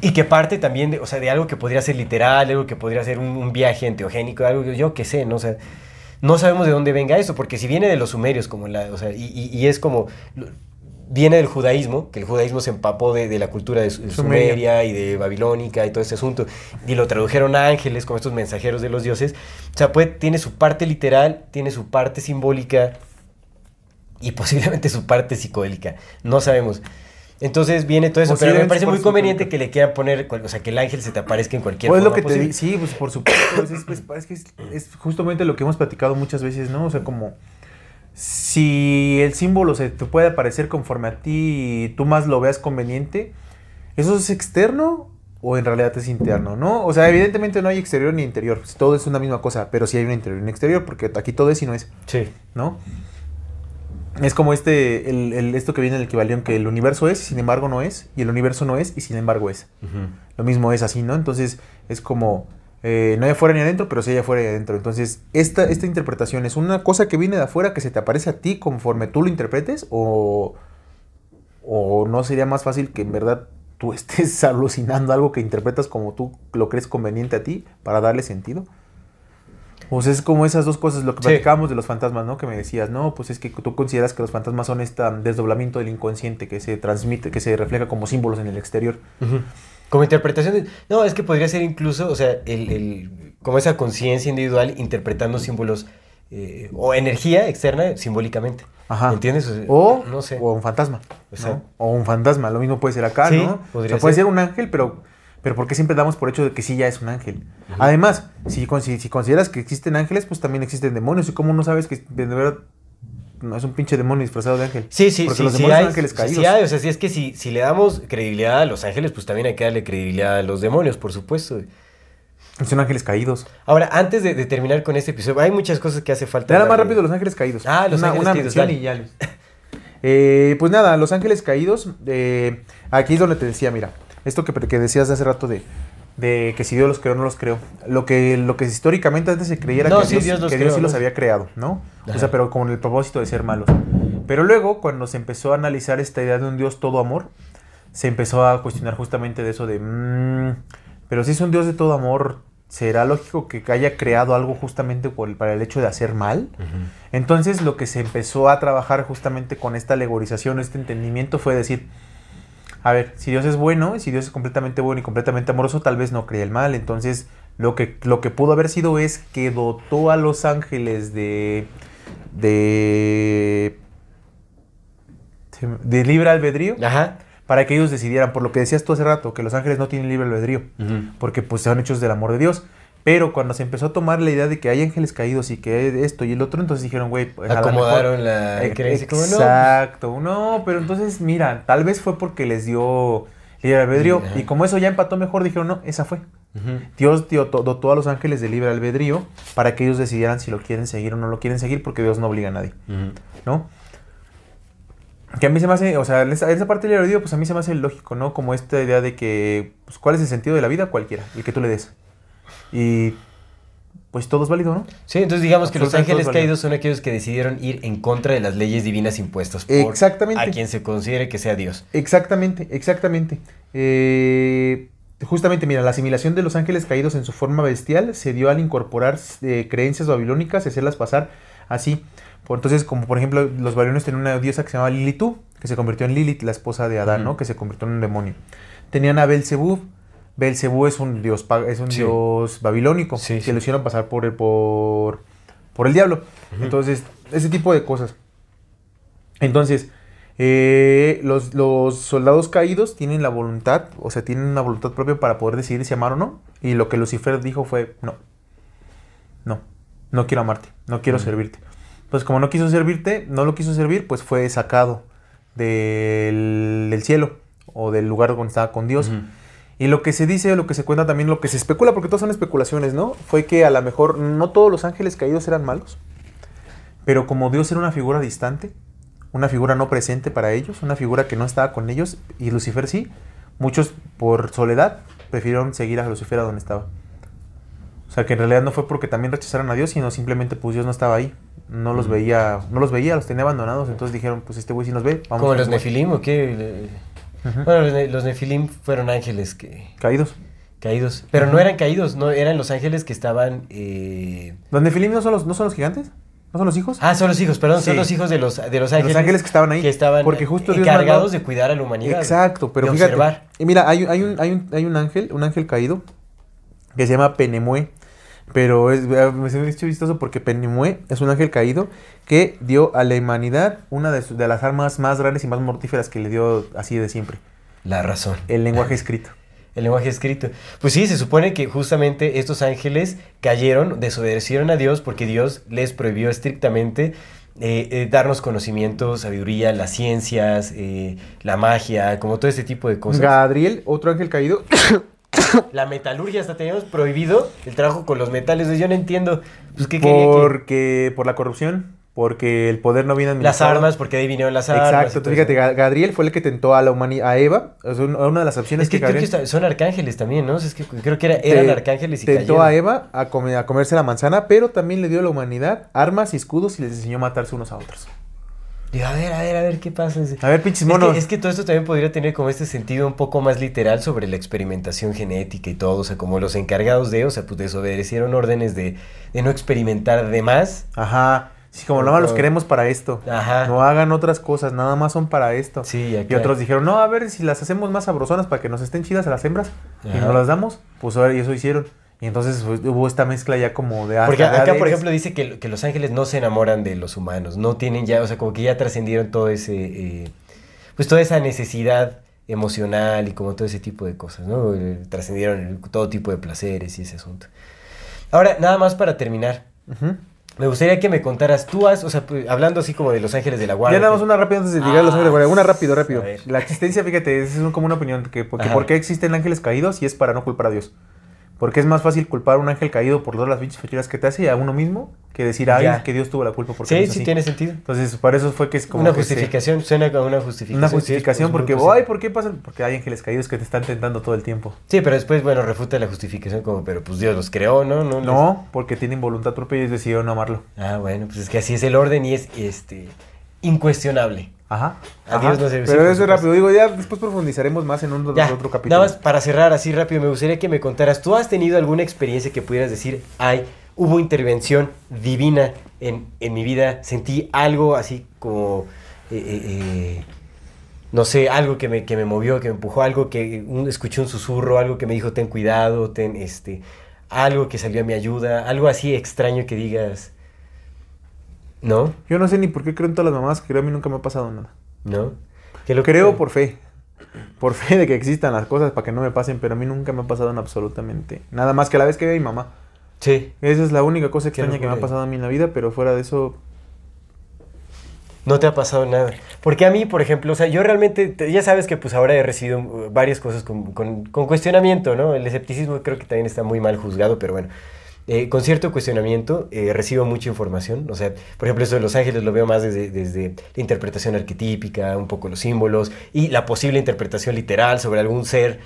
Y que parte también de, o sea, de algo que podría ser literal, algo que podría ser un, un viaje enteogénico, algo que yo qué sé, ¿no? O sea, no sabemos de dónde venga eso, porque si viene de los sumerios, como la, o sea, y, y- y es como, viene del judaísmo, que el judaísmo se empapó de, de la cultura de, Su- de Sumeria. Y de babilónica y todo ese asunto, y lo tradujeron a ángeles como estos mensajeros de los dioses. O sea, puede, tiene su parte literal, tiene su parte simbólica y posiblemente su parte psicodélica, no sabemos. Entonces viene todo eso, pero me parece muy conveniente que le quieran poner, o sea, que el ángel se te aparezca en cualquier Pues es lo que posible. sí, pues por supuesto, es, es justamente lo que hemos platicado muchas veces, ¿no? O sea, como si el símbolo se te puede aparecer conforme a ti y tú más lo veas conveniente, ¿eso es externo o en realidad es interno, no? O sea, evidentemente no hay exterior ni interior, todo es una misma cosa, pero sí hay un interior y un exterior, porque aquí todo es y no es, Sí. ¿no? Es como este, el, el- esto que viene en el equivalión, que el universo es y sin embargo no es, y el universo no es y sin embargo es. Lo mismo es así, ¿no? Entonces es como, eh, no hay afuera ni adentro, pero sí hay afuera y adentro. Entonces, esta, esta interpretación es una cosa que viene de afuera que se te aparece a ti conforme tú lo interpretes o, o no sería más fácil que en verdad tú estés alucinando algo que interpretas como tú lo crees conveniente a ti para darle sentido. O sea, es como esas dos cosas, lo que Sí. platicábamos de los fantasmas, ¿no? Que me decías, no, pues es que tú consideras que los fantasmas son este desdoblamiento del inconsciente que se transmite, que se refleja como símbolos en el exterior. Como interpretación de... No, es que podría ser incluso, o sea, el, el- como esa conciencia individual interpretando símbolos eh, o energía externa simbólicamente. Ajá. ¿Entiendes? O, no sé. o un fantasma. O sea- ¿no? O un fantasma, lo mismo puede ser acá, Sí, ¿no? podría o sea, puede ser. un ángel, pero, pero porque siempre damos por hecho de que sí ya es un ángel. Además, si, si, si consideras que existen ángeles, pues también existen demonios. ¿Y cómo no sabes que de verdad no es un pinche demonio disfrazado de ángel? Sí, sí, Porque sí, los sí demonios hay, son ángeles sí caídos. hay, o sea, sí es que si, si le damos credibilidad a los ángeles, pues también hay que darle credibilidad a los demonios, por supuesto. Son ángeles caídos. Ahora, antes de, de terminar con este episodio, hay muchas cosas que hace falta. Nada más rápido, Los Ángeles Caídos. Ah, Los una, Ángeles una Caídos, dale. y ya. Eh, pues nada, Los Ángeles Caídos. eh, aquí es donde te decía, mira, esto que, que decías hace rato de de que si Dios los creó o no los creó. Lo que, lo que históricamente antes se creía era No, que, sí, Dios, Dios los que Dios creó, sí los había creado, ¿no? O sea, pero con el propósito de ser malos. Pero luego, cuando se empezó a analizar esta idea de un Dios todo amor, se empezó a cuestionar justamente de eso de, "Mm, pero si es un Dios de todo amor, ¿será lógico que haya creado algo justamente por el- para el hecho de hacer mal? Entonces lo que se empezó a trabajar justamente con esta alegorización, este entendimiento fue decir, a ver, si Dios es bueno, y si Dios es completamente bueno y completamente amoroso, tal vez no crea el mal. Entonces lo que, lo que pudo haber sido es que dotó a los ángeles de... de... de libre albedrío Ajá. para que ellos decidieran, por lo que decías tú hace rato, que los ángeles no tienen libre albedrío porque pues son hechos del amor de Dios. Pero cuando se empezó a tomar la idea de que hay ángeles caídos y que esto y el otro, entonces dijeron, güey, pues, Acomodaron la Eh, creencia como no. Exacto, no, pero entonces mira, tal vez fue porque les dio libre albedrío y como eso ya empató mejor, dijeron, no, esa fue. Dios dio- dotó a los ángeles de libre albedrío para que ellos decidieran si lo quieren seguir o no lo quieren seguir porque Dios no obliga a nadie. ¿no? Que a mí se me hace, o sea, esa, esa parte del albedrío, pues a mí se me hace lógico, ¿no? Como esta idea de que, pues, ¿cuál es el sentido de la vida? Cualquiera, el que tú le des. Y pues todo es válido, ¿no? Sí, entonces digamos que los ángeles caídos son aquellos que decidieron ir en contra de las leyes divinas impuestas por Exactamente. a quien se considere que sea Dios. Exactamente, exactamente. Eh, justamente, mira, la asimilación de los ángeles caídos en su forma bestial se dio al incorporar eh, creencias babilónicas y hacerlas pasar así. Por, entonces, como por ejemplo, los babilonios tenían una diosa que se llamaba Lilitu, que se convirtió en Lilith, la esposa de Adán. ¿no? Que se convirtió en un demonio. Tenían a Belzebub. Belzebú es un dios, es un Sí. dios babilónico Sí, que sí. lo hicieron pasar por el, por, por el diablo. Entonces, ese tipo de cosas. Entonces, eh, los, los soldados caídos tienen la voluntad, o sea, tienen una voluntad propia para poder decidir si amar o no. Y lo que Lucifer dijo fue, no, no, no quiero amarte, no quiero servirte. Pues como no quiso servirte, no lo quiso servir, pues fue sacado del, del cielo o del lugar donde estaba con Dios. Y lo que se dice, lo que se cuenta también, lo que se especula, porque todas son especulaciones, ¿no? Fue que a lo mejor no todos los ángeles caídos eran malos, pero como Dios era una figura distante, una figura no presente para ellos, una figura que no estaba con ellos, y Lucifer sí, muchos por soledad prefirieron seguir a Lucifer a donde estaba. O sea que en realidad no fue porque también rechazaron a Dios, sino simplemente pues Dios no estaba ahí. No los veía, no los veía, los tenía abandonados, entonces dijeron, pues este güey sí nos ve, vamos Como los jugar". nefilim o qué? Bueno, los, ne- los nefilim fueron ángeles que Caídos. caídos, pero no eran caídos, no eran los ángeles que estaban eh, ¿Los nefilim no son los, no son los gigantes? ¿No son los hijos? Ah, son los hijos, perdón, son los hijos de los, de los ángeles. los ángeles que estaban ahí. Que estaban Porque justo Dios encargados mandó- de cuidar a la humanidad. Exacto, pero de fíjate. observar. Y mira, hay, un- hay, un, hay, un, hay un ángel, un ángel caído, que se llama Penemue. Pero es, me se me vistoso porque Penemue es un ángel caído que dio a la humanidad una de, de las armas más grandes y más mortíferas que le dio así de siempre. La razón. El lenguaje escrito. El lenguaje escrito. Pues sí, se supone que justamente estos ángeles cayeron, desobedecieron a Dios porque Dios les prohibió estrictamente eh, eh, darnos conocimiento, sabiduría, las ciencias, eh, la magia, como todo ese tipo de cosas. Gabriel, otro ángel caído. La metalurgia hasta teníamos prohibido el trabajo con los metales. Yo no entiendo, pues qué quería que... Porque, por la corrupción, porque el poder no viene Las administrado. armas, porque ahí vinieron las armas. Exacto, fíjate, eso. Ga- Gadriel fue el que tentó a la humanidad, a Eva, sea, una de las opciones Es que que, creo que Gabriel son arcángeles también, ¿no? O sea, es que creo que era- eran te- arcángeles y tentó cayeron. a Eva a, a comerse la manzana, pero también le dio a la humanidad armas y escudos y les enseñó a matarse unos a otros. Digo, a ver, a ver, a ver, ¿qué pasa? A ver, pinches Es monos. que, es que todo esto también podría tener como este sentido un poco más literal sobre la experimentación genética y todo, o sea, como los encargados de, o sea, pues desobedecieron órdenes de, de no experimentar de más. Ajá. Sí, como nada más los queremos para esto. Ajá. No hagan otras cosas, nada más son para esto. Sí, acá. Y otros dijeron, no, a ver si las hacemos más sabrosonas para que nos estén chidas a las hembras y nos las damos. Pues ahora y eso hicieron. Y entonces pues, hubo esta mezcla ya como de... Porque hasta de acá, por ejemplo, dice que, que los ángeles no se enamoran de los humanos, no tienen ya, o sea, como que ya trascendieron todo ese, eh, pues toda esa necesidad emocional y como todo ese tipo de cosas, ¿no? Eh, Trascendieron todo tipo de placeres y ese asunto. Ahora, nada más para terminar, me gustaría que me contaras, tú has, o sea, hablando así como de los ángeles de la guardia. Ya que- una rápida antes de llegar a los Ah, ángeles de guardia. Una rápido, rápido. ver. La existencia, fíjate, es como una opinión. Que, porque Ajá. ¿Por qué existen ángeles caídos? Y es para no culpar a Dios. Porque es más fácil culpar a un ángel caído por todas las pinches fechuras que te hace a uno mismo que decir, ay, Ya. que Dios tuvo la culpa porque Sí, eres sí así". tiene sentido. Entonces, para eso fue que es como una que se- justificación, suena como una justificación. una justificación porque, ay, ¿por qué pasan? Porque hay ángeles caídos que te están tentando todo el tiempo. Sí, pero después, bueno, refuta la justificación como, pero pues Dios los creó, ¿no? No, les- No, porque tienen voluntad propia y ellos decidieron no amarlo. Ah, bueno, pues es que así es el orden y es este incuestionable. Ajá. A ajá. No sí, Pero eso es rápido. Digo, ya después profundizaremos más en un Ya, otro capítulo. nada más para cerrar así rápido, me gustaría que me contaras, ¿tú has tenido alguna experiencia que pudieras decir, ay, hubo intervención divina en, en mi vida, sentí algo así como, eh, eh, eh, no sé, algo que me, que me movió, que me empujó, algo que un- escuché un susurro, algo que me dijo, ten cuidado, ten, este, algo que salió a mi ayuda, algo así extraño que digas, ¿no? Yo no sé ni por qué creo en todas las mamás, que creo a mí nunca me ha pasado nada. ¿No? Que lo Creo por fe. Por fe de que existan las cosas para que no me pasen, pero a mí nunca me ha pasado en absolutamente nada más que la vez que veo a mi mamá. Sí. Esa es la única cosa extraña que me ha pasado a mí en la vida, pero fuera de eso, No te ha pasado nada. Porque a mí, por ejemplo, o sea, yo realmente, te- ya sabes que pues ahora he recibido uh, varias cosas con, con- con cuestionamiento, ¿no? El escepticismo creo que también está muy mal juzgado, pero bueno. Eh, con cierto cuestionamiento eh, recibo mucha información. O sea, por ejemplo, eso de Los Ángeles lo veo más desde, desde la interpretación arquetípica, un poco los símbolos y la posible interpretación literal sobre algún ser.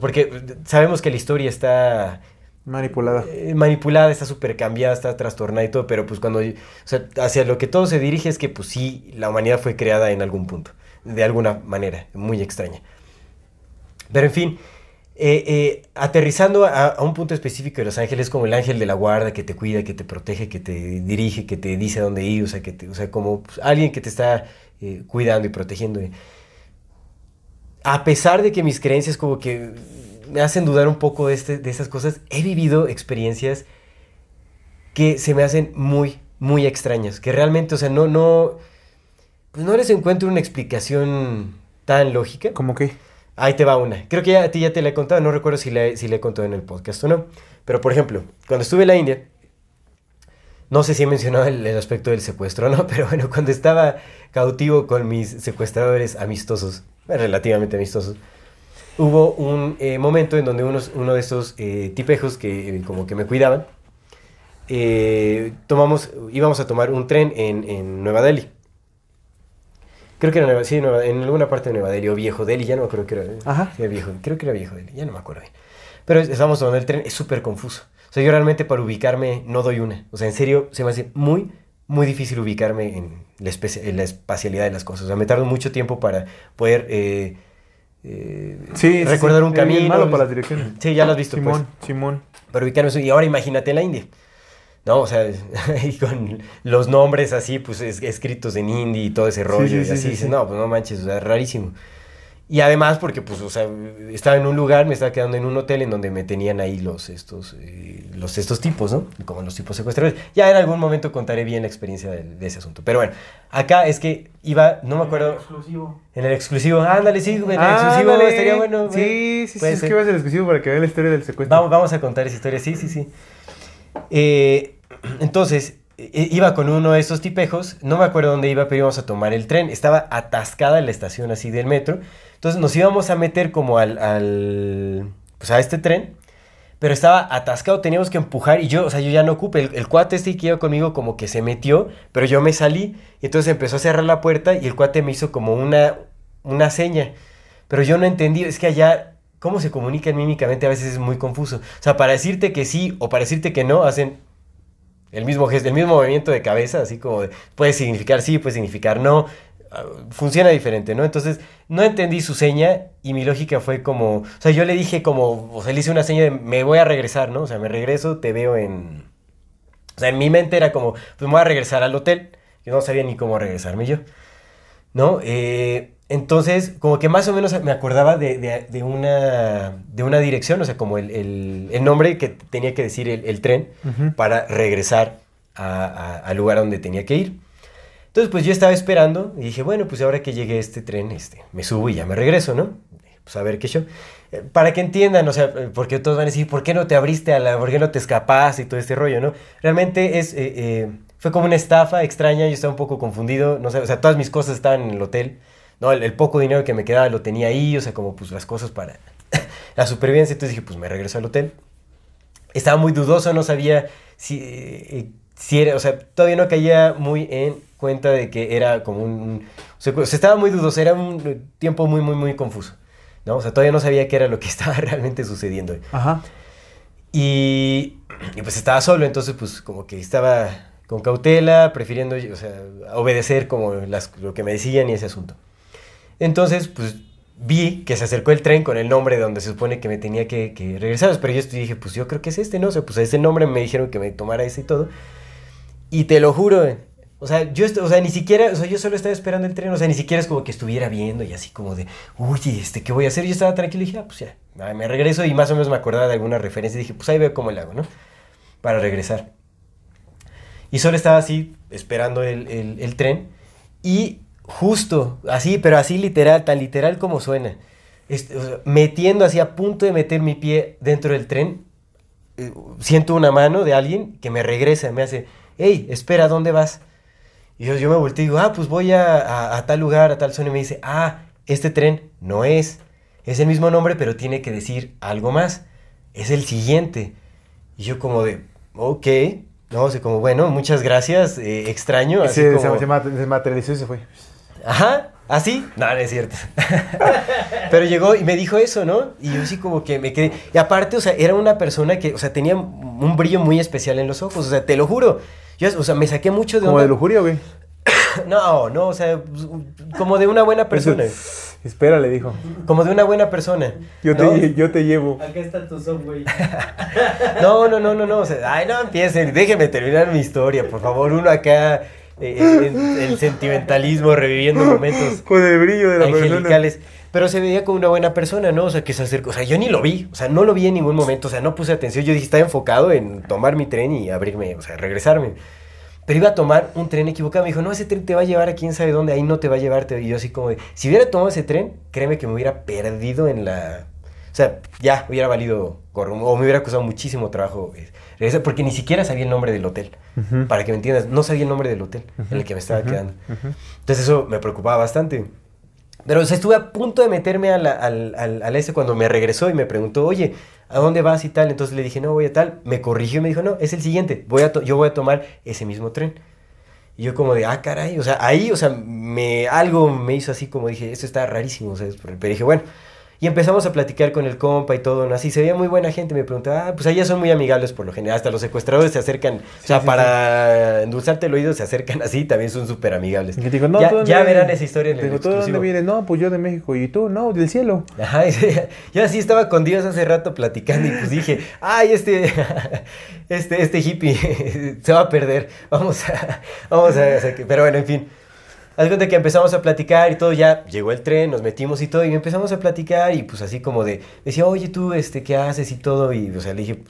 Porque sabemos que la historia está manipulada. eh, manipulada, está súper cambiada, está trastornada y todo, pero pues cuando, o sea, hacia lo que todo se dirige es que pues sí, la humanidad fue creada en algún punto, de alguna manera, muy extraña. Pero en fin, eh, eh, aterrizando a, un punto específico de Los Ángeles, como el ángel de la guarda que te cuida, que te protege, que te dirige, que te dice dónde ir, o sea, que o sea como pues, alguien que te está eh, cuidando y protegiendo. A pesar de que mis creencias como que me hacen dudar un poco de, este, de esas cosas, he vivido experiencias que se me hacen muy, muy extrañas, que realmente, o sea, no, no, pues no les encuentro una explicación tan lógica. ¿Cómo qué? Ahí te va una. Creo que ya, a ti ya te la he contado, no recuerdo si la, si la he contado en el podcast o no. Pero, por ejemplo, cuando estuve en la India, no sé si he mencionado el, el aspecto del secuestro o no, pero bueno, cuando estaba cautivo con mis secuestradores amistosos, relativamente amistosos, hubo un eh, momento en donde unos, uno de estos eh, tipejos que eh, como que me cuidaban, eh, tomamos, íbamos a tomar un tren en, en Nueva Delhi. Creo que era Nueva, sí, Nueva- en alguna parte de Nueva Delhi o Viejo Delhi, ya no me acuerdo que era. Ajá. sí, viejo, creo que era Viejo Delhi, ya no me acuerdo bien. Pero es- estábamos tomando el tren, es súper confuso. O sea, yo realmente para ubicarme no doy una. O sea, en serio, se me hace muy, muy difícil ubicarme en la, en la espacialidad de las cosas. O sea, me tardo mucho tiempo para poder eh, eh, Sí, recordar sí. un camino. malo para las direcciones. Sí, ya lo has visto, pues. Simón, Simón. Pero ubicarme. Y ahora imagínate la India. ¿No? O sea, y con los nombres así, pues es- escritos en hindi y todo ese rollo. sí, y sí, así sí, dices, sí. no, pues no manches, o sea, rarísimo. Y además porque, pues, o sea, estaba en un lugar, me estaba quedando en un hotel en donde me tenían ahí los estos, eh, los, estos tipos, ¿no? Como los tipos secuestradores. Ya en algún momento contaré bien la experiencia de, de ese asunto. Pero bueno, acá es que iba, no me acuerdo, Exclusivo. en el exclusivo. Ándale, sí, en el Ah, exclusivo estaría bueno. Sí, sí, sí, es ser. que va a ser exclusivo para que vean la historia del secuestro. Vamos, vamos a contar esa historia, sí, sí, sí. Eh, entonces, iba con uno de esos tipejos, no me acuerdo dónde iba, pero íbamos a tomar el tren. Estaba atascada la estación así del metro. Entonces nos íbamos a meter como al, al pues a este tren, pero estaba atascado, teníamos que empujar y yo, o sea, yo ya no ocupé. El, el cuate este que iba conmigo como que se metió, pero yo me salí y entonces empezó a cerrar la puerta y el cuate me hizo como una, una seña. Pero yo no entendí, es que allá, cómo se comunican mímicamente a veces es muy confuso. O sea, para decirte que sí o para decirte que no, hacen el mismo gesto, el mismo movimiento de cabeza, así como de- puede significar sí, puede significar no. ah, Funciona diferente, ¿no? Entonces, no entendí su seña y mi lógica fue como, o sea, yo le dije como, o sea, le hice una seña de me voy a regresar, ¿no? O sea, me regreso, te veo en... O sea, en mi mente era como, pues me voy a regresar al hotel. Yo no sabía ni cómo regresarme yo. ¿no? Eh, entonces, como que más o menos me acordaba de, de- de una, de una dirección, o sea, como el, el- el nombre que tenía que decir el, el tren Ujú. para regresar al lugar donde tenía que ir. Entonces, pues yo estaba esperando y dije, bueno, pues ahora que llegue este tren, este, me subo y ya me regreso, ¿no? Pues a ver qué show. Eh, Para que entiendan, o sea, eh, porque todos van a decir, ¿por qué no te abriste a la, por qué no te escapaste y todo este rollo, ¿no? Realmente es, eh, eh, fue como una estafa extraña, yo estaba un poco confundido, no sé, o sea, todas mis cosas estaban en el hotel, ¿no? El, el poco dinero que me quedaba lo tenía ahí, o sea, como pues las cosas para la supervivencia, entonces dije, pues me regreso al hotel. estaba muy dudoso, no sabía si, eh, si era, o sea, todavía no caía muy en cuenta de que era como un, o sea, se estaba muy dudoso, era un tiempo muy, muy, muy confuso, ¿no? O sea, todavía no sabía qué era lo que estaba realmente sucediendo. Ajá. Y, y pues estaba solo, entonces pues como que estaba con cautela, prefiriendo, o sea, obedecer como las, lo que me decían y ese asunto. Entonces, pues vi que se acercó el tren con el nombre de donde se supone que me tenía que, que regresar. Pero yo dije, pues yo creo que es este, ¿no? O sea, pues ese nombre me dijeron que me tomara ese y todo. Y te lo juro, eh, o sea, yo, o sea, ni siquiera, o sea, yo solo estaba esperando el tren, o sea, ni siquiera es como que estuviera viendo y así como de, uy, este, ¿qué voy a hacer? Yo estaba tranquilo y dije, ah, pues ya, ah, me regreso y más o menos me acordaba de alguna referencia y dije, pues ahí veo cómo le hago, ¿no? Para regresar. Y solo estaba así, esperando el, el, el tren y justo, así, pero así literal, tan literal como suena, o sea, metiendo así a punto de meter mi pie dentro del tren, eh, siento una mano de alguien que me regresa, me hace, hey, espera, ¿dónde vas? Y yo, yo me volteo y digo, ah, pues voy a, a, a, tal lugar, a tal zona. Y me dice, ah, este tren no es. Es el mismo nombre, pero tiene que decir algo más. Es el siguiente. Y yo como de, ok. No, o sea, como, bueno, muchas gracias, eh, extraño. Así Se, como... se, se materializó y se fue. Ajá, así. No, no es cierto. Pero llegó y me dijo eso, ¿no? Y yo así como que me quedé. Y aparte, o sea, era una persona que, o sea, tenía un brillo muy especial en los ojos. O sea, te lo juro. Yo, o sea, me saqué mucho de Como una... de lujuria, güey. No, no, o sea, como de una buena persona. Espera, le dijo. Como de una buena persona. Yo, ¿no? te, yo te llevo. Acá está tu subway. No, no, no, no, no. O sea, ay, no empiecen. Déjenme terminar mi historia, por favor. Uno acá, eh, en- el sentimentalismo, reviviendo momentos Con el brillo de la persona. angelicales. Pero se veía como una buena persona, ¿no? O sea, que se acercó. O sea, yo ni lo vi. O sea, no lo vi en ningún momento. O sea, no puse atención. Yo dije, estaba enfocado en tomar mi tren y abrirme, o sea, regresarme. Pero iba a tomar un tren equivocado. Me dijo, no, ese tren te va a llevar a quién sabe dónde. Ahí no te va a llevar. Y yo así como de, si hubiera tomado ese tren, créeme que me hubiera perdido en la... O sea, ya hubiera valido gorro. O me hubiera costado muchísimo trabajo eh, regresar. Porque ni siquiera sabía el nombre del hotel. Ujú. Para que me entiendas, no sabía el nombre del hotel en el que me estaba quedando. Entonces eso me preocupaba bastante. Pero o sea, estuve a punto de meterme a la- al, al, al ese cuando me regresó y me preguntó, oye, ¿a dónde vas y tal? Entonces le dije, no, voy a tal. Me corrigió y me dijo, no, es el siguiente. Voy a to- yo voy a tomar ese mismo tren. Y yo como de, ah, caray, o sea, ahí, o sea, me, algo me hizo así como dije, esto está rarísimo, o sea, pero dije, bueno. Y empezamos a platicar con el compa y todo, ¿no? Así se veía muy buena gente, me preguntaba, ah, pues allá son muy amigables por lo general, hasta los secuestradores se acercan, o sea, sí, para endulzarte el oído se acercan así, también son súper amigables. Y digo, no, ya ¿tú dónde ya vienes? verán esa historia en el digo, ¿tú de dónde vienes? No, pues yo de México. ¿Y tú? No, del cielo. Ajá, yo así estaba con Dios hace rato platicando y pues dije, ay, este, este, este hippie se va a perder, vamos a, vamos a, pero bueno, en fin. Haz cuenta que empezamos a platicar y todo, ya llegó el tren, nos metimos y todo, y empezamos a platicar y pues así como de, decía, oye tú, este, ¿qué haces y todo? Y o sea, le dije,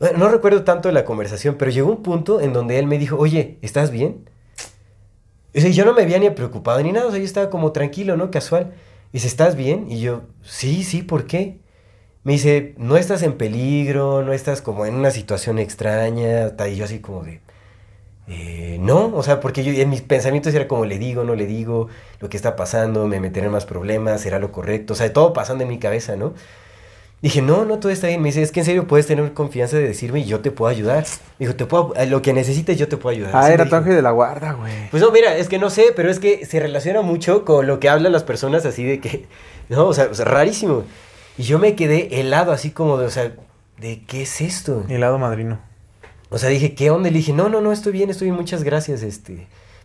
pues, no recuerdo tanto la conversación, pero llegó un punto en donde él me dijo, oye, ¿estás bien? O sea, yo no me había ni preocupado ni nada, o sea, yo estaba como tranquilo, ¿no? Casual. Y dice, ¿estás bien? Y yo, sí, sí, ¿por qué? Me dice, no estás en peligro, no estás como en una situación extraña, tal", y yo así como de, "Eh, no, o sea, porque yo en mis pensamientos era como, le digo, no le digo, lo que está pasando, me meteré en más problemas, será lo correcto, o sea, todo pasando en mi cabeza, ¿no? Dije, no, no, todo está bien. Me dice, es que en serio puedes tener confianza de decirme y yo te puedo ayudar. Me dijo, te puedo, a lo que necesites yo te puedo ayudar. Ah, Así era tu ángel de la guarda, güey. Pues no, mira, es que no sé, pero es que se relaciona mucho con lo que hablan las personas así de que, no, o sea, o sea, rarísimo. Y yo me quedé helado así como de, o sea, ¿de qué es esto? Helado madrino. O sea, dije, ¿qué onda? Y le dije, no, no, no, estoy bien, estoy bien, muchas gracias, este,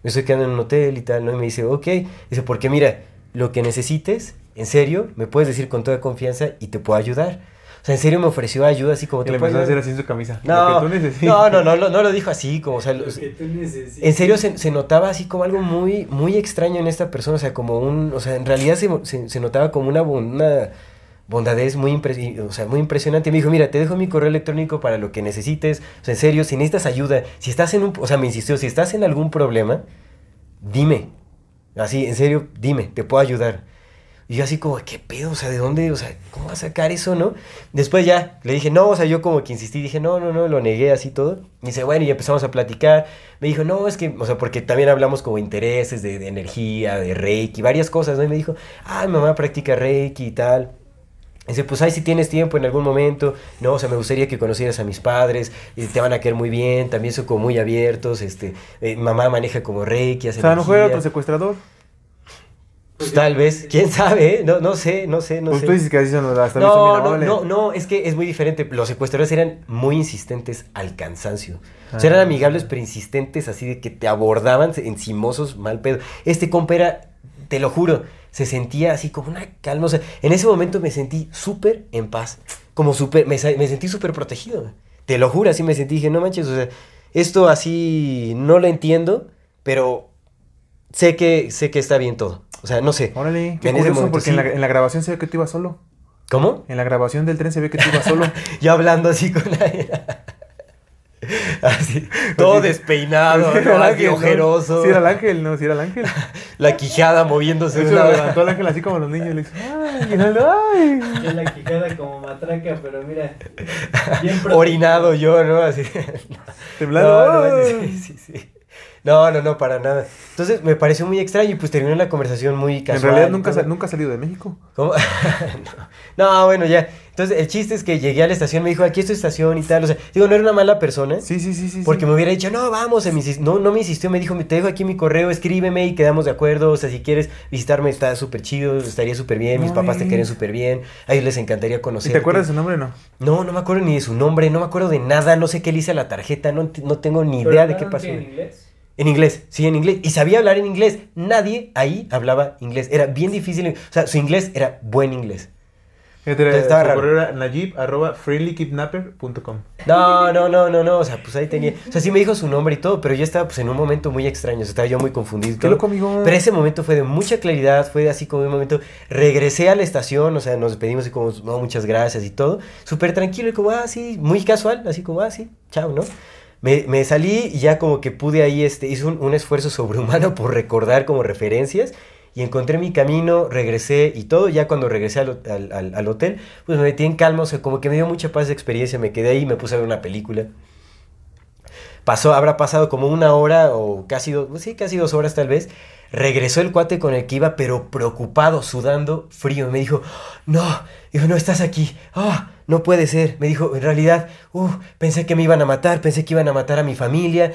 me estoy quedando en un hotel y tal, ¿no? Y me dice, ok, dice, porque mira, lo que necesites, en serio, me puedes decir con toda confianza y te puedo ayudar. O sea, en serio me ofreció ayuda así como Y te le empezó a hacer así en su camisa. No, Lo que tú no, no, no, no, no lo dijo así, como, o sea, Lo lo- que tú necesitas. en serio se, se notaba así como algo muy, muy extraño en esta persona, o sea, como un, o sea, en realidad se, se- se notaba como una bondadez muy, impre- muy impresionante. Me dijo, mira, te dejo mi correo electrónico para lo que necesites, o sea, en serio, si necesitas ayuda, si estás en un, o sea, me insistió, si estás en algún problema, dime, así, en serio, dime, te puedo ayudar. Y yo así como, ¿qué pedo? O sea, ¿de dónde? O sea, ¿cómo va a sacar eso, no? Después ya, le dije, no, o sea, yo como que insistí, dije, no, no, no, lo negué así todo. Y dice, bueno, y empezamos a platicar. Me dijo, no, es que, o sea, porque también hablamos como intereses de, energía, de Reiki, varias cosas, ¿no? Y me dijo, ah, mi mamá practica Reiki y tal. Dice, pues ahí si tienes tiempo en algún momento, no, o sea, me gustaría que conocieras a mis padres, y te van a querer muy bien, también son como muy abiertos, este, eh, mamá maneja como reiki, hace O sea, a lo mejor era energía". otro secuestrador. Pues tal vez, quién sabe, ¿eh? no, no sé, no sé, no pues sé. tú dices que así son visto, No, no, no, no, es que es muy diferente. Los secuestradores eran muy insistentes al cansancio. O sea, eran Ah. amigables pero insistentes, así de que te abordaban encimosos, mal pedo. Este compa era, te lo juro, se sentía así como una calma. O sea, en ese momento me sentí súper en paz. Como súper, me, me sentí súper protegido. Te lo juro, así me sentí. Dije, no manches, o sea, esto así no lo entiendo, pero sé que, sé que está bien todo. O sea, no sé. Órale, qué En ese curioso, momento, porque en, la, en la grabación se ve que tú ibas solo. ¿Cómo? En la grabación del tren se ve que tú ibas solo. Yo hablando así con la... Así, todo despeinado, Sí, ¿no? era el ángel, ¿no? ojeroso, Sí, era el ángel, no, sí era el ángel. la quijada moviéndose. Lado. levantó el ángel así como los niños. Le dice, ay, y el- ay. Yo la quijada como matraca, pero mira. Bien Orinado yo, ¿no? Así. Temblando. No, no, sí, sí, sí. No, no, no, para nada. Entonces me pareció muy extraño y pues terminó la conversación muy En casual. realidad y nunca, todo. sa- nunca ha salido de México. ¿Cómo? no. No, bueno, ya. Entonces el chiste es que llegué a la estación, me dijo, aquí es tu estación y tal. O sea, digo, no era una mala persona. Sí, sí, sí, sí. Porque sí. me hubiera dicho, no, vamos, me no, no me insistió, me dijo, te dejo aquí mi correo, escríbeme y quedamos de acuerdo, o sea, si quieres visitarme está súper chido, estaría súper bien, mis No, papás te quieren súper bien, a ellos les encantaría ¿Y conocer. te acuerdas de su nombre o no? No, no me acuerdo ni de su nombre, no me acuerdo de nada, no sé qué le hice a la tarjeta, no, no tengo ni idea de qué pasó. ¿En inglés? En inglés, sí, en inglés. Y sabía hablar en inglés. Nadie ahí hablaba inglés. Era bien difícil. O sea, su inglés era buen inglés. Estaba raro. correo era najib arroba friendlykidnapper.com. No, no, no, no, no. O sea, pues ahí tenía. O sea, sí me dijo su nombre y todo, pero yo estaba pues en un momento muy extraño. o sea, Estaba yo muy confundido. Qué loco, amigo. Pero ese momento fue de mucha claridad, fue así como un momento. Regresé a la estación, o sea, nos despedimos y como, no, muchas gracias y todo. Súper tranquilo y como, ah, sí, muy casual, así como, ah, sí, chao, ¿no? Me, salí y ya como que pude ahí, este, hice un, un esfuerzo sobrehumano por recordar como referencias y encontré mi camino, regresé y todo. Ya cuando regresé al, al- al- hotel, pues me metí en calma, o sea, como que me dio mucha paz de experiencia. Me quedé ahí me puse a ver una película. Pasó, habrá pasado como una hora o casi dos, sí, casi dos horas tal vez. Regresó el cuate con el que iba, pero preocupado, sudando, frío. Me dijo, no, dijo, no estás aquí. Ah, no puede ser. Me dijo, en realidad, uh, pensé que me iban a matar, pensé que iban a matar a mi familia.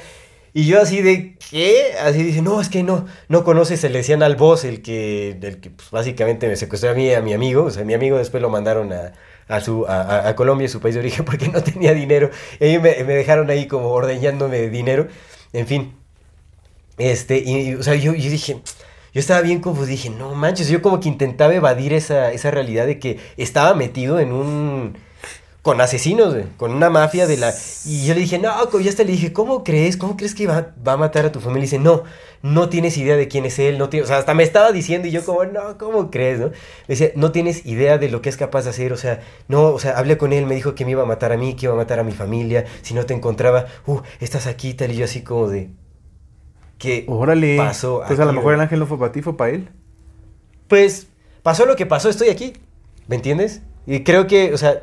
Y yo así de, ¿qué? Así dice, no, es que no, no conoces, se le decían al boss, el que, el que pues, básicamente me secuestró a mí a mi amigo. O sea, mi amigo después lo mandaron a, a, su, a, a- Colombia, su país de origen, porque no tenía dinero. Y me dejaron ahí como ordeñándome dinero. En fin. Este, y, y, o sea, yo, yo dije, yo estaba bien confundido, dije, no manches, yo como que intentaba evadir esa, esa realidad de que estaba metido en un... con asesinos, con una mafia de la... Y yo le dije, no, ya hasta le dije, ¿cómo crees? ¿Cómo crees que va, va a matar a tu familia? Y dice, no, no tienes idea de quién es él, no tienes... O sea, hasta me estaba diciendo y yo como, no, ¿cómo crees? No? Me decía, no tienes idea de lo que es capaz de hacer, o sea, no, o sea, hablé con él, me dijo que me iba a matar a mí, que iba a matar a mi familia, si no te encontraba, uh, estás aquí, tal, y yo así como de... ¿Qué Órale. pasó? Entonces a lo aquí, mejor el ángel no fue para ti, fue para él. Pues pasó lo que pasó, estoy aquí. ¿Me entiendes? Y creo que, o sea,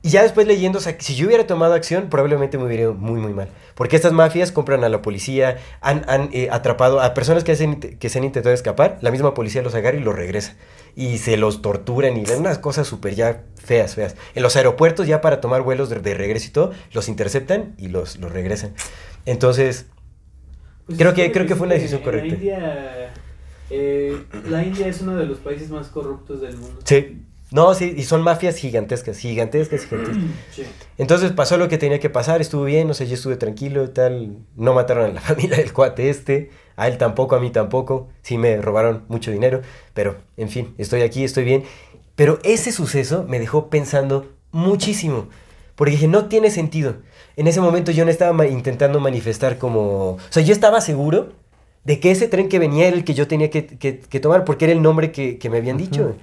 y ya después leyendo, o sea, si yo hubiera tomado acción, probablemente me hubiera ido muy, muy mal. Porque estas mafias compran a la policía, han, han, eh, atrapado a personas que, hacen, que se han intentado escapar, la misma policía los agarra y los regresa. Y se los torturan y ven unas cosas súper ya feas, feas. En los aeropuertos ya para tomar vuelos de, de regreso y todo, los interceptan y los, los regresan. Entonces, Pues Creo que- creo que fue una decisión en correcta. La India, eh, la India es uno de los países más corruptos del mundo. sí. No, sí, y son mafias gigantescas, gigantescas, gigantescas. Sí. Entonces pasó lo que tenía que pasar, estuvo bien, o sea, yo estuve tranquilo y tal. No mataron a la familia del cuate este, a él tampoco, a mí tampoco. Sí me robaron mucho dinero, pero en fin, estoy aquí, estoy bien. Pero ese suceso me dejó pensando muchísimo, porque dije, no tiene sentido. En ese momento yo no estaba ma- intentando manifestar como... O sea, yo estaba seguro de que ese tren que venía era el que yo tenía que, que- que tomar, porque era el nombre que, que me habían dicho.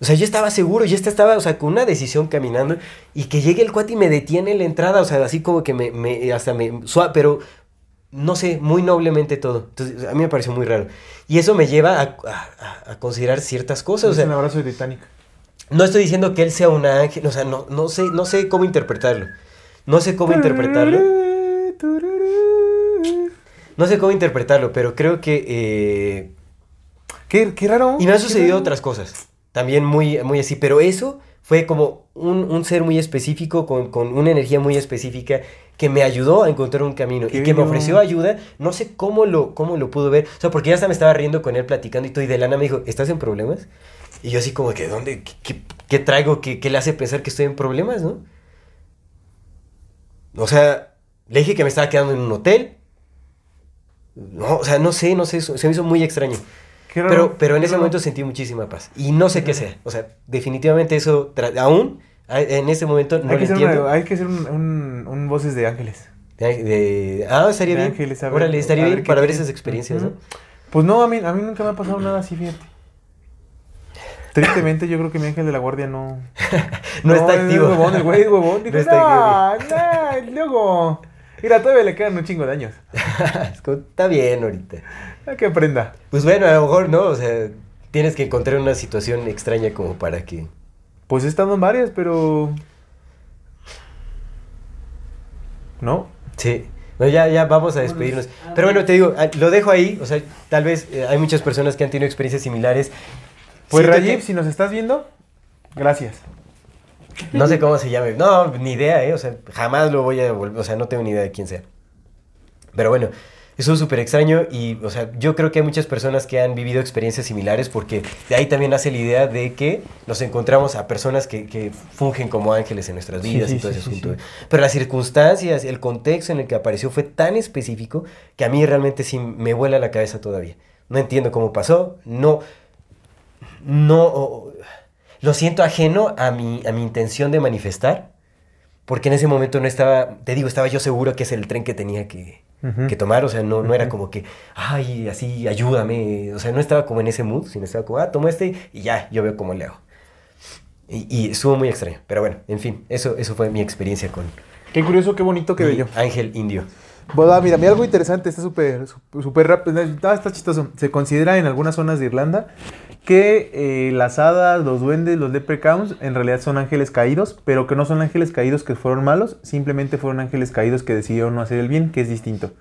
O sea, yo estaba seguro, yo estaba, o sea, con una decisión caminando y que llegue el cuate y me detiene en la entrada, o sea, así como que me, me hasta me, pero no sé, muy noblemente todo. Entonces, a mí me pareció muy raro. Y eso me lleva a, a- a considerar ciertas cosas, o Es sea, un abrazo de Titanic. No estoy diciendo que él sea un ángel, o sea, no, no sé, no sé cómo interpretarlo. No sé cómo interpretarlo. No sé cómo interpretarlo, pero creo que... eh, Qué, qué raro. y me han sucedido otras cosas. también muy, muy así, pero eso fue como un, un ser muy específico, con, con, una energía muy específica, que me ayudó a encontrar un camino Qué y que me ofreció ayuda. No sé cómo lo, cómo lo pudo ver. O sea, porque ya hasta me estaba riendo con él platicando y todo, y de lana me dijo, ¿estás en problemas? Y yo así como que, ¿dónde? ¿Qué, qué- qué traigo que, que le hace pensar que estoy en problemas, no? O sea, le dije que me estaba quedando en un hotel. No, o sea, no sé, no sé, eso- se me hizo muy extraño. Qué Pero, pero en qué ese momento sentí muchísima paz. Y no sé qué sea. O sea, definitivamente eso, aún en ese momento no hay, lo que entiendo. una- hay que hacer un, un- un voces de ángeles. De- de- ah, estaría De bien. ángeles, a ver, Órale, estaría a ver bien qué para ver esas experiencias. ¿no? Pues no, a mí, a mí nunca me ha pasado nada así, fíjate. Tristemente, yo creo que mi ángel de la guardia no. No, está es activo. huevón, el güey es huevón. Dijo, No está no, no, luego. Mira, todavía le quedan un chingo de años. Es está bien ahorita. A que aprenda. Pues bueno, a lo mejor no, o sea, tienes que encontrar una situación extraña como para que... Pues he estado en varias, pero. ¿No? Sí. No, ya, ya vamos a despedirnos. Pero bueno, te digo, ah, lo dejo ahí. O sea, tal vez eh, hay muchas personas que han tenido experiencias similares. Pues Rajiv, que- si nos estás viendo, gracias. No sé cómo se llame. No, ni idea, ¿eh? O sea, jamás lo voy a volver. O sea, no tengo ni idea de quién sea. Pero bueno, eso es súper extraño y, o sea, yo creo que hay muchas personas que han vivido experiencias similares porque de ahí también nace la idea de que nos encontramos a personas que, que fungen como ángeles en nuestras vidas sí, y todo ese sí, asunto. sí. Pero las circunstancias, el contexto en el que apareció fue tan específico que a mí realmente sí me vuela la cabeza todavía. No entiendo cómo pasó, no, no, lo siento ajeno a mi, a mi intención de manifestar, porque en ese momento no estaba, te digo, estaba yo seguro que es el tren que tenía que, Ujú. que tomar, o sea, no, no era como que, ay, así, ayúdame, o sea, no estaba como en ese mood, sino estaba como, ah, tomo este y ya, yo veo cómo le hago. Y, y estuvo muy extraño, pero bueno, en fin, eso, eso fue mi experiencia con Qué curioso, qué bonito, qué bello. ángel indio. Bueno, mira, mira algo interesante, está súper súper rápido, está, está chistoso. Se considera en algunas zonas de Irlanda que eh, las hadas, los duendes, los leprechauns en realidad son ángeles caídos, pero que no son ángeles caídos que fueron malos, simplemente fueron ángeles caídos que decidieron no hacer el bien, que es distinto.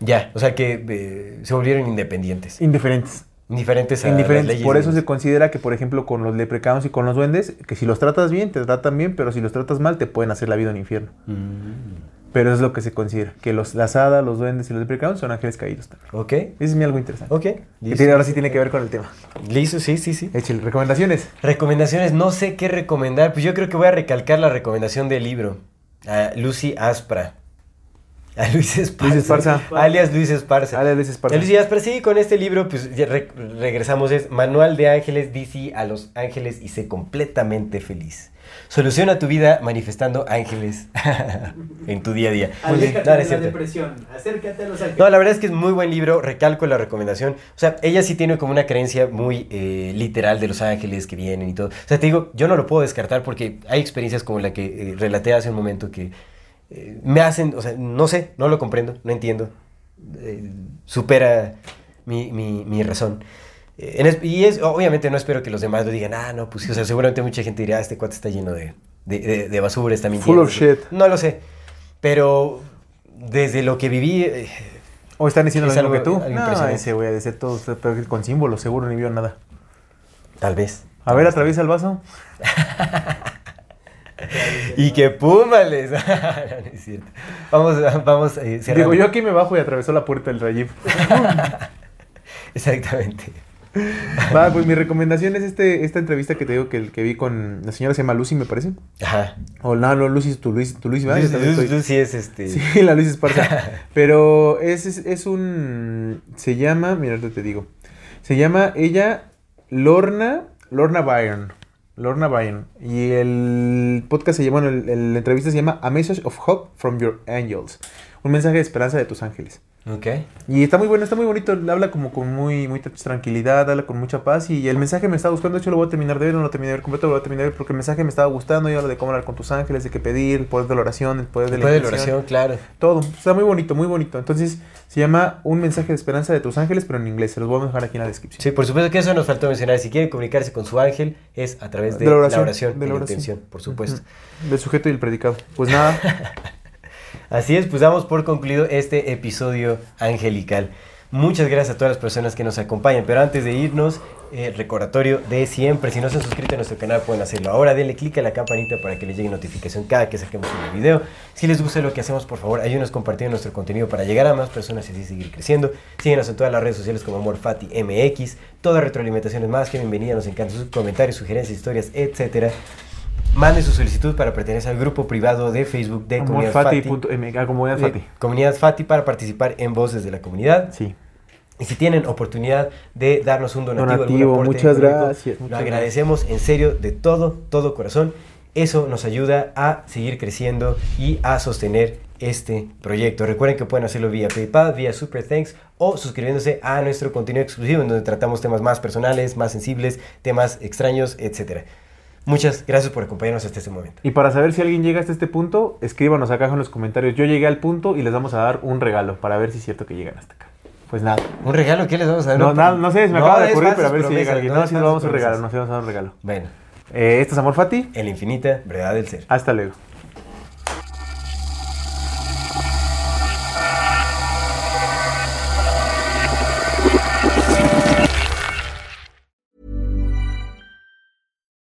Ya, o sea que eh, se volvieron independientes, Indiferentes. indiferentes a las Indiferentes. leyes. Por eso se considera que, por ejemplo, con los leprechauns y con los duendes, que si los tratas bien, te tratan bien, pero si los tratas mal, te pueden hacer la vida un infierno. Mm, Pero es lo que se considera, que los, las hadas, los duendes y los leprechauns son ángeles caídos también. ok, Ese es algo interesante. ok. Que tiene- ahora sí tiene que ver con el tema. Listo, sí, sí, sí. Échale, recomendaciones. Recomendaciones, no sé qué recomendar. Pues yo creo que voy a recalcar la recomendación del libro. A Lucy Aspra. A Luis Esparza. Luis Esparza. Alias Luis Esparza. Dale, Luis Esparza. Luis Aspra, sí, con este libro, pues re- regresamos. Es Manual de Ángeles, DC a los ángeles y sé completamente feliz. Soluciona tu vida manifestando ángeles en tu día a día. Aléjate No, la depresión. Acércate a los ángeles. No, la verdad es que es muy buen libro, recalco la recomendación. O sea, ella sí tiene como una creencia muy eh, literal de los ángeles que vienen y todo. O sea, te digo, yo no lo puedo descartar porque hay experiencias como la que eh, relaté hace un momento que eh, me hacen, o sea, no sé, no lo comprendo, no entiendo. Eh, supera mi, mi- mi razón. Eh, en es- y es, obviamente no espero que los demás lo digan, ah, no, pues sí, o sea, seguramente mucha gente dirá, "Ah, este cuate está lleno de, de, de- de basura, está mintiendo. of shit. No lo sé, pero desde lo que viví... eh, ¿O están diciendo lo Es mismo algo- que tú? No, ese güey de ser todo con símbolos, seguro ni vio nada. Tal vez. A ver, atraviesa el vaso. Y que púmales. no, no es cierto. Vamos, vamos eh. Digo, yo aquí me bajo y atravesó la puerta del Rajiv. Exactamente. Va, pues mi recomendación es este, esta entrevista que te digo que, que vi con la señora se llama Lucy, me parece. Ajá. O no, no, Lucy es tu Luis, tu Luis, ¿verdad? Yo Lucy, Lucy- estoy- Lucy es este. Sí, la Luis Esparza. Pero es, es, es un. Se llama. Mira, te digo. Se llama ella Lorna. Lorna Byron. Lorna Byron. Y el podcast se llama. Bueno, la entrevista se llama A Message of Hope from Your Angels. Un mensaje de esperanza de tus ángeles. Ok. Y está muy bueno, está muy bonito. Habla como con muy, muy tranquilidad, habla con mucha paz. Y el mensaje me estaba gustando. De hecho, lo voy a terminar de ver. No lo terminé de ver completo, lo voy a terminar de ver porque el mensaje me estaba gustando. Y habla de cómo hablar con tus ángeles, de qué pedir, el poder de la oración, el poder de la Después de la oración, claro. Todo. Está muy bonito, muy bonito. Entonces, se llama Un mensaje de esperanza de tus ángeles, pero en inglés. Se los voy a dejar aquí en la descripción. Sí, por supuesto que eso nos faltó mencionar. Si quiere comunicarse con su ángel, es a través de, De la la oración, oración, de la la oración. intención, por supuesto. Del sujeto y el predicado. Pues nada. Así es, pues damos por concluido este episodio angelical. Muchas gracias a todas las personas que nos acompañan, pero antes de irnos, el recordatorio de siempre. Si no se han suscrito a nuestro canal, pueden hacerlo ahora. Denle clic a la campanita para que les llegue notificación cada que saquemos un video. Si les gusta lo que hacemos, por favor, ayúdenos compartiendo nuestro contenido para llegar a más personas y así seguir creciendo. Síguenos en todas las redes sociales como AmorFati MX. Toda retroalimentación es más que bienvenida. Nos encantan sus comentarios, sugerencias, historias, etcétera. Mande su solicitud para pertenecer al grupo privado de Facebook de Comunidad Fati. Ah, Comunidad de Fati. Comunidad Fati para participar en Voces de la Comunidad. Sí. Y si tienen oportunidad de darnos un donativo, algún Donativo, aporte muchas gracias, lo agradecemos en serio de todo, todo corazón. Eso nos ayuda a seguir creciendo y a sostener este proyecto. Recuerden que pueden hacerlo vía PayPal, vía Super Thanks o suscribiéndose a nuestro contenido exclusivo en donde tratamos temas más personales, más sensibles, temas extraños, etc. Muchas gracias por acompañarnos hasta este momento. Y para saber si alguien llega hasta este punto, escríbanos acá en los comentarios. Yo llegué al punto y les vamos a dar un regalo para ver si es cierto que llegan hasta acá. Pues nada. ¿Un regalo? ¿Qué les vamos a dar? No, nada, no sé, se me acaba de ocurrir, pero a ver si llega alguien. no No, si nos vamos a regalar, promesas. nos vamos a dar un regalo. Bueno, Eh, esto es Amor Fati. en la infinita verdad del ser. Hasta luego.